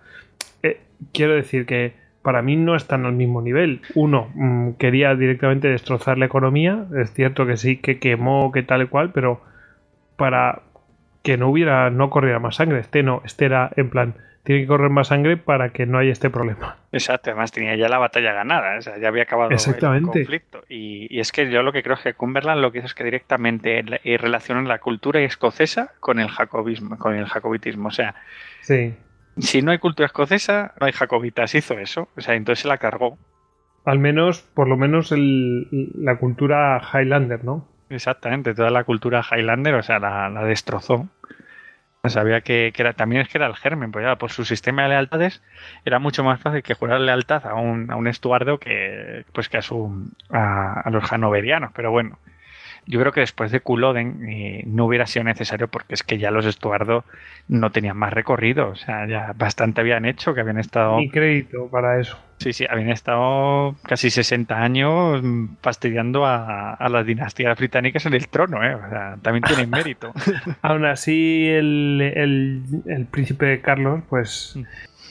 eh, quiero decir que para mí no están al mismo nivel. Uno mm, quería directamente destrozar la economía. Es cierto que sí, que quemó, que tal y cual, pero para que no hubiera, no corriera más sangre. Este no, este era en plan, tiene que correr más sangre para que no haya este problema. Exacto, además tenía ya la batalla ganada, o sea, ya había acabado Exactamente. el conflicto. Y, y es que yo lo que creo es que Cumberland lo que hizo es que directamente eh, relacionan la cultura escocesa con el jacobismo, con el jacobitismo. O sea, Sí. Si no hay cultura escocesa, no hay jacobitas. Hizo eso, o sea, entonces se la cargó. Al menos, por lo menos el- la cultura Highlander, ¿no? Exactamente, toda la cultura Highlander, o sea, la, la destrozó. Sabía que, que era, también es que era el germen, pues ya por su sistema de lealtades era mucho más fácil que jurar lealtad a un, a un estuardo que, pues que a, su, a, a los hanoverianos. Pero bueno, yo creo que después de Culloden eh, no hubiera sido necesario porque es que ya los estuardos no tenían más recorrido, o sea, ya bastante habían hecho, que habían estado... Ni crédito para eso. Sí, sí, habían estado casi 60 años mm, fastidiando a, a las dinastías británicas en el trono, ¿eh? O sea, también tienen mérito. Aún así, el, el, el príncipe Carlos, pues, Mm.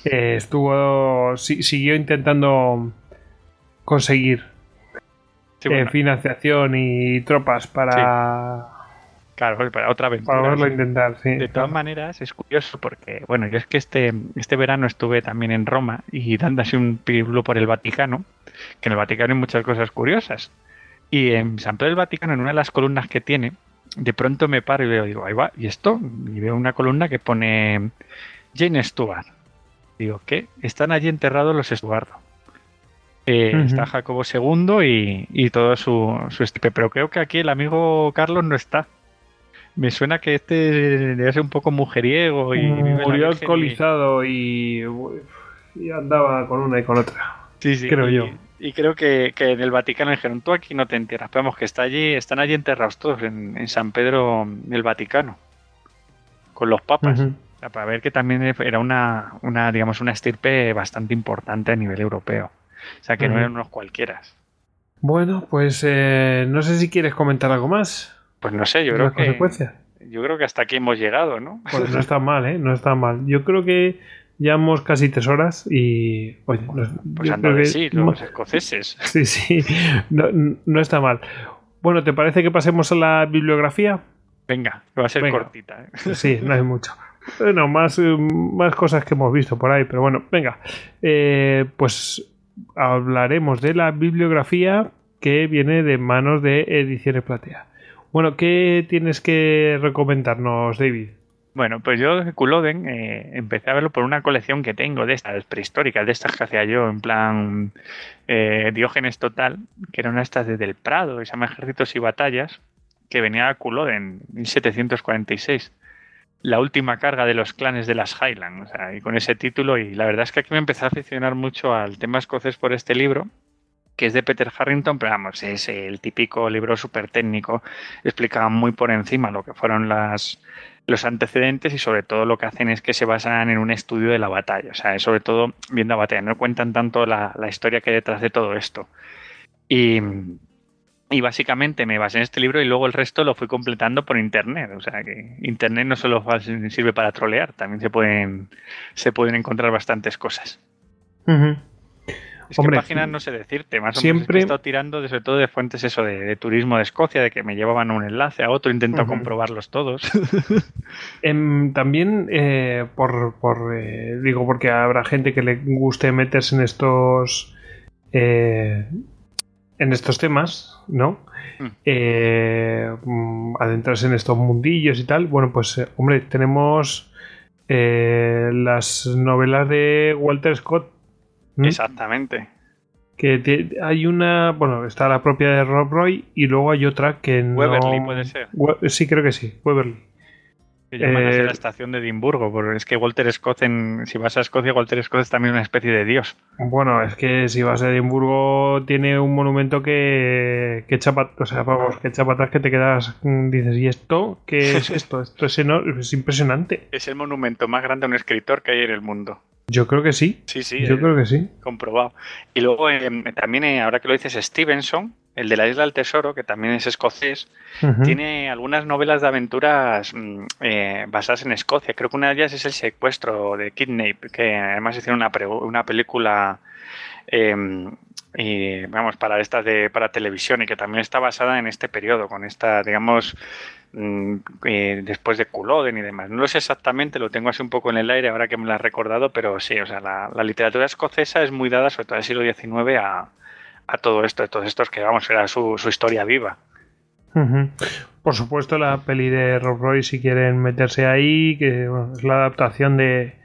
eh, estuvo. si- siguió intentando conseguir Sí, eh, financiación y tropas para, claro, para otra aventura. para volverlo a intentar, sí. De todas maneras, es curioso porque, bueno, yo es que este, este verano estuve también en Roma y dando así un pirulo por el Vaticano, que en el Vaticano hay muchas cosas curiosas. Y en San Pedro del Vaticano, en una de las columnas que tiene, de pronto me paro y veo, digo, ahí va, ¿y esto? Y veo una columna que pone Jane Stewart. Digo, ¿qué? Están allí enterrados los Estuardo. Eh. Está Jacobo II y, y todo su, su estirpe. Pero creo que aquí el amigo Carlos no está. Me suena que este debe ser un poco mujeriego y la Murió y- alcoholizado y, y andaba con una y con otra. Sí, sí, creo y, yo. Y creo que, que en el Vaticano dijeron, tú aquí no te entierras. Pero vamos, que está allí, están allí enterrados todos en, en San Pedro del Vaticano. Con los papas. Para ver que también era una, una, digamos, una estirpe bastante importante a nivel europeo. O sea, que no eran unos cualquieras. Bueno, pues eh, no sé si quieres comentar algo más. Pues no sé, yo creo que consecuencias. yo creo que hasta aquí hemos llegado, ¿no? Pues no está mal, ¿eh? No está mal. Yo creo que llevamos casi tres horas y... Oye, no- Pues anda que- sí, los escoceses. Sí, sí, no, no está mal. Bueno, ¿te parece que pasemos a la bibliografía? Venga, va a ser Venga. cortita. ¿eh? Sí, no hay mucho. Bueno, más, eh, más cosas que hemos visto por ahí, pero bueno, venga. Eh, pues hablaremos de la bibliografía que viene de manos de Ediciones Platea. Bueno, ¿qué tienes que recomendarnos, David? Bueno, pues yo de Culloden eh, empecé a verlo por una colección que tengo de estas prehistóricas, de estas que hacía yo, en plan eh, Diógenes Total, que eran estas de Del Prado, que se llama Ejércitos y Batallas, que venía a Culloden, 1746. La última carga de los clanes de las Highlands, o sea, y con ese título, y la verdad es que aquí me empecé a aficionar mucho al tema escocés por este libro, que es de Peter Harrington, pero vamos, es el típico libro súper técnico, explica muy por encima lo que fueron las, los antecedentes y sobre todo lo que hacen es que se basan en un estudio de la batalla, o sea, sobre todo viendo la batalla, no cuentan tanto la, la historia que hay detrás de todo esto. Y, y básicamente me basé en este libro y luego el resto lo fui completando por internet, o sea que internet no solo sirve para trolear, también se pueden, se pueden encontrar bastantes cosas. Es Hombre, que páginas no sé decirte, más o menos siempre- he estado tirando de, sobre todo de fuentes eso de, de turismo de Escocia, de que me llevaban un enlace a otro, intento Ujú. comprobarlos todos. Em, también, eh, por, por, eh, digo, porque habrá gente que le guste meterse en estos eh, en estos temas, ¿no? Mm. Eh, mm, adentrarse en estos mundillos y tal. Bueno, pues, eh, hombre, tenemos eh, las novelas de Walter Scott. Exactamente. Que te- hay una, bueno, está la propia de Rob Roy y luego hay otra que no. Weberly puede ser. We- sí, creo que sí, Weberly. Así Eh, la estación de Edimburgo, porque es que Walter Scott, en, si vas a Escocia, Walter Scott es también una especie de dios. Bueno, es que si vas a Edimburgo tiene un monumento que, que echa o sea, vamos, que echa que te quedas, mm, dices, ¿y esto? ¿Qué es esto? Esto es, eno- es impresionante. Es el monumento más grande a un escritor que hay en el mundo. Yo creo que sí. Sí, sí, Yo eh, creo que sí. comprobado. Y luego eh, también, eh, ahora que lo dices, Stevenson, el de la Isla del Tesoro, que también es escocés, tiene algunas novelas de aventuras mm, eh, basadas en Escocia. Creo que una de ellas es El secuestro de Kidnap, que además hicieron una, pre- una película, eh, y, vamos, para estas de para televisión y que también está basada en este periodo, con esta, digamos, mm, eh, después de Culloden y demás. No lo sé exactamente, lo tengo así un poco en el aire ahora que me lo has recordado, pero sí, o sea, la, literatura escocesa es muy dada, sobre todo del siglo XIX, a, a todo esto, a todos estos que, vamos, era su, su historia viva. Por supuesto, la peli de Rob Roy, si quieren meterse ahí, que bueno, es la adaptación de,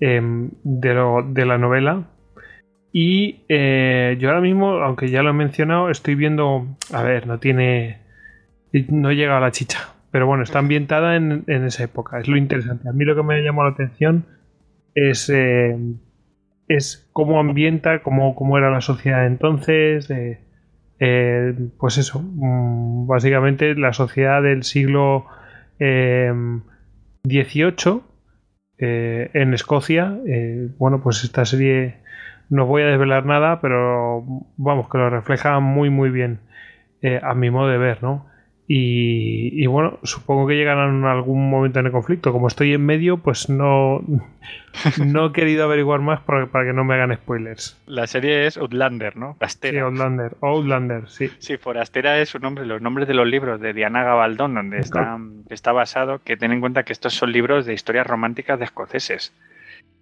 em, de, lo- de la novela. Y eh, yo ahora mismo, aunque ya lo he mencionado, estoy viendo. A ver, no tiene. No llega a la chicha. Pero bueno, está ambientada en, en esa época. Es lo interesante. A mí lo que me llamó la atención es. eh, es cómo ambienta, cómo, cómo era la sociedad entonces. eh, eh, pues eso, mm, básicamente la sociedad del siglo XVIII en Escocia. bueno, pues esta serie no voy a desvelar nada, pero vamos, que lo refleja muy, muy bien eh, a mi modo de ver, ¿no? Y, y bueno, supongo que llegarán en algún momento en el conflicto. Como estoy en medio, pues no, no he querido averiguar más para, para que no me hagan spoilers. La serie es Outlander, ¿no? Sí, Forastera. Outlander, Outlander, sí. Sí, Forastera es su nombre, los nombres de los libros de Diana Gabaldón, donde está, está basado, que ten en cuenta que estos son libros de historias románticas de escoceses.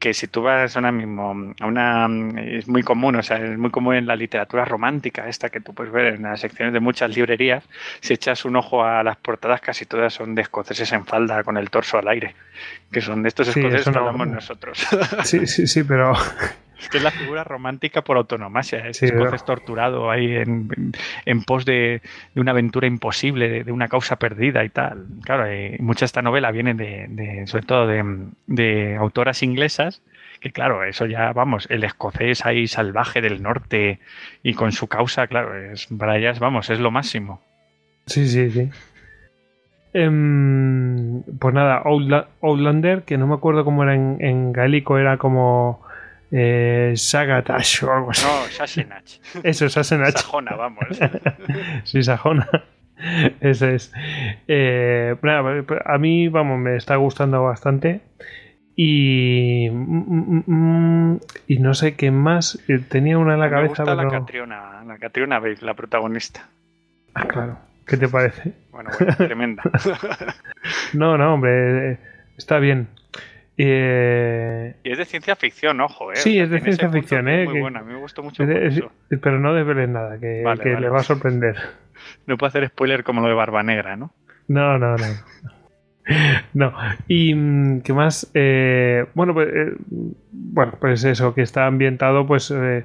Que si tú vas ahora mismo a una es muy común, o sea, es muy común en la literatura romántica esta que tú puedes ver en las secciones de muchas librerías, si echas un ojo a las portadas casi todas son de escoceses en falda con el torso al aire, que son de estos escoceses que no- hablamos nosotros. Sí, sí, sí, pero Es que es la figura romántica por autonomasia. Es Sí, escocés torturado ahí en, en- en pos de, de una aventura imposible, de, de una causa perdida y tal. Claro, eh, mucha esta novela viene de, de- sobre todo de, de autoras inglesas, que claro, eso ya, vamos, el escocés ahí salvaje del norte y con su causa, claro, es, para ellas, vamos, es lo máximo. Sí, sí, sí. Em, pues nada, Outla- Outlander, que no me acuerdo cómo era en, en gaélico, era como eh, Sagatash o algo así. No, Sassenach. Eso, Sassenach. Sajona, vamos. sí, Sajona. Eso es. Eh, nada, a mí, vamos, me está gustando bastante. Y. mm, mm, mm, y no sé qué más. eh, Tenía una en la Me cabeza, gusta la pero. Catriona, la Catriona Bale, la protagonista. Ah, claro. ¿Qué te parece? Bueno, bueno, tremenda. No, no, hombre. eh, Está bien. Eh, Y es de ciencia ficción, ojo, ¿eh? Sí, es de ciencia ficción, muy, ¿eh? Muy que- buena, a mí me gustó mucho. es es- pero no desveles nada, que, Vale, que vale. le va a sorprender. No puedo hacer spoiler como lo de Barba Negra, ¿no? No, no, no. No. Y mm, qué más. Eh, bueno, pues eh, bueno, pues eso, que está ambientado, pues eh,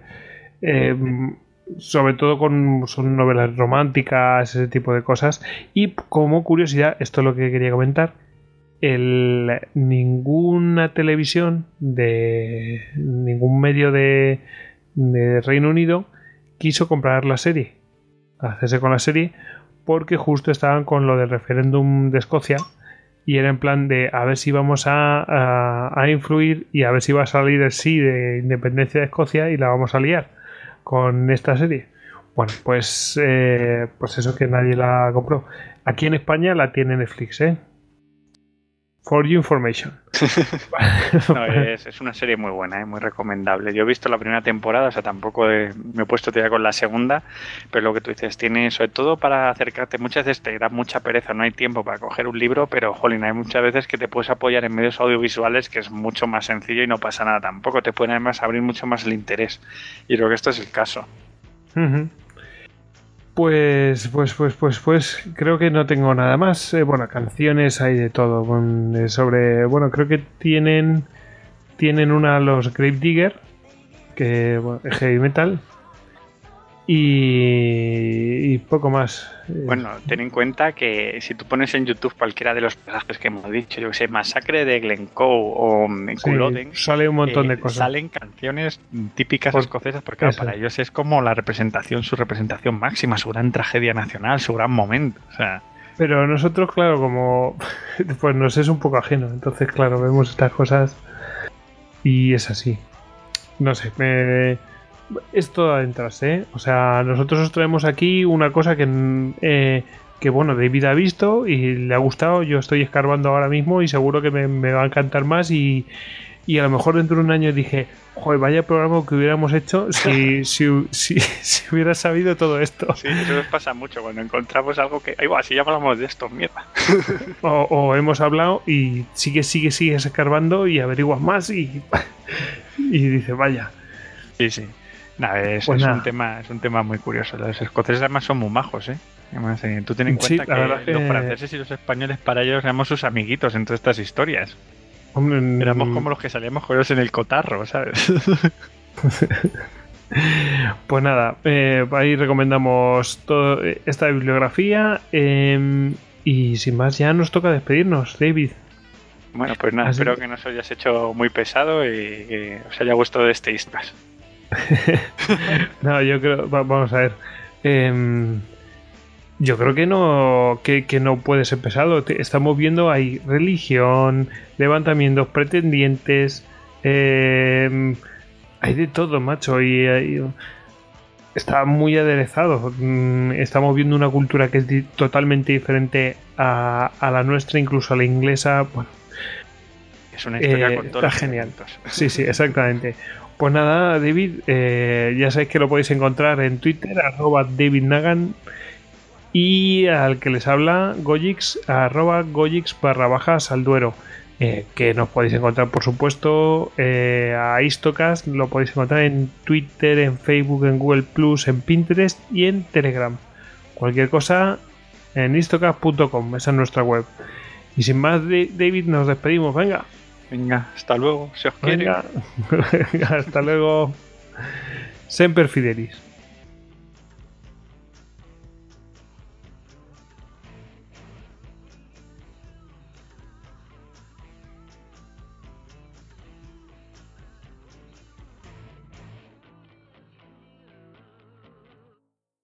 sobre todo con son novelas románticas, ese tipo de cosas. Y como curiosidad, esto es lo que quería comentar. Ninguna televisión de ningún medio de, Reino Unido quiso comprar la serie, hacerse con la serie, porque justo estaban con lo del referéndum de Escocia y era en plan de a ver si vamos a influir y a ver si va a salir el sí de independencia de Escocia y la vamos a liar con esta serie. Bueno, pues, eh, pues eso que nadie la compró. Aquí en España la tiene Netflix, ¿eh? For your information. No, es, es una serie muy buena, ¿eh? muy recomendable. Yo he visto la primera temporada, o sea, tampoco he- me he puesto todavía con la segunda, pero lo que tú dices, tiene, sobre todo para acercarte, muchas veces te da mucha pereza, no hay tiempo para coger un libro, pero, jolín, hay muchas veces que te puedes apoyar en medios audiovisuales que es mucho más sencillo y no pasa nada tampoco, te pueden además abrir mucho más el interés. Y creo que esto es el caso. Ujú. Pues, pues, pues, pues, pues, creo que no tengo nada más. Eh, bueno, canciones hay de todo. eh, sobre, bueno, creo que tienen, tienen una los Grave Digger, que bueno, es heavy metal. Y, y poco más. Eh, Bueno, ten en cuenta que si tú pones en YouTube cualquiera de los pasajes que hemos dicho, yo que sé, Masacre de Glencoe o mm, sí, Culloden, sale un montón eh, de cosas. Salen canciones típicas Por- escocesas porque claro, para ellos es como la representación, su representación máxima, su gran tragedia nacional, su gran momento. O sea, Pero nosotros, claro, como pues nos es un poco ajeno. Entonces, claro, vemos estas cosas y es así. No sé, me... es todo adentrarse, ¿eh? O sea, nosotros os traemos aquí una cosa que, eh, que, bueno, David ha visto y le ha gustado. Yo estoy escarbando ahora mismo y seguro que me, me va a encantar más y, y a lo mejor dentro de un año dije, joder, vaya programa que hubiéramos hecho si, si, si, si hubiera sabido todo esto. sí, eso nos pasa mucho cuando encontramos algo que. Ay, va, si ya hablamos de esto, mierda. O, o hemos hablado y sigue, sigue, sigues escarbando y averiguas más y, y dice, vaya. Sí, sí. Nada, es, Pues es un tema, es un tema muy curioso. Los escoceses además son muy majos, ¿eh? Tú ten en Sí, cuenta que, que- los franceses y los españoles para ellos éramos sus amiguitos en todas estas historias. Hombre, mm, Éramos como los que salíamos con ellos en el cotarro, ¿sabes? Pues nada, eh, ahí recomendamos todo, eh, esta bibliografía eh, y sin más ya nos toca despedirnos, David. Bueno, pues nada, Así espero que- que no os hayas hecho muy pesado y que os haya gustado este Istras. No, yo creo, va- vamos a ver. Em, yo creo que no, que, que no puede ser pesado. Estamos viendo hay religión, levantamientos, pretendientes, em, hay de todo, macho, y, y- está muy aderezado. Mm, Estamos viendo una cultura que es di- totalmente diferente a, a la nuestra, incluso a la inglesa. Bueno, Es una historia Eh, con todos está genial. elementos. Sí, sí, exactamente. Pues nada, David, eh, ya sabéis que lo podéis encontrar en Twitter, arroba David Nagan, y al que les habla, Gojix, arroba Gojix barra baja Salduero. Eh, que nos podéis encontrar, por supuesto, eh, a Istocast, lo podéis encontrar en Twitter, en Facebook, en Google Plus, en Pinterest y en Telegram. Cualquier cosa en istocast.com, esa es nuestra web. Y sin más, Da- David, nos despedimos. Venga, Venga, hasta luego, si os quiere. venga, hasta luego. Semper Fidelis.